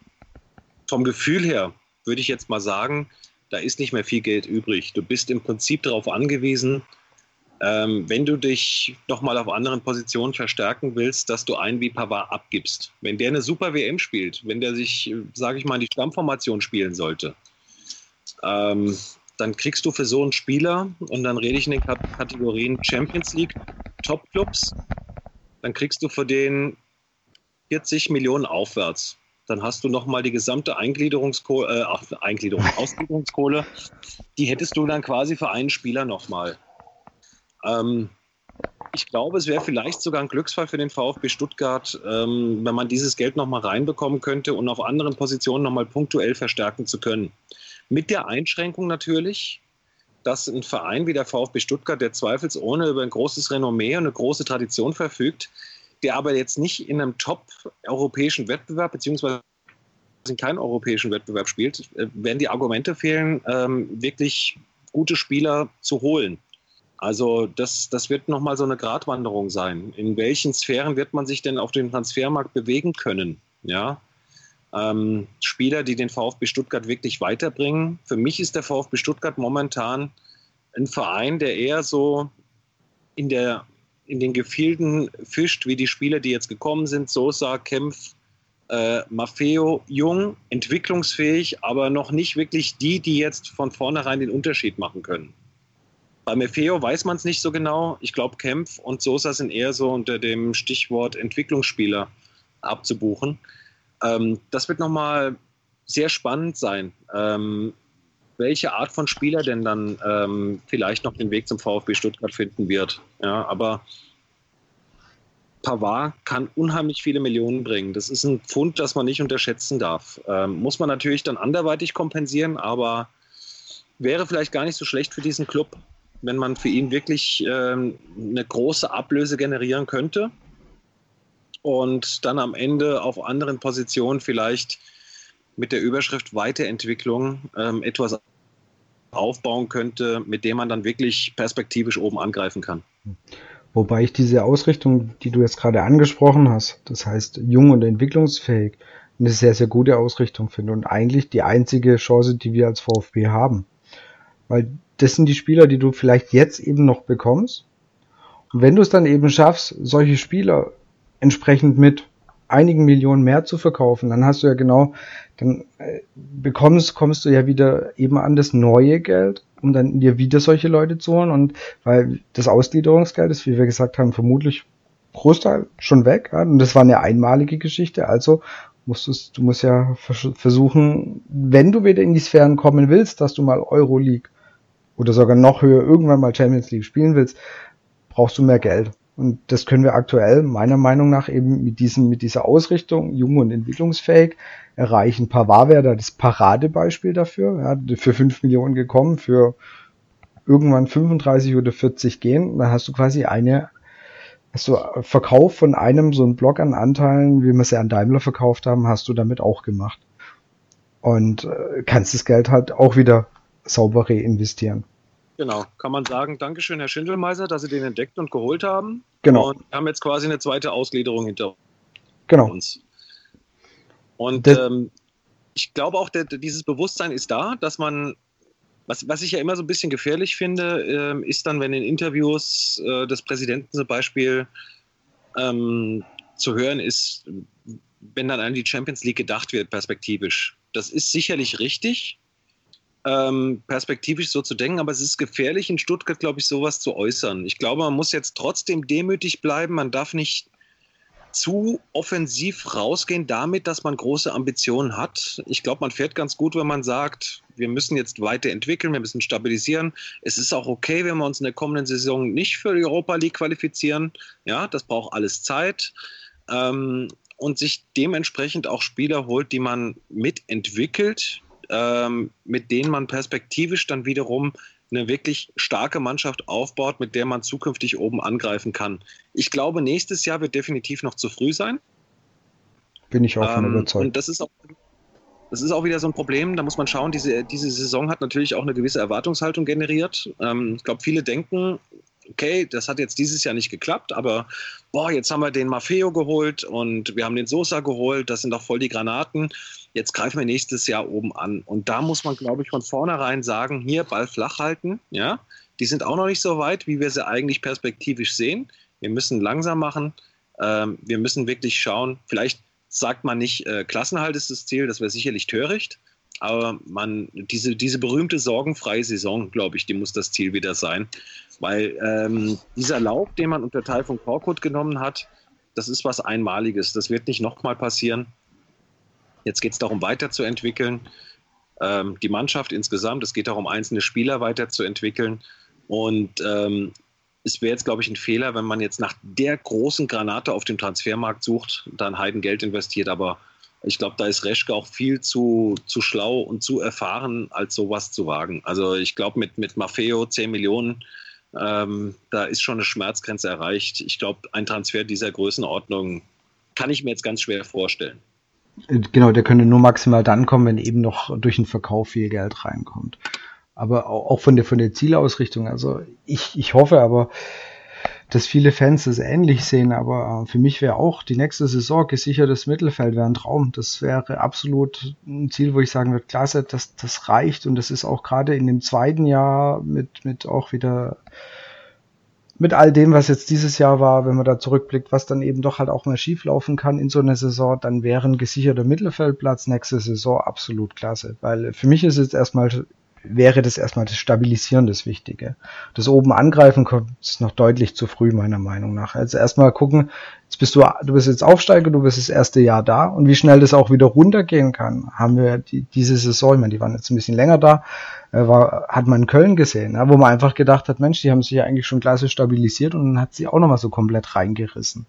[SPEAKER 3] vom Gefühl her würde ich jetzt mal sagen, da ist nicht mehr viel Geld übrig. Du bist im Prinzip darauf angewiesen, ähm, wenn du dich nochmal auf anderen Positionen verstärken willst, dass du einen wie Pavard abgibst. Wenn der eine super WM spielt, wenn der sich, sage ich mal, in die Stammformation spielen sollte, ähm, dann kriegst du für so einen Spieler, und dann rede ich in den Kategorien Champions League, Top-Clubs, dann kriegst du für den 40 Millionen aufwärts dann hast du nochmal die gesamte Eingliederungskohle, äh, Eingliederung, [LAUGHS] Ausgliederungskohle, die hättest du dann quasi für einen Spieler nochmal. Ähm, ich glaube, es wäre vielleicht sogar ein Glücksfall für den VfB Stuttgart, ähm, wenn man dieses Geld nochmal reinbekommen könnte und auf anderen Positionen nochmal punktuell verstärken zu können. Mit der Einschränkung natürlich, dass ein Verein wie der VfB Stuttgart, der zweifelsohne über ein großes Renommee und eine große Tradition verfügt, der aber jetzt nicht in einem top-europäischen Wettbewerb beziehungsweise in keinem europäischen Wettbewerb spielt, äh, werden die Argumente fehlen, ähm, wirklich gute Spieler zu holen. Also das, das wird nochmal so eine Gratwanderung sein. In welchen Sphären wird man sich denn auf dem Transfermarkt bewegen können? Ja, ähm, Spieler, die den VfB Stuttgart wirklich weiterbringen. Für mich ist der VfB Stuttgart momentan ein Verein, der eher so in, der, in den Gefilden fischt, wie die Spieler, die jetzt gekommen sind. Sosa, Kempf, äh, Maffeo, jung, entwicklungsfähig, aber noch nicht wirklich die, die jetzt von vornherein den Unterschied machen können. Bei Maffeo weiß man es nicht so genau. Ich glaube, Kempf und Sosa sind eher so unter dem Stichwort Entwicklungsspieler abzubuchen. Ähm, das wird nochmal sehr spannend sein, ähm, welche Art von Spieler denn dann ähm, vielleicht noch den Weg zum VfB Stuttgart finden wird. Ja, aber Pavard kann unheimlich viele Millionen bringen. Das ist ein Pfund, das man nicht unterschätzen darf. Ähm, muss man natürlich dann anderweitig kompensieren, aber wäre vielleicht gar nicht so schlecht für diesen Club, wenn man für ihn wirklich ähm, eine große Ablöse generieren könnte und dann am Ende auf anderen Positionen vielleicht mit der Überschrift Weiterentwicklung ähm, etwas aufbauen könnte, mit dem man dann wirklich perspektivisch oben angreifen kann.
[SPEAKER 1] Wobei ich diese Ausrichtung, die du jetzt gerade angesprochen hast, das heißt jung und entwicklungsfähig, eine sehr, sehr gute Ausrichtung finde und eigentlich die einzige Chance, die wir als VfB haben. Weil das sind die Spieler, die du vielleicht jetzt eben noch bekommst. Und wenn du es dann eben schaffst, solche Spieler entsprechend mit einigen Millionen mehr zu verkaufen, dann hast du ja genau, dann äh, bekommst, kommst du ja wieder eben an das neue Geld, um dann dir wieder solche Leute zu holen. Und weil das Ausgliederungsgeld ist, wie wir gesagt haben, vermutlich Großteil schon weg, ja, und das war eine einmalige Geschichte, also musst du, musst ja versuchen, wenn du wieder in die Sphären kommen willst, dass du mal Euroleague oder sogar noch höher irgendwann mal Champions League spielen willst, brauchst du mehr Geld. Und das können wir aktuell meiner Meinung nach eben mit diesem, mit dieser Ausrichtung, jung und entwicklungsfähig, erreichen. Pavard wäre da das Paradebeispiel dafür. Ja, für fünf Millionen gekommen, für irgendwann 35 oder 40 gehen. Dann hast du quasi eine, hast du Verkauf von einem so einen Block an Anteilen, wie wir es ja an Daimler verkauft haben, hast du damit auch gemacht. Und äh, kannst das Geld halt auch wieder sauber reinvestieren.
[SPEAKER 3] Genau, kann man sagen, Dankeschön, Herr Schindelmeiser, dass Sie den entdeckt und geholt haben.
[SPEAKER 1] Genau.
[SPEAKER 3] Und wir haben jetzt quasi eine zweite Ausgliederung hinter
[SPEAKER 1] genau.
[SPEAKER 3] uns. Und ähm, ich glaube auch, der, dieses Bewusstsein ist da, dass man, was, was ich ja immer so ein bisschen gefährlich finde, äh, ist dann, wenn in Interviews äh, des Präsidenten zum Beispiel ähm, zu hören ist, wenn dann an die Champions League gedacht wird, perspektivisch. Das ist sicherlich richtig, ähm, perspektivisch so zu denken, aber es ist gefährlich, in Stuttgart, glaube ich, sowas zu äußern. Ich glaube, man muss jetzt trotzdem demütig bleiben. Man darf nicht zu offensiv rausgehen damit, dass man große Ambitionen hat. Ich glaube, man fährt ganz gut, wenn man sagt, wir müssen jetzt weiterentwickeln, wir müssen stabilisieren. Es ist auch okay, wenn wir uns in der kommenden Saison nicht für die Europa League qualifizieren. Ja, das braucht alles Zeit. Ähm, und sich dementsprechend auch Spieler holt, die man mitentwickelt, ähm, mit denen man perspektivisch dann wiederum eine wirklich starke Mannschaft aufbaut, mit der man zukünftig oben angreifen kann. Ich glaube, nächstes Jahr wird definitiv noch zu früh sein.
[SPEAKER 1] Bin ich auch von ähm, überzeugt.
[SPEAKER 3] Und das ist auch, das ist auch wieder so ein Problem. Da muss man schauen, diese, diese Saison hat natürlich auch eine gewisse Erwartungshaltung generiert. Ähm, ich glaube, viele denken, okay, das hat jetzt dieses Jahr nicht geklappt, aber boah, jetzt haben wir den Maffeo geholt und wir haben den Sosa geholt, das sind doch voll die Granaten. Jetzt greifen wir nächstes Jahr oben an. Und da muss man, glaube ich, von vornherein sagen, hier Ball flach halten. Ja, die sind auch noch nicht so weit, wie wir sie eigentlich perspektivisch sehen. Wir müssen langsam machen. Ähm, wir müssen wirklich schauen. Vielleicht sagt man nicht, äh, Klassenhalt ist das Ziel, das wäre sicherlich töricht. Aber man, diese, diese berühmte sorgenfreie Saison, glaube ich, die muss das Ziel wieder sein. Weil ähm, dieser Lauf, den man unter Teil von Korkut genommen hat, das ist was Einmaliges. Das wird nicht nochmal passieren. Jetzt geht es darum, weiterzuentwickeln. Ähm, die Mannschaft insgesamt, es geht darum, einzelne Spieler weiterzuentwickeln. Und ähm, es wäre jetzt, glaube ich, ein Fehler, wenn man jetzt nach der großen Granate auf dem Transfermarkt sucht, dann Heidengeld investiert. Aber ich glaube, da ist Reschke auch viel zu, zu schlau und zu erfahren, als sowas zu wagen. Also ich glaube, mit, mit Maffeo 10 Millionen, ähm, da ist schon eine Schmerzgrenze erreicht. Ich glaube, ein Transfer dieser Größenordnung kann ich mir jetzt ganz schwer vorstellen.
[SPEAKER 1] Genau, der könnte nur maximal dann kommen, wenn eben noch durch den Verkauf viel Geld reinkommt. aber auch von der, von der Zielausrichtung. Also ich, ich hoffe aber, dass viele Fans das ähnlich sehen, aber äh, für mich wäre auch die nächste Saison gesichertes Mittelfeld wäre ein Traum. Das wäre absolut ein Ziel, wo ich sagen würde, klasse, das, das reicht und das ist auch gerade in dem zweiten Jahr mit, mit auch wieder mit all dem, was jetzt dieses Jahr war, wenn man da zurückblickt, was dann eben doch halt auch mal schief laufen kann in so einer Saison, dann wäre ein gesicherter Mittelfeldplatz nächste Saison absolut klasse. Weil für mich ist jetzt erstmal wäre das erstmal das Stabilisieren das Wichtige. Das oben angreifen kommt ist noch deutlich zu früh, meiner Meinung nach. Also erstmal gucken, jetzt bist du, du bist jetzt Aufsteiger, du bist das erste Jahr da und wie schnell das auch wieder runtergehen kann, haben wir die, diese Saison, ich meine, die waren jetzt ein bisschen länger da, äh, war, hat man in Köln gesehen, ja, wo man einfach gedacht hat, Mensch, die haben sich ja eigentlich schon klasse stabilisiert und dann hat sie auch nochmal so komplett reingerissen.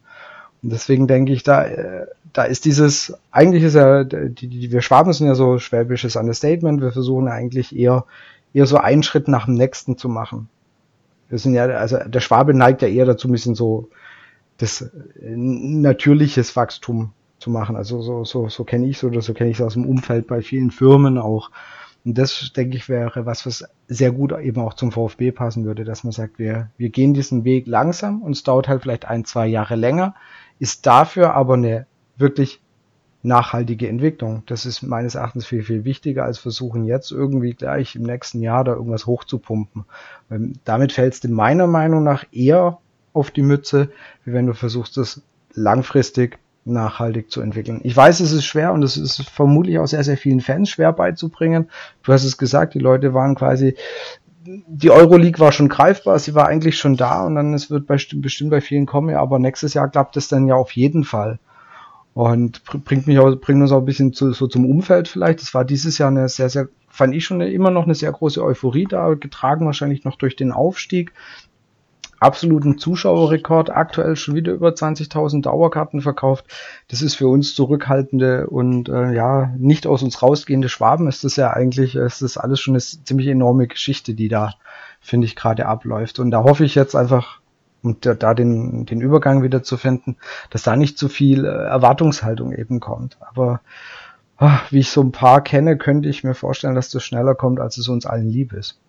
[SPEAKER 1] Deswegen denke ich, da, äh, da ist dieses, eigentlich ist ja, die, die, wir Schwaben sind ja so schwäbisches Understatement, wir versuchen eigentlich eher, eher so einen Schritt nach dem nächsten zu machen. Wir sind ja, also der Schwabe neigt ja eher dazu, ein bisschen so das äh, natürliches Wachstum zu machen. Also so, so, so kenne ich es oder so kenne ich es aus dem Umfeld bei vielen Firmen auch. Und das, denke ich, wäre was, was sehr gut eben auch zum VfB passen würde, dass man sagt, wir, wir gehen diesen Weg langsam und es dauert halt vielleicht ein, zwei Jahre länger ist dafür aber eine wirklich nachhaltige Entwicklung. Das ist meines Erachtens viel, viel wichtiger als versuchen jetzt irgendwie gleich im nächsten Jahr da irgendwas hochzupumpen. Ähm, damit fällst du meiner Meinung nach eher auf die Mütze, wie wenn du versuchst, das langfristig nachhaltig zu entwickeln. Ich weiß, es ist schwer und es ist vermutlich auch sehr, sehr vielen Fans schwer beizubringen. Du hast es gesagt, die Leute waren quasi die Euroleague war schon greifbar, sie war eigentlich schon da und dann es wird bestimmt, bestimmt bei vielen kommen, ja, aber nächstes Jahr klappt es dann ja auf jeden Fall. Und bringt mich auch, bringt uns auch ein bisschen zu, so zum Umfeld vielleicht. Das war dieses Jahr eine sehr, sehr, fand ich schon eine, immer noch eine sehr große Euphorie da, getragen wahrscheinlich noch durch den Aufstieg absoluten Zuschauerrekord, aktuell schon wieder über 20.000 Dauerkarten verkauft. Das ist für uns zurückhaltende und äh, ja, nicht aus uns rausgehende Schwaben ist das ja eigentlich, ist das alles schon eine ziemlich enorme Geschichte, die da, finde ich, gerade abläuft. Und da hoffe ich jetzt einfach, und da, da den, den Übergang wieder zu finden, dass da nicht zu viel äh, Erwartungshaltung eben kommt. Aber ach, wie ich so ein paar kenne, könnte ich mir vorstellen, dass das schneller kommt, als es uns allen lieb ist.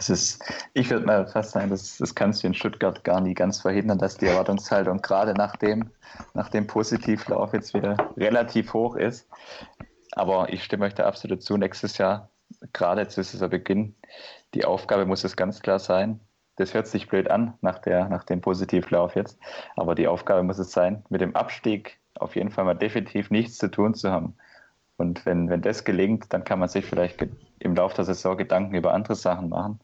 [SPEAKER 2] Das ist, ich würde mal fast sagen, das, das kannst du in Stuttgart gar nie ganz verhindern, dass die Erwartungshaltung gerade nach dem, nach dem Positivlauf jetzt wieder relativ hoch ist. Aber ich stimme euch da absolut zu. Nächstes Jahr, gerade zu Saisonbeginn, die Aufgabe muss es ganz klar sein. Das hört sich blöd an nach, der, nach dem Positivlauf jetzt. Aber die Aufgabe muss es sein, mit dem Abstieg auf jeden Fall mal definitiv nichts zu tun zu haben. Und wenn, wenn das gelingt, dann kann man sich vielleicht im Laufe der Saison Gedanken über andere Sachen machen.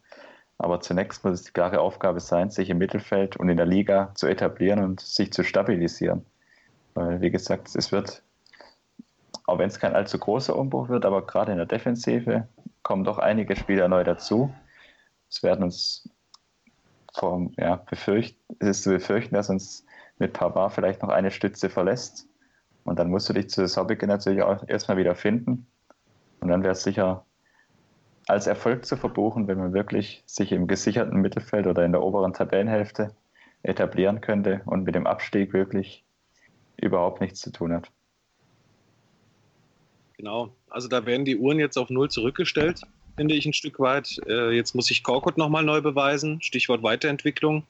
[SPEAKER 2] Aber zunächst muss es die klare Aufgabe sein, sich im Mittelfeld und in der Liga zu etablieren und sich zu stabilisieren. Weil, wie gesagt, es wird, auch wenn es kein allzu großer Umbruch wird, aber gerade in der Defensive kommen doch einige Spieler neu dazu. Es werden uns vom, ja, befürcht, es ist zu befürchten, dass uns mit Pavard vielleicht noch eine Stütze verlässt. Und dann musst du dich zu Saisonbeginn natürlich auch erstmal wieder finden. Und dann wäre es sicher als Erfolg zu verbuchen, wenn man wirklich sich im gesicherten Mittelfeld oder in der oberen Tabellenhälfte etablieren könnte und mit dem Abstieg wirklich überhaupt nichts zu tun hat.
[SPEAKER 3] Genau, also da werden die Uhren jetzt auf Null zurückgestellt, finde ich ein Stück weit. Äh, jetzt muss sich Korkut nochmal neu beweisen, Stichwort Weiterentwicklung.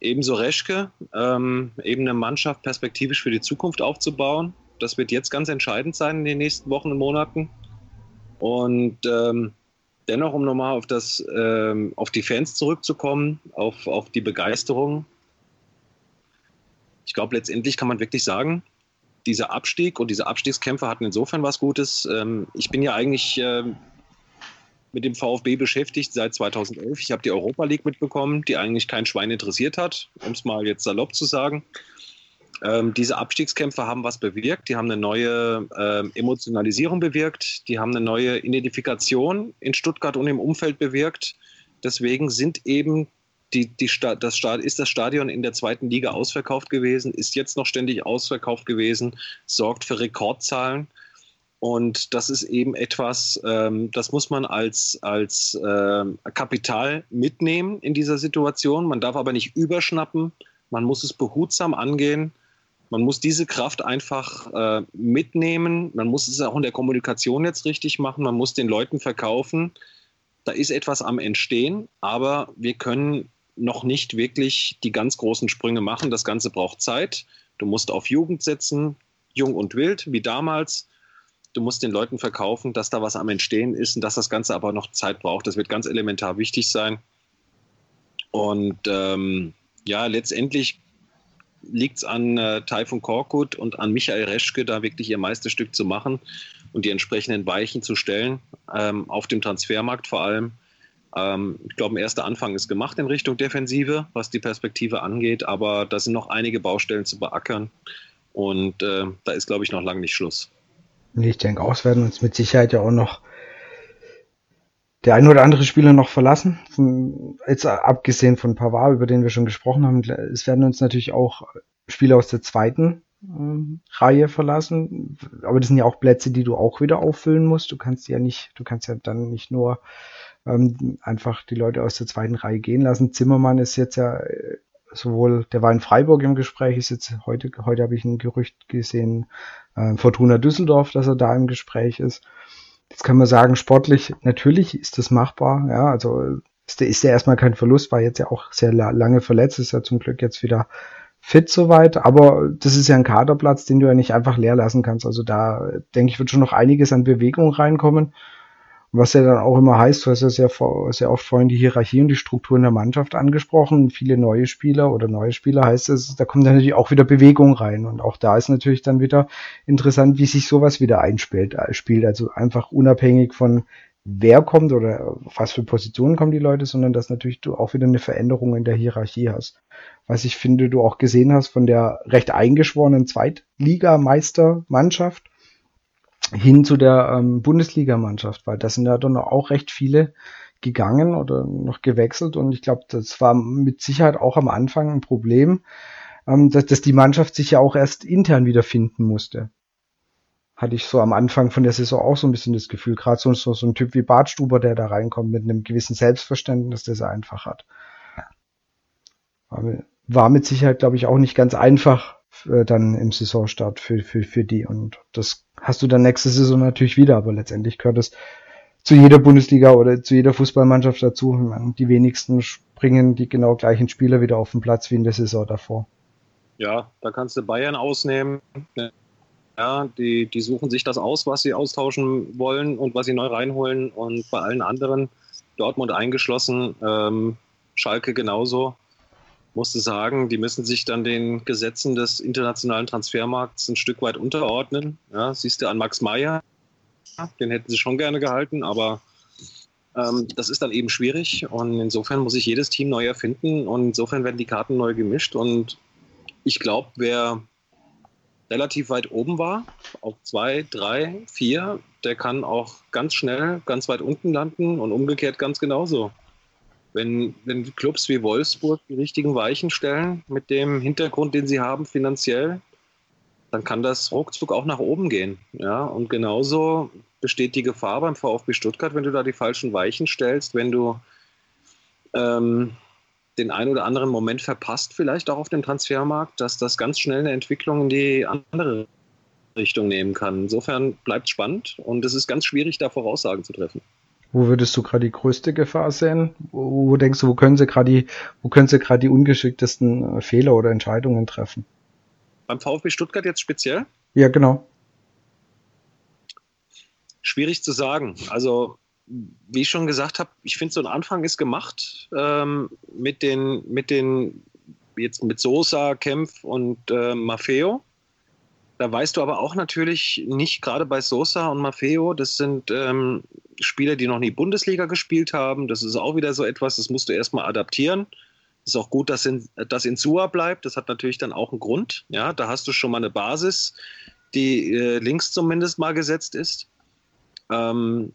[SPEAKER 3] Ebenso Reschke, ähm, eben eine Mannschaft perspektivisch für die Zukunft aufzubauen. Das wird jetzt ganz entscheidend sein in den nächsten Wochen und Monaten. Und ähm, dennoch, um nochmal auf, das, ähm, auf die Fans zurückzukommen, auf, auf die Begeisterung. Ich glaube, letztendlich kann man wirklich sagen, dieser Abstieg und diese Abstiegskämpfe hatten insofern was Gutes. Ähm, ich bin ja eigentlich ähm, mit dem VfB beschäftigt seit 2011. Ich habe die Europa League mitbekommen, die eigentlich kein Schwein interessiert hat, um es mal jetzt salopp zu sagen. Ähm, diese Abstiegskämpfe haben was bewirkt. Die haben eine neue ähm, Emotionalisierung bewirkt. Die haben eine neue Identifikation in Stuttgart und im Umfeld bewirkt. Deswegen sind eben die, die das Stadion, ist das Stadion in der zweiten Liga ausverkauft gewesen, ist jetzt noch ständig ausverkauft gewesen, sorgt für Rekordzahlen. Und das ist eben etwas, ähm, das muss man als, als äh, Kapital mitnehmen in dieser Situation. Man darf aber nicht überschnappen. Man muss es behutsam angehen. Man muss diese Kraft einfach äh, mitnehmen. Man muss es auch in der Kommunikation jetzt richtig machen. Man muss den Leuten verkaufen, da ist etwas am Entstehen, aber wir können noch nicht wirklich die ganz großen Sprünge machen. Das Ganze braucht Zeit. Du musst auf Jugend setzen, jung und wild, wie damals. Du musst den Leuten verkaufen, dass da was am Entstehen ist und dass das Ganze aber noch Zeit braucht. Das wird ganz elementar wichtig sein. Und ähm, ja, letztendlich liegt es an äh, Taifun Korkut und an Michael Reschke, da wirklich ihr Meisterstück zu machen und die entsprechenden Weichen zu stellen, ähm, auf dem Transfermarkt vor allem. Ähm, ich glaube, ein erster Anfang ist gemacht in Richtung Defensive, was die Perspektive angeht, aber da sind noch einige Baustellen zu beackern und äh, da ist, glaube ich, noch lange nicht Schluss.
[SPEAKER 1] Ich denke auch, es werden uns mit Sicherheit ja auch noch der ein oder andere Spieler noch verlassen. Jetzt abgesehen von Pavard, über den wir schon gesprochen haben, es werden uns natürlich auch Spieler aus der zweiten ähm, Reihe verlassen. Aber das sind ja auch Plätze, die du auch wieder auffüllen musst. Du kannst ja nicht, du kannst ja dann nicht nur ähm, einfach die Leute aus der zweiten Reihe gehen lassen. Zimmermann ist jetzt ja äh, sowohl, der war in Freiburg im Gespräch, ist jetzt heute, heute habe ich ein Gerücht gesehen, äh, Fortuna Düsseldorf, dass er da im Gespräch ist. Jetzt kann man sagen, sportlich, natürlich ist das machbar, ja, also ist der, ist der erstmal kein Verlust, war jetzt ja auch sehr lange verletzt, ist ja zum Glück jetzt wieder fit soweit, aber das ist ja ein Kaderplatz, den du ja nicht einfach leer lassen kannst. Also da denke ich, wird schon noch einiges an Bewegung reinkommen. Was ja dann auch immer heißt, du hast ja sehr, sehr oft vorhin die Hierarchie und die Strukturen der Mannschaft angesprochen. Viele neue Spieler oder neue Spieler heißt es, da kommt dann natürlich auch wieder Bewegung rein. Und auch da ist natürlich dann wieder interessant, wie sich sowas wieder einspielt. Äh, spielt. Also einfach unabhängig von wer kommt oder was für Positionen kommen die Leute, sondern dass natürlich du auch wieder eine Veränderung in der Hierarchie hast. Was ich finde, du auch gesehen hast von der recht eingeschworenen Zweitligameistermannschaft hin zu der ähm, Bundesligamannschaft, weil da sind ja dann auch recht viele gegangen oder noch gewechselt und ich glaube, das war mit Sicherheit auch am Anfang ein Problem, ähm, dass, dass die Mannschaft sich ja auch erst intern wiederfinden musste. Hatte ich so am Anfang von der Saison auch so ein bisschen das Gefühl, gerade so, so, so ein Typ wie Bartstuber, der da reinkommt mit einem gewissen Selbstverständnis, das er einfach hat. War mit Sicherheit, glaube ich, auch nicht ganz einfach dann im Saisonstart für, für, für die und das hast du dann nächste Saison natürlich wieder, aber letztendlich gehört es zu jeder Bundesliga oder zu jeder Fußballmannschaft dazu. Die wenigsten springen die genau gleichen Spieler wieder auf den Platz wie in der Saison davor.
[SPEAKER 3] Ja, da kannst du Bayern ausnehmen. Ja, die, die suchen sich das aus, was sie austauschen wollen und was sie neu reinholen. Und bei allen anderen, Dortmund eingeschlossen, ähm, Schalke genauso, musste sagen, die müssen sich dann den Gesetzen des internationalen Transfermarkts ein Stück weit unterordnen. Ja, siehst du an Max Meyer, den hätten sie schon gerne gehalten, aber ähm, das ist dann eben schwierig und insofern muss sich jedes Team neu erfinden und insofern werden die Karten neu gemischt und ich glaube, wer relativ weit oben war, auf zwei, drei, vier, der kann auch ganz schnell ganz weit unten landen und umgekehrt ganz genauso. Wenn, wenn Clubs wie Wolfsburg die richtigen Weichen stellen, mit dem Hintergrund, den sie haben finanziell, dann kann das ruckzuck auch nach oben gehen. Ja? Und genauso besteht die Gefahr beim VfB Stuttgart, wenn du da die falschen Weichen stellst, wenn du ähm, den einen oder anderen Moment verpasst, vielleicht auch auf dem Transfermarkt, dass das ganz schnell eine Entwicklung in die andere Richtung nehmen kann. Insofern bleibt es spannend und es ist ganz schwierig, da Voraussagen zu treffen.
[SPEAKER 1] Wo würdest du gerade die größte Gefahr sehen? Wo, wo denkst du, wo können sie gerade die, wo können sie gerade die ungeschicktesten äh, Fehler oder Entscheidungen treffen?
[SPEAKER 3] Beim VfB Stuttgart jetzt speziell?
[SPEAKER 1] Ja, genau.
[SPEAKER 3] Schwierig zu sagen. Also, wie ich schon gesagt habe, ich finde, so ein Anfang ist gemacht ähm, mit den, mit den, jetzt mit Sosa, Kempf und äh, Maffeo. Da weißt du aber auch natürlich nicht, gerade bei Sosa und Maffeo, das sind ähm, Spieler, die noch nie Bundesliga gespielt haben. Das ist auch wieder so etwas, das musst du erstmal adaptieren. Ist auch gut, dass in, dass in Sua bleibt. Das hat natürlich dann auch einen Grund. Ja, da hast du schon mal eine Basis, die äh, links zumindest mal gesetzt ist. Ähm,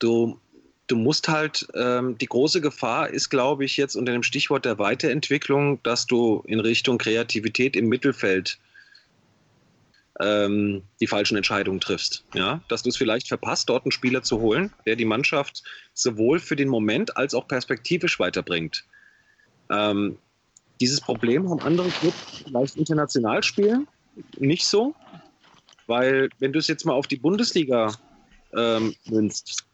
[SPEAKER 3] du, du musst halt, ähm, die große Gefahr ist, glaube ich, jetzt unter dem Stichwort der Weiterentwicklung, dass du in Richtung Kreativität im Mittelfeld ähm, die falschen Entscheidungen triffst. Ja? Dass du es vielleicht verpasst, dort einen Spieler zu holen, der die Mannschaft sowohl für den Moment als auch perspektivisch weiterbringt. Ähm, dieses Problem haben andere Clubs vielleicht international spielen, nicht so, weil wenn du es jetzt mal auf die Bundesliga ähm, münzt,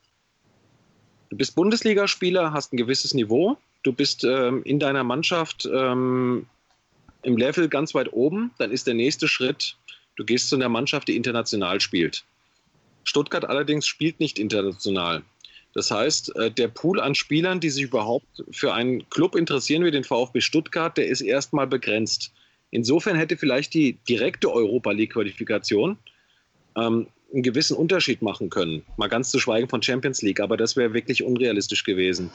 [SPEAKER 3] Du bist Bundesligaspieler, hast ein gewisses Niveau, du bist ähm, in deiner Mannschaft ähm, im Level ganz weit oben, dann ist der nächste Schritt, du gehst zu einer Mannschaft, die international spielt. Stuttgart allerdings spielt nicht international. Das heißt, äh, der Pool an Spielern, die sich überhaupt für einen Club interessieren wie den VfB Stuttgart, der ist erstmal begrenzt. Insofern hätte vielleicht die direkte Europa League-Qualifikation ähm, einen gewissen Unterschied machen können. Mal ganz zu schweigen von Champions League, aber das wäre wirklich unrealistisch gewesen.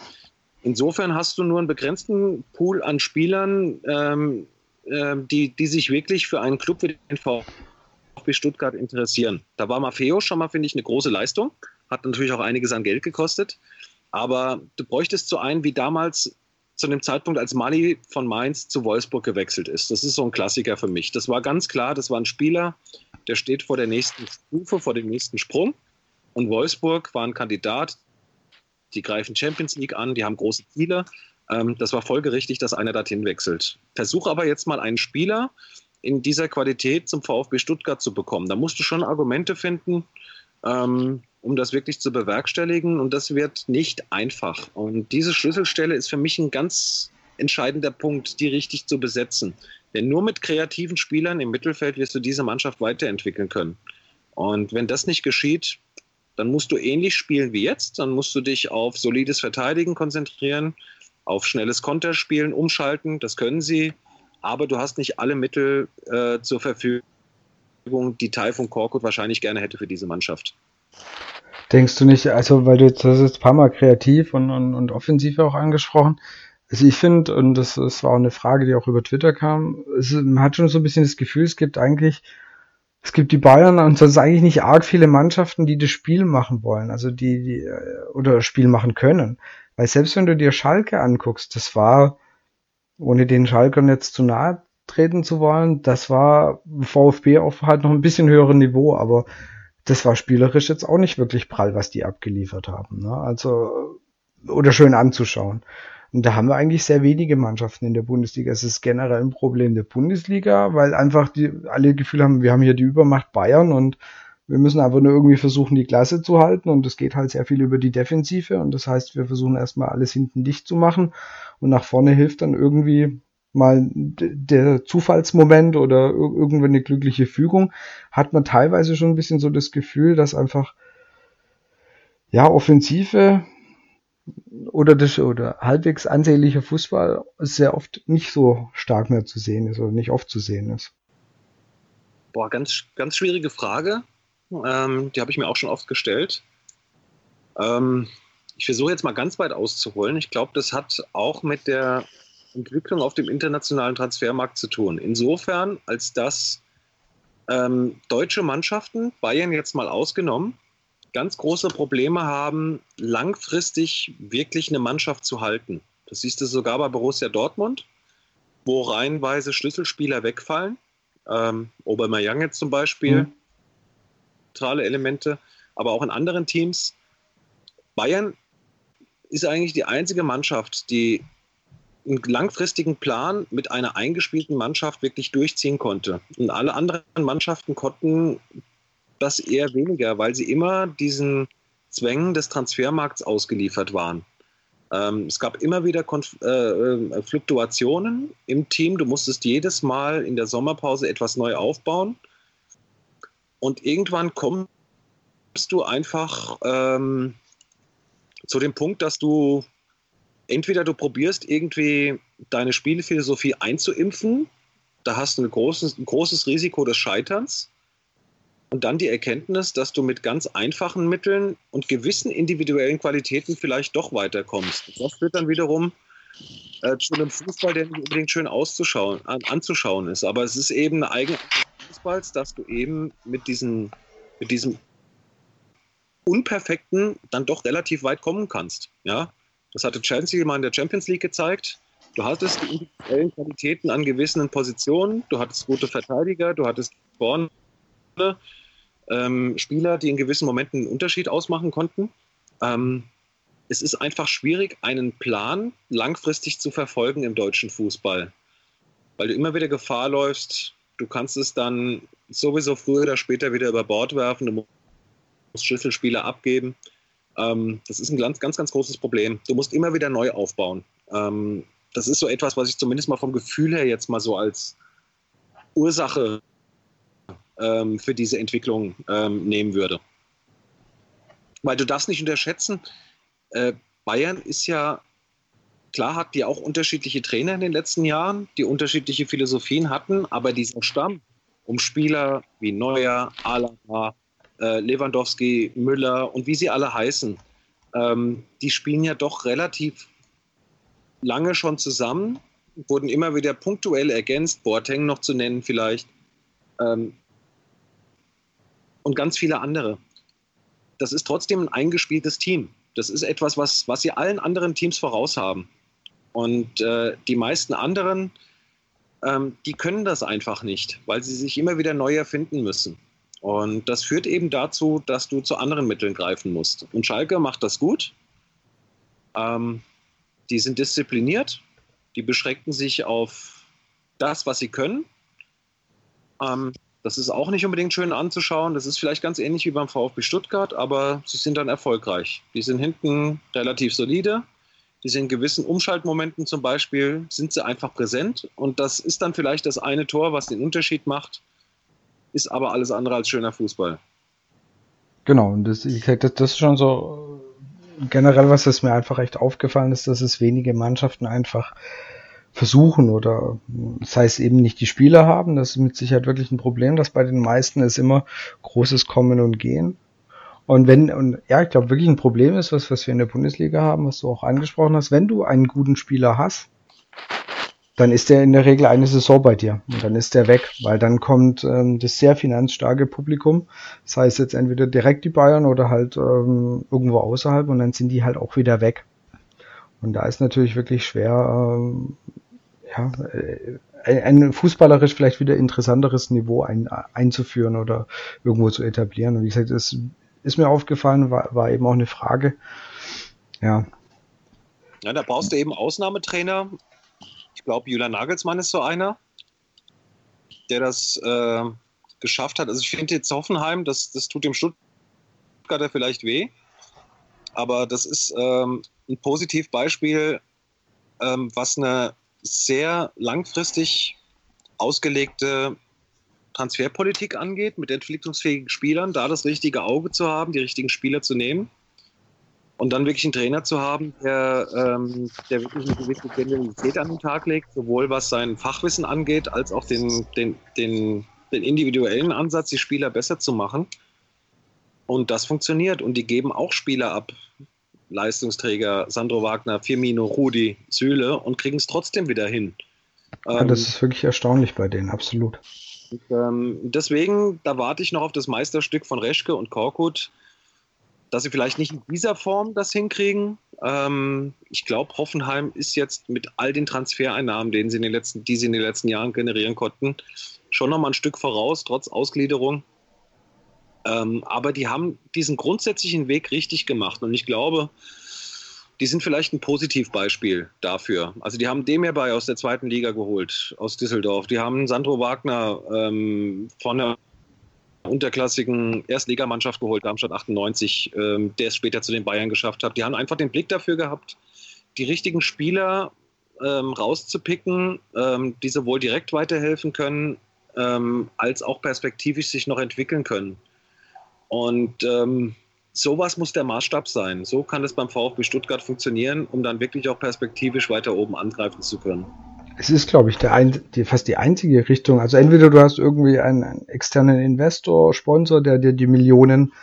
[SPEAKER 3] Insofern hast du nur einen begrenzten Pool an Spielern, ähm, äh, die, die sich wirklich für einen Club wie den VfB Stuttgart interessieren. Da war Maffeo schon mal, finde ich, eine große Leistung hat natürlich auch einiges an Geld gekostet. Aber du bräuchtest so einen wie damals zu dem Zeitpunkt, als Mali von Mainz zu Wolfsburg gewechselt ist. Das ist so ein Klassiker für mich. Das war ganz klar, das war ein Spieler, der steht vor der nächsten Stufe, vor dem nächsten Sprung. Und Wolfsburg war ein Kandidat. Die greifen Champions League an, die haben große Ziele. Ähm, das war folgerichtig, dass einer dorthin wechselt. Versuch aber jetzt mal einen Spieler in dieser Qualität zum VfB Stuttgart zu bekommen. Da musst du schon Argumente finden, ähm, um das wirklich zu bewerkstelligen. Und das wird nicht einfach. Und diese Schlüsselstelle ist für mich ein ganz entscheidender Punkt, die richtig zu besetzen. Denn nur mit kreativen Spielern im Mittelfeld wirst du diese Mannschaft weiterentwickeln können. Und wenn das nicht geschieht, dann musst du ähnlich spielen wie jetzt. Dann musst du dich auf solides Verteidigen konzentrieren, auf schnelles Konterspielen, umschalten. Das können sie. Aber du hast nicht alle Mittel äh, zur Verfügung, die Taifun Korkut wahrscheinlich gerne hätte für diese Mannschaft.
[SPEAKER 1] Denkst du nicht, also weil du jetzt, das ist ein paar Mal kreativ und, und, und offensiv auch angesprochen. Also ich finde, und das, das war auch eine Frage, die auch über Twitter kam, es, man hat schon so ein bisschen das Gefühl, es gibt eigentlich, es gibt die Bayern und sonst eigentlich nicht arg viele Mannschaften, die das Spiel machen wollen, also die, die äh, oder Spiel machen können. Weil selbst wenn du dir Schalke anguckst, das war, ohne den Schalkern jetzt zu nahe treten zu wollen, das war VfB auf halt noch ein bisschen höherem Niveau, aber das war spielerisch jetzt auch nicht wirklich prall, was die abgeliefert haben. Ne? Also, oder schön anzuschauen. Und da haben wir eigentlich sehr wenige Mannschaften in der Bundesliga. Es ist generell ein Problem der Bundesliga, weil einfach die alle Gefühl haben, wir haben hier die Übermacht Bayern und wir müssen einfach nur irgendwie versuchen, die Klasse zu halten. Und es geht halt sehr viel über die Defensive. Und das heißt, wir versuchen erstmal alles hinten dicht zu machen. Und nach vorne hilft dann irgendwie mal der Zufallsmoment oder irgendwann eine glückliche Fügung, hat man teilweise schon ein bisschen so das Gefühl, dass einfach ja Offensive oder das oder halbwegs ansehnlicher Fußball sehr oft nicht so stark mehr zu sehen ist oder nicht oft zu sehen ist.
[SPEAKER 3] Boah, ganz, ganz schwierige Frage. Ähm, die habe ich mir auch schon oft gestellt. Ähm, ich versuche jetzt mal ganz weit auszuholen. Ich glaube, das hat auch mit der Entwicklung auf dem internationalen Transfermarkt zu tun. Insofern, als dass ähm, deutsche Mannschaften, Bayern jetzt mal ausgenommen, ganz große Probleme haben, langfristig wirklich eine Mannschaft zu halten. Das siehst du sogar bei Borussia Dortmund, wo reihenweise Schlüsselspieler wegfallen. Ähm, Aubameyang jetzt zum Beispiel, mhm. Zentrale Elemente, aber auch in anderen Teams. Bayern ist eigentlich die einzige Mannschaft, die einen langfristigen Plan mit einer eingespielten Mannschaft wirklich durchziehen konnte. Und alle anderen Mannschaften konnten das eher weniger, weil sie immer diesen Zwängen des Transfermarkts ausgeliefert waren. Ähm, es gab immer wieder Konf äh, äh, Fluktuationen im Team. Du musstest jedes Mal in der Sommerpause etwas neu aufbauen. Und irgendwann kommst du einfach ähm, zu dem Punkt, dass du entweder du probierst irgendwie deine Spielphilosophie einzuimpfen, da hast du ein großes, ein großes Risiko des Scheiterns. Und dann die Erkenntnis, dass du mit ganz einfachen Mitteln und gewissen individuellen Qualitäten vielleicht doch weiterkommst. Das führt dann wiederum äh, zu einem Fußball, der nicht unbedingt schön auszuschauen, an, anzuschauen ist. Aber es ist eben eine eigene Fußballs, dass du eben mit, diesen, mit diesem Unperfekten dann doch relativ weit kommen kannst. Ja? Das hatte Chelsea mal in der Champions League gezeigt. Du hattest die individuellen Qualitäten an gewissen Positionen, du hattest gute Verteidiger, du hattest vorne ähm, Spieler, die in gewissen Momenten einen Unterschied ausmachen konnten. Ähm, es ist einfach schwierig, einen Plan langfristig zu verfolgen im deutschen Fußball, weil du immer wieder Gefahr läufst, du kannst es dann sowieso früher oder später wieder über Bord werfen, du musst Schlüsselspieler abgeben. Ähm, das ist ein ganz, ganz, ganz großes Problem. Du musst immer wieder neu aufbauen. Ähm, das ist so etwas, was ich zumindest mal vom Gefühl her jetzt mal so als Ursache ähm, für diese Entwicklung ähm, nehmen würde. Weil du darfst nicht unterschätzen, äh, Bayern ist ja, klar hat die auch unterschiedliche Trainer in den letzten Jahren, die unterschiedliche Philosophien hatten, aber dieser Stamm um Spieler wie Neuer, Alaba, äh, Lewandowski, Müller und wie sie alle heißen, ähm, die spielen ja doch relativ lange schon zusammen, wurden immer wieder punktuell ergänzt, Boateng noch zu nennen vielleicht ähm, und ganz viele andere. Das ist trotzdem ein eingespieltes Team. Das ist etwas, was, was sie allen anderen Teams voraus haben. Und äh, die meisten anderen, ähm, die können das einfach nicht, weil sie sich immer wieder neu erfinden müssen. Und das führt eben dazu, dass du zu anderen Mitteln greifen musst. Und Schalke macht das gut. Ähm, die sind diszipliniert, die beschränken sich auf das, was sie können. Ähm, das ist auch nicht unbedingt schön anzuschauen. Das ist vielleicht ganz ähnlich wie beim VfB Stuttgart, aber sie sind dann erfolgreich. Die sind hinten relativ solide. Die sind in gewissen Umschaltmomenten zum Beispiel, sind sie einfach präsent. Und das ist dann vielleicht das eine Tor, was den Unterschied macht, ist aber alles andere als schöner Fußball.
[SPEAKER 1] Genau, und das, das, ist schon so generell, was das mir einfach echt aufgefallen ist, dass es wenige Mannschaften einfach versuchen oder das heißt eben nicht die Spieler haben. Das ist mit Sicherheit wirklich ein Problem, dass bei den meisten es immer großes Kommen und Gehen. Und wenn, und ja, ich glaube wirklich ein Problem ist, was, was wir in der Bundesliga haben, was du auch angesprochen hast, wenn du einen guten Spieler hast, dann ist der in der Regel eine Saison bei dir und dann ist der weg, weil dann kommt ähm, das sehr finanzstarke Publikum, das heißt jetzt entweder direkt die Bayern oder halt ähm, irgendwo außerhalb und dann sind die halt auch wieder weg. Und da ist natürlich wirklich schwer, ähm, ja, äh, ein fußballerisch vielleicht wieder interessanteres Niveau ein, einzuführen oder irgendwo zu etablieren. Und wie gesagt, das ist mir aufgefallen, war, war eben auch eine Frage. Ja.
[SPEAKER 3] Ja, da brauchst du eben Ausnahmetrainer, ich glaube, Julian Nagelsmann ist so einer, der das äh, geschafft hat. Also ich finde jetzt Hoffenheim, das, das tut dem Stuttgarter vielleicht weh, aber das ist ähm, ein Positivbeispiel, ähm, was eine sehr langfristig ausgelegte Transferpolitik angeht, mit entwicklungsfähigen Spielern, da das richtige Auge zu haben, die richtigen Spieler zu nehmen und dann wirklich einen Trainer zu haben, der, ähm, der wirklich eine gewisse Genialität an den Tag legt, sowohl was sein Fachwissen angeht, als auch den, den, den, den individuellen Ansatz, die Spieler besser zu machen. Und das funktioniert. Und die geben auch Spieler ab. Leistungsträger, Sandro Wagner, Firmino, Rudi, Süle und kriegen es trotzdem wieder hin.
[SPEAKER 1] Ja, das ähm, ist wirklich erstaunlich bei denen, absolut.
[SPEAKER 3] Ähm, deswegen, da warte ich noch auf das Meisterstück von Reschke und Korkut dass sie vielleicht nicht in dieser Form das hinkriegen. Ähm, ich glaube, Hoffenheim ist jetzt mit all den Transfereinnahmen, denen sie in den letzten, die sie in den letzten Jahren generieren konnten, schon noch mal ein Stück voraus, trotz Ausgliederung. Ähm, aber die haben diesen grundsätzlichen Weg richtig gemacht und ich glaube, die sind vielleicht ein Positivbeispiel dafür. Also die haben Demirbay aus der zweiten Liga geholt, aus Düsseldorf. Die haben Sandro Wagner ähm, von der unterklassigen Erstligamannschaft geholt, Darmstadt 98, ähm, der es später zu den Bayern geschafft hat. Die haben einfach den Blick dafür gehabt, die richtigen Spieler ähm, rauszupicken, ähm, die sowohl direkt weiterhelfen können, ähm, als auch perspektivisch sich noch entwickeln können. Und ähm, sowas muss der Maßstab sein. So kann es beim VfB Stuttgart funktionieren, um dann wirklich auch perspektivisch weiter oben angreifen zu können
[SPEAKER 1] es ist, glaube ich, ein, die, fast die einzige Richtung. Also entweder du hast irgendwie einen, einen externen Investor, Sponsor, der dir die Millionen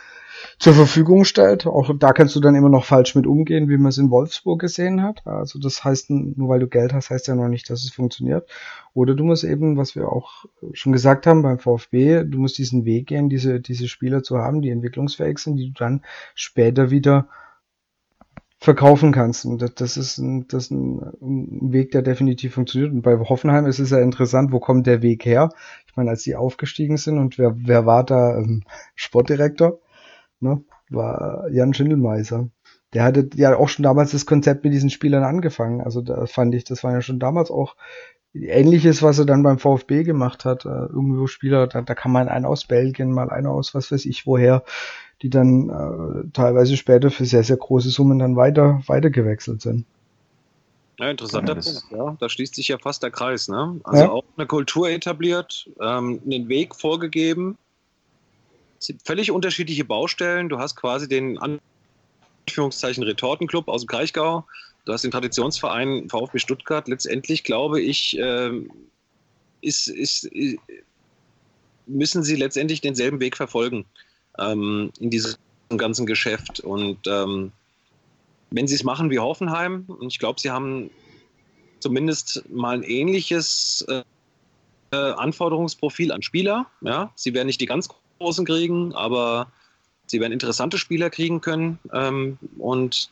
[SPEAKER 1] zur Verfügung stellt. Auch da kannst du dann immer noch falsch mit umgehen, wie man es in Wolfsburg gesehen hat. Also das heißt, nur weil du Geld hast, heißt ja noch nicht, dass es funktioniert. Oder du musst eben, was wir auch schon gesagt haben beim VfB, du musst diesen Weg gehen, diese, diese Spieler zu haben, die entwicklungsfähig sind, die du dann später wieder verkaufen kannst. Und das, das ist, ein, das ist ein, Weg, der definitiv funktioniert. Und bei Hoffenheim ist es ja interessant, wo kommt der Weg her? Ich meine, als die aufgestiegen sind und wer, wer war da ähm, Sportdirektor? Ne? War Jan Schindelmeiser. Der hatte ja auch schon damals das Konzept mit diesen Spielern angefangen. Also da fand ich, das war ja schon damals auch ähnliches, was er dann beim VfB gemacht hat. Äh, irgendwo Spieler, da, da kann man einen aus Belgien, mal einer aus was weiß ich woher die dann äh, teilweise später für sehr, sehr große Summen dann weiter, weiter gewechselt sind.
[SPEAKER 3] Ja, interessanter Punkt, ja. Da schließt sich ja fast der Kreis, ne? Also ja. auch eine Kultur etabliert, ähm, einen Weg vorgegeben, völlig unterschiedliche Baustellen. Du hast quasi den Anführungszeichen Retortenclub aus dem Kraichgau, du hast den Traditionsverein VfB Stuttgart. Letztendlich glaube ich, äh, ist, ist, ist, müssen sie letztendlich denselben Weg verfolgen ähm, in diesem ganzen Geschäft. Und ähm, wenn sie es machen wie Hoffenheim, und ich glaube, sie haben zumindest mal ein ähnliches äh, Anforderungsprofil an Spieler. Ja? Sie werden nicht die ganz großen kriegen, aber sie werden interessante Spieler kriegen können. Ähm, und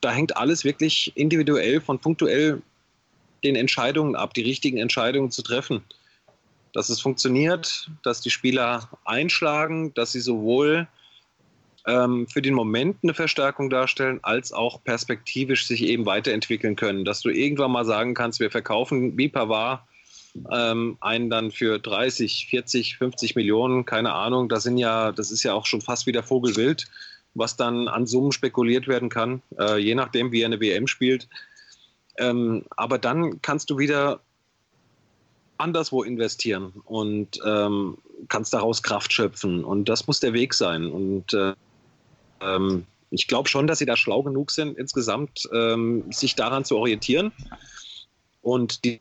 [SPEAKER 3] da hängt alles wirklich individuell von punktuell den Entscheidungen ab, die richtigen Entscheidungen zu treffen. Dass es funktioniert, dass die Spieler einschlagen, dass sie sowohl ähm, für den Moment eine Verstärkung darstellen, als auch perspektivisch sich eben weiterentwickeln können. Dass du irgendwann mal sagen kannst, wir verkaufen wie Pavard ähm, einen dann für 30, 40, 50 Millionen, keine Ahnung. Das sind ja, das ist ja auch schon fast wieder Vogelwild, was dann an Summen spekuliert werden kann, äh, je nachdem, wie er eine WM spielt. Ähm, aber dann kannst du wieder anderswo investieren und ähm, kannst daraus Kraft schöpfen. Und das muss der Weg sein. Und äh, ähm, ich glaube schon, dass sie da schlau genug sind, insgesamt ähm, sich daran zu orientieren und die,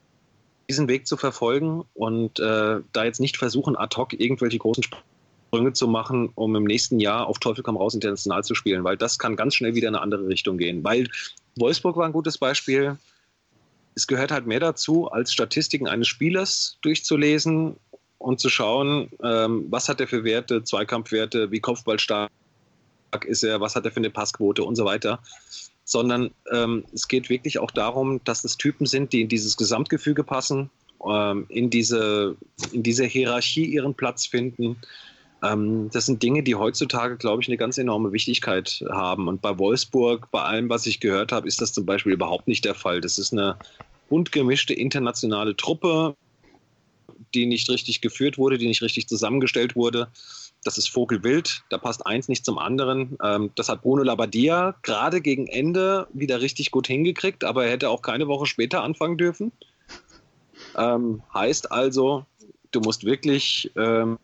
[SPEAKER 3] diesen Weg zu verfolgen und äh, da jetzt nicht versuchen, ad hoc irgendwelche großen Sprünge zu machen, um im nächsten Jahr auf Teufel komm raus international zu spielen, weil das kann ganz schnell wieder in eine andere Richtung gehen. Weil Wolfsburg war ein gutes Beispiel. Es gehört halt mehr dazu, als Statistiken eines Spielers durchzulesen und zu schauen, ähm, was hat er für Werte, Zweikampfwerte, wie Kopfballstark ist er, was hat er für eine Passquote und so weiter. Sondern ähm, es geht wirklich auch darum, dass es Typen sind, die in dieses Gesamtgefüge passen, ähm, in, diese, in dieser Hierarchie ihren Platz finden. Ähm, das sind Dinge, die heutzutage, glaube ich, eine ganz enorme Wichtigkeit haben. Und bei Wolfsburg, bei allem, was ich gehört habe, ist das zum Beispiel überhaupt nicht der Fall. Das ist eine bunt gemischte internationale Truppe, die nicht richtig geführt wurde, die nicht richtig zusammengestellt wurde das ist Vogelwild, da passt eins nicht zum anderen. Ähm, das hat Bruno Labbadia gerade gegen Ende wieder richtig gut hingekriegt, aber er hätte auch keine Woche später anfangen dürfen. Ähm, heißt also, du musst wirklich ähm,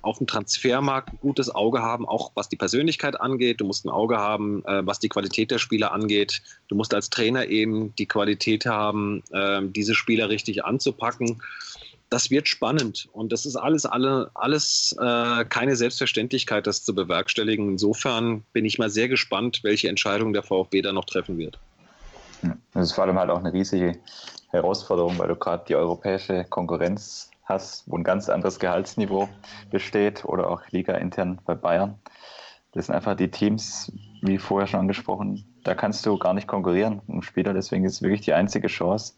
[SPEAKER 3] auf dem Transfermarkt ein gutes Auge haben, auch was die Persönlichkeit angeht. Du musst ein Auge haben, äh, was die Qualität der Spieler angeht. Du musst als Trainer eben die Qualität haben, äh, diese Spieler richtig anzupacken das wird spannend und das ist alles, alle, alles äh, keine Selbstverständlichkeit, das zu bewerkstelligen. Insofern bin ich mal sehr gespannt, welche Entscheidung der VfB da noch treffen wird.
[SPEAKER 2] Das ist vor allem halt auch eine riesige Herausforderung, weil du gerade die europäische Konkurrenz hast, wo ein ganz anderes Gehaltsniveau besteht oder auch Liga intern bei Bayern. Das sind einfach die Teams, wie vorher schon angesprochen, da kannst du gar nicht konkurrieren um Spieler. Deswegen ist es wirklich die einzige Chance,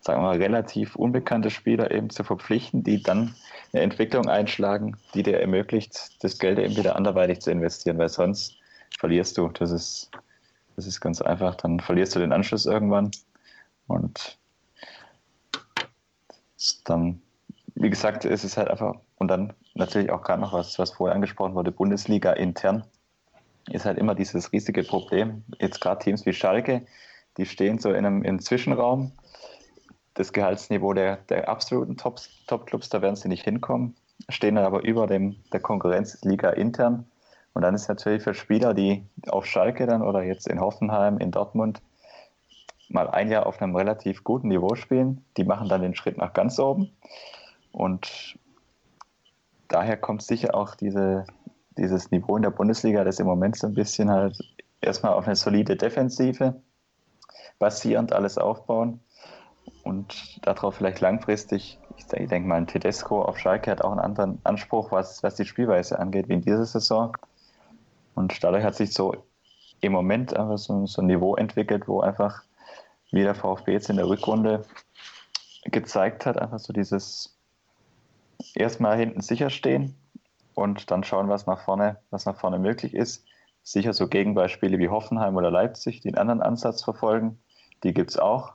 [SPEAKER 2] sagen wir mal, relativ unbekannte Spieler eben zu verpflichten, die dann eine Entwicklung einschlagen, die dir ermöglicht, das Geld eben wieder anderweitig zu investieren, weil sonst verlierst du. Das ist, das ist ganz einfach. Dann verlierst du den Anschluss irgendwann und dann, wie gesagt, ist es halt einfach, und dann natürlich auch gerade noch was, was vorher angesprochen wurde, Bundesliga intern ist halt immer dieses riesige Problem. Jetzt gerade Teams wie Schalke, die stehen so in einem, in einem Zwischenraum. Das Gehaltsniveau der, der absoluten Top-Clubs, da werden sie nicht hinkommen, stehen dann aber über dem, der Konkurrenzliga intern. Und dann ist natürlich für Spieler, die auf Schalke dann oder jetzt in Hoffenheim, in Dortmund mal ein Jahr auf einem relativ guten Niveau spielen, die machen dann den Schritt nach ganz oben. Und daher kommt sicher auch diese, dieses Niveau in der Bundesliga, das im Moment so ein bisschen halt erstmal auf eine solide Defensive basierend alles aufbauen und darauf vielleicht langfristig, ich denke, mal, ein Tedesco auf Schalke hat auch einen anderen Anspruch, was, was die Spielweise angeht, wie in dieser Saison. Und dadurch hat sich so im Moment einfach so, so ein Niveau entwickelt, wo einfach, wie der VfB jetzt in der Rückrunde gezeigt hat, einfach so dieses erstmal hinten sicher stehen, und dann schauen, was nach vorne, was nach vorne möglich ist. Sicher so Gegenbeispiele wie Hoffenheim oder Leipzig, die einen anderen Ansatz verfolgen, die gibt es auch.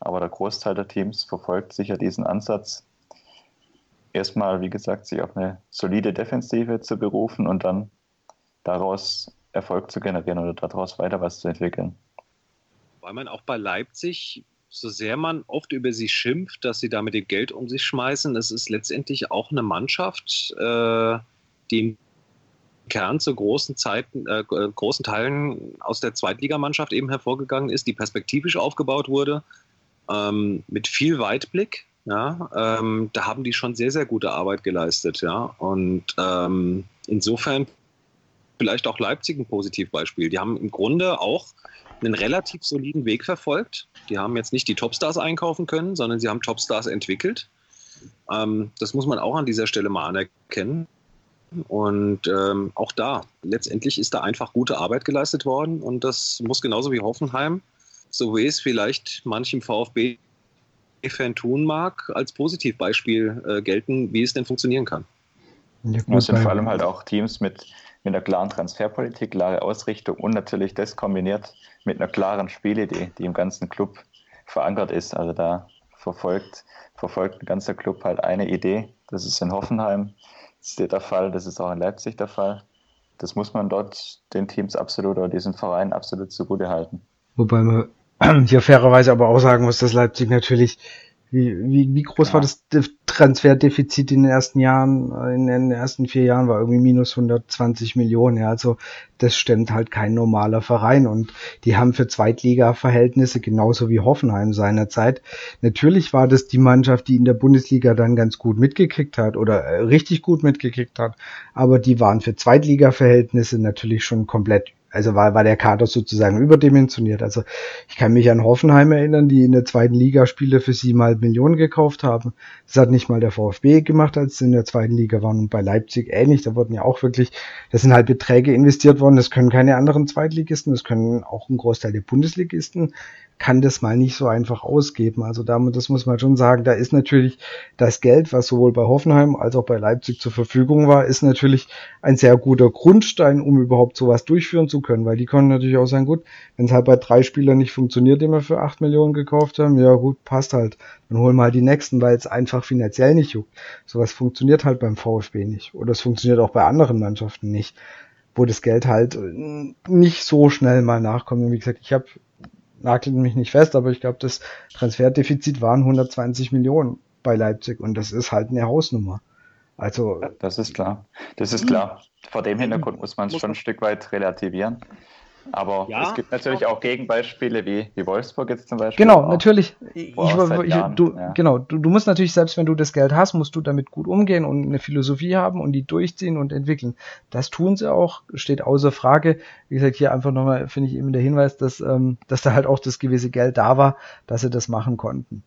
[SPEAKER 2] Aber der Großteil der Teams verfolgt sicher diesen Ansatz, erstmal, wie gesagt, sich auf eine solide Defensive zu berufen und dann daraus Erfolg zu generieren oder daraus weiter was zu entwickeln.
[SPEAKER 3] Weil man auch bei Leipzig, so sehr man oft über sie schimpft, dass sie da mit dem Geld um sich schmeißen, es ist letztendlich auch eine Mannschaft, äh, die im Kern zu großen Zeiten, äh, großen Teilen aus der Zweitligamannschaft eben hervorgegangen ist, die perspektivisch aufgebaut wurde, ähm, mit viel Weitblick. Ja, ähm, da haben die schon sehr, sehr gute Arbeit geleistet. Ja, und ähm, insofern vielleicht auch Leipzig ein Positivbeispiel. Die haben im Grunde auch einen relativ soliden Weg verfolgt. Die haben jetzt nicht die Topstars einkaufen können, sondern sie haben Topstars entwickelt. Ähm, das muss man auch an dieser Stelle mal anerkennen. Und ähm, auch da, letztendlich ist da einfach gute Arbeit geleistet worden und das muss genauso wie Hoffenheim, so wie es vielleicht manchem VfB-Fan tun mag, als Positivbeispiel äh, gelten, wie es denn funktionieren kann.
[SPEAKER 2] Ja, gut, sind vor allem halt auch Teams mit, mit einer klaren Transferpolitik, klare Ausrichtung und natürlich das kombiniert mit einer klaren Spielidee, die im ganzen Club verankert ist. Also da verfolgt, verfolgt ein ganzer Club halt eine Idee. Das ist in Hoffenheim der Fall, das ist auch in Leipzig der Fall. Das muss man dort den Teams absolut oder diesen Vereinen absolut zugute halten.
[SPEAKER 1] Wobei man [CLEARS THROAT] hier fairerweise aber auch sagen muss, dass Leipzig natürlich wie, wie, wie groß ja. war das Transferdefizit in den ersten Jahren? In den ersten vier Jahren war irgendwie minus 120 Millionen. Ja, also das stemmt halt kein normaler Verein. Und die haben für Zweitliga-Verhältnisse genauso wie Hoffenheim seinerzeit. Natürlich war das die Mannschaft, die in der Bundesliga dann ganz gut mitgekriegt hat oder äh, richtig gut mitgekriegt hat. Aber die waren für Zweitliga-Verhältnisse natürlich schon komplett also war, war der Kader sozusagen überdimensioniert. Also ich kann mich an Hoffenheim erinnern, die in der zweiten Liga Spiele für siebeneinhalb Millionen gekauft haben. Das hat nicht mal der VfB gemacht, als sie in der zweiten Liga waren und bei Leipzig ähnlich. Da wurden ja auch wirklich, das sind halt Beträge investiert worden. Das können keine anderen Zweitligisten, das können auch ein Großteil der Bundesligisten kann das mal nicht so einfach ausgeben. Also damit, das muss man schon sagen, da ist natürlich das Geld, was sowohl bei Hoffenheim als auch bei Leipzig zur Verfügung war, ist natürlich ein sehr guter Grundstein, um überhaupt sowas durchführen zu können, weil die können natürlich auch sagen, gut, wenn es halt bei drei Spielern nicht funktioniert, die wir für acht Millionen gekauft haben, ja gut, passt halt. Dann holen wir halt die nächsten, weil es einfach finanziell nicht juckt. Sowas funktioniert halt beim VfB nicht. Oder es funktioniert auch bei anderen Mannschaften nicht wo das Geld halt nicht so schnell mal nachkommt. Und wie gesagt, ich habe nagelt mich nicht fest, aber ich glaube, das Transferdefizit waren 120 Millionen bei Leipzig und das ist halt eine Hausnummer. Also.
[SPEAKER 2] Das ist klar. Das ist klar. Vor dem Hintergrund muss man es schon ein Stück weit relativieren. Aber ja, es gibt natürlich auch Gegenbeispiele wie, wie Wolfsburg jetzt zum Beispiel.
[SPEAKER 1] Genau, natürlich. Ich, ich, du, ja. Genau, du, du musst natürlich, selbst wenn du das Geld hast, musst du damit gut umgehen und eine Philosophie haben und die durchziehen und entwickeln. Das tun sie auch, steht außer Frage. Wie gesagt, hier einfach nochmal, finde ich eben der Hinweis, dass, ähm, dass da halt auch das gewisse Geld da war, dass sie das machen konnten.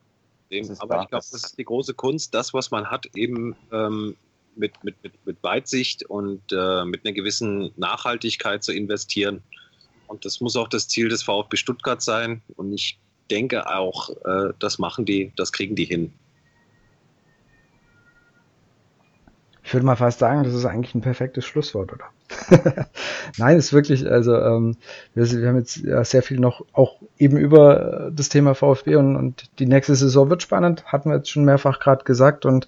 [SPEAKER 3] Das aber wahr. ich glaube, das ist die große Kunst, das, was man hat, eben ähm, mit, mit, mit, mit Weitsicht und äh, mit einer gewissen Nachhaltigkeit zu investieren. Und das muss auch das Ziel des VfB Stuttgart sein. Und ich denke auch, äh, das machen die, das kriegen die hin.
[SPEAKER 1] Ich würde mal fast sagen, das ist eigentlich ein perfektes Schlusswort, oder? [LAUGHS] Nein, ist wirklich, also ähm, wir, wir, haben jetzt ja sehr viel noch auch eben über das Thema VfB und, und die nächste Saison wird spannend, hatten wir jetzt schon mehrfach gerade gesagt und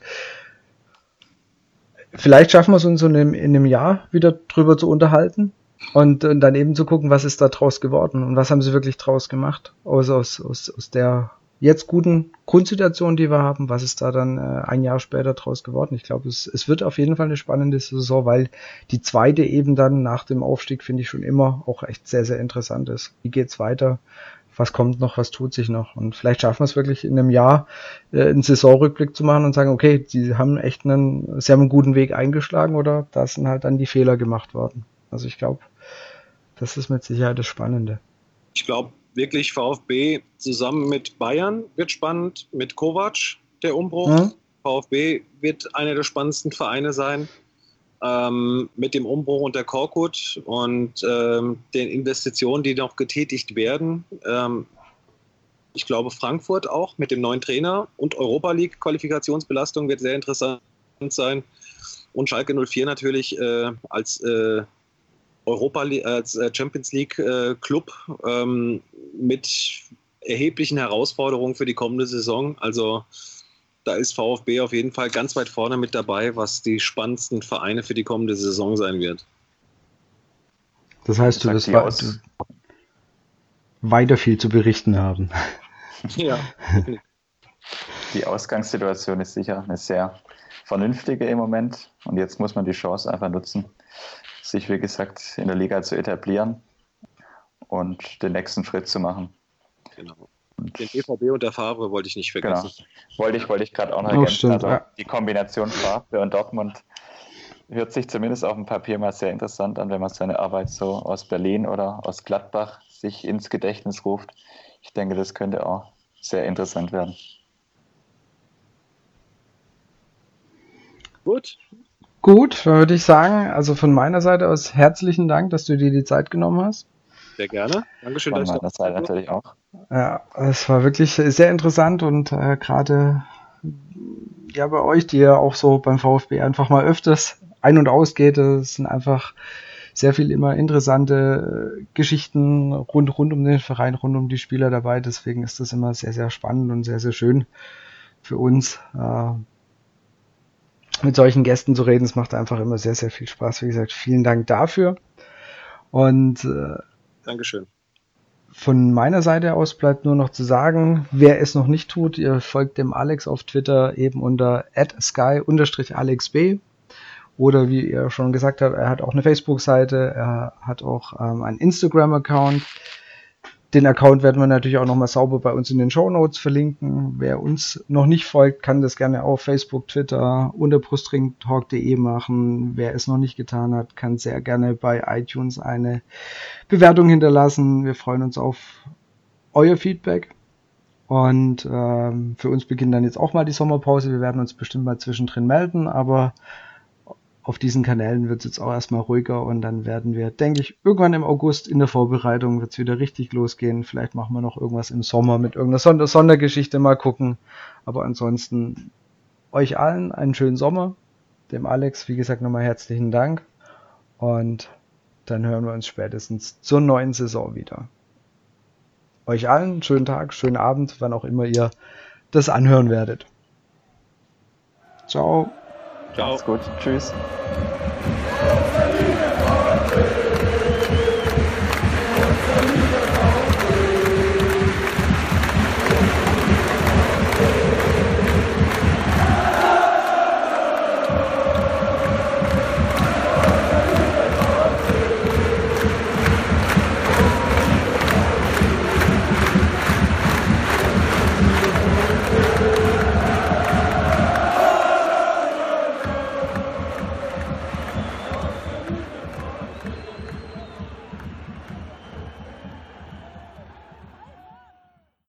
[SPEAKER 1] vielleicht schaffen wir es uns in einem, in einem Jahr wieder drüber zu unterhalten, und, und dann eben zu gucken, was ist da draus geworden und was haben sie wirklich draus gemacht aus, aus, aus, aus der jetzt guten Grundsituation, die wir haben, was ist da dann äh, ein Jahr später draus geworden. Ich glaube, es, es wird auf jeden Fall eine spannende Saison, weil die zweite eben dann nach dem Aufstieg, finde ich schon immer auch echt sehr, sehr interessant ist. Wie geht's weiter? Was kommt noch? Was tut sich noch? Und vielleicht schaffen wir es wirklich in einem Jahr äh, einen Saisonrückblick zu machen und sagen, okay, sie haben echt einen, sie haben einen guten Weg eingeschlagen oder da sind halt dann die Fehler gemacht worden. Also ich glaube, das ist mit Sicherheit das Spannende.
[SPEAKER 3] Ich glaube wirklich, VfB zusammen mit Bayern wird spannend, mit Kovac der Umbruch. Mhm. VfB wird einer der spannendsten Vereine sein. Ähm, mit dem Umbruch unter Korkut und ähm, den Investitionen, die noch getätigt werden. Ähm, ich glaube, Frankfurt auch mit dem neuen Trainer und Europa League Qualifikationsbelastung wird sehr interessant sein. Und Schalke 04 natürlich äh, als äh, Europa als äh, Champions League äh, Club ähm, mit erheblichen Herausforderungen für die kommende Saison. Also da ist VfB auf jeden Fall ganz weit vorne mit dabei, was die spannendsten Vereine für die kommende Saison sein wird.
[SPEAKER 1] Das heißt, du wirst aus weiter viel zu berichten haben. [LAUGHS] [LAUGHS]
[SPEAKER 2] Ja. Die Ausgangssituation ist sicher eine sehr vernünftige im Moment. Und jetzt muss man die Chance einfach nutzen, sich, wie gesagt, in der Liga zu etablieren und den nächsten Schritt zu machen.
[SPEAKER 3] Genau. Den EVB und der Favre wollte ich nicht vergessen.
[SPEAKER 2] Genau. Wollte ich, wollte ich gerade auch noch oh, ergänzen. also ja. Die Kombination Favre und Dortmund hört sich zumindest auf dem Papier mal sehr interessant an, wenn man seine Arbeit so aus Berlin oder aus Gladbach sich ins Gedächtnis ruft. Ich denke, das könnte auch sehr interessant werden.
[SPEAKER 1] Gut. Gut, dann würde ich sagen, also von meiner Seite aus herzlichen Dank, dass du dir die Zeit genommen hast.
[SPEAKER 3] Sehr gerne. Dankeschön. Von
[SPEAKER 2] meiner Seite natürlich auch.
[SPEAKER 1] Ja, es war wirklich sehr interessant und äh, gerade ja bei euch, die ja auch so beim VfB einfach mal öfters ein- und ausgeht, es sind einfach sehr viel immer interessante äh, Geschichten rund, rund um den Verein, rund um die Spieler dabei. Deswegen ist das immer sehr, sehr spannend und sehr, sehr schön für uns, äh, mit solchen Gästen zu reden. Es macht einfach immer sehr, sehr viel Spaß. Wie gesagt, vielen Dank dafür. Und äh,
[SPEAKER 3] Dankeschön.
[SPEAKER 1] Von meiner Seite aus bleibt nur noch zu sagen, wer es noch nicht tut, ihr folgt dem Alex auf Twitter eben unter sky-alexb. Oder wie ihr schon gesagt habt, er hat auch eine Facebook-Seite, er hat auch ähm, einen Instagram-Account. Den Account werden wir natürlich auch nochmal sauber bei uns in den Show Notes verlinken. Wer uns noch nicht folgt, kann das gerne auf Facebook, Twitter, unter brustringtalk.de machen. Wer es noch nicht getan hat, kann sehr gerne bei iTunes eine Bewertung hinterlassen. Wir freuen uns auf euer Feedback. Und ähm, für uns beginnt dann jetzt auch mal die Sommerpause. Wir werden uns bestimmt mal zwischendrin melden, aber auf diesen Kanälen wird es jetzt auch erstmal ruhiger und dann werden wir, denke ich, irgendwann im August in der Vorbereitung wird es wieder richtig losgehen. Vielleicht machen wir noch irgendwas im Sommer mit irgendeiner Sonder Sondergeschichte mal gucken. Aber ansonsten euch allen einen schönen Sommer. Dem Alex, wie gesagt, nochmal herzlichen Dank. Und dann hören wir uns spätestens zur neuen Saison wieder. Euch allen schönen Tag, schönen Abend, wann auch immer ihr das anhören werdet. Ciao.
[SPEAKER 2] Ciao. Macht's gut. Tschüss.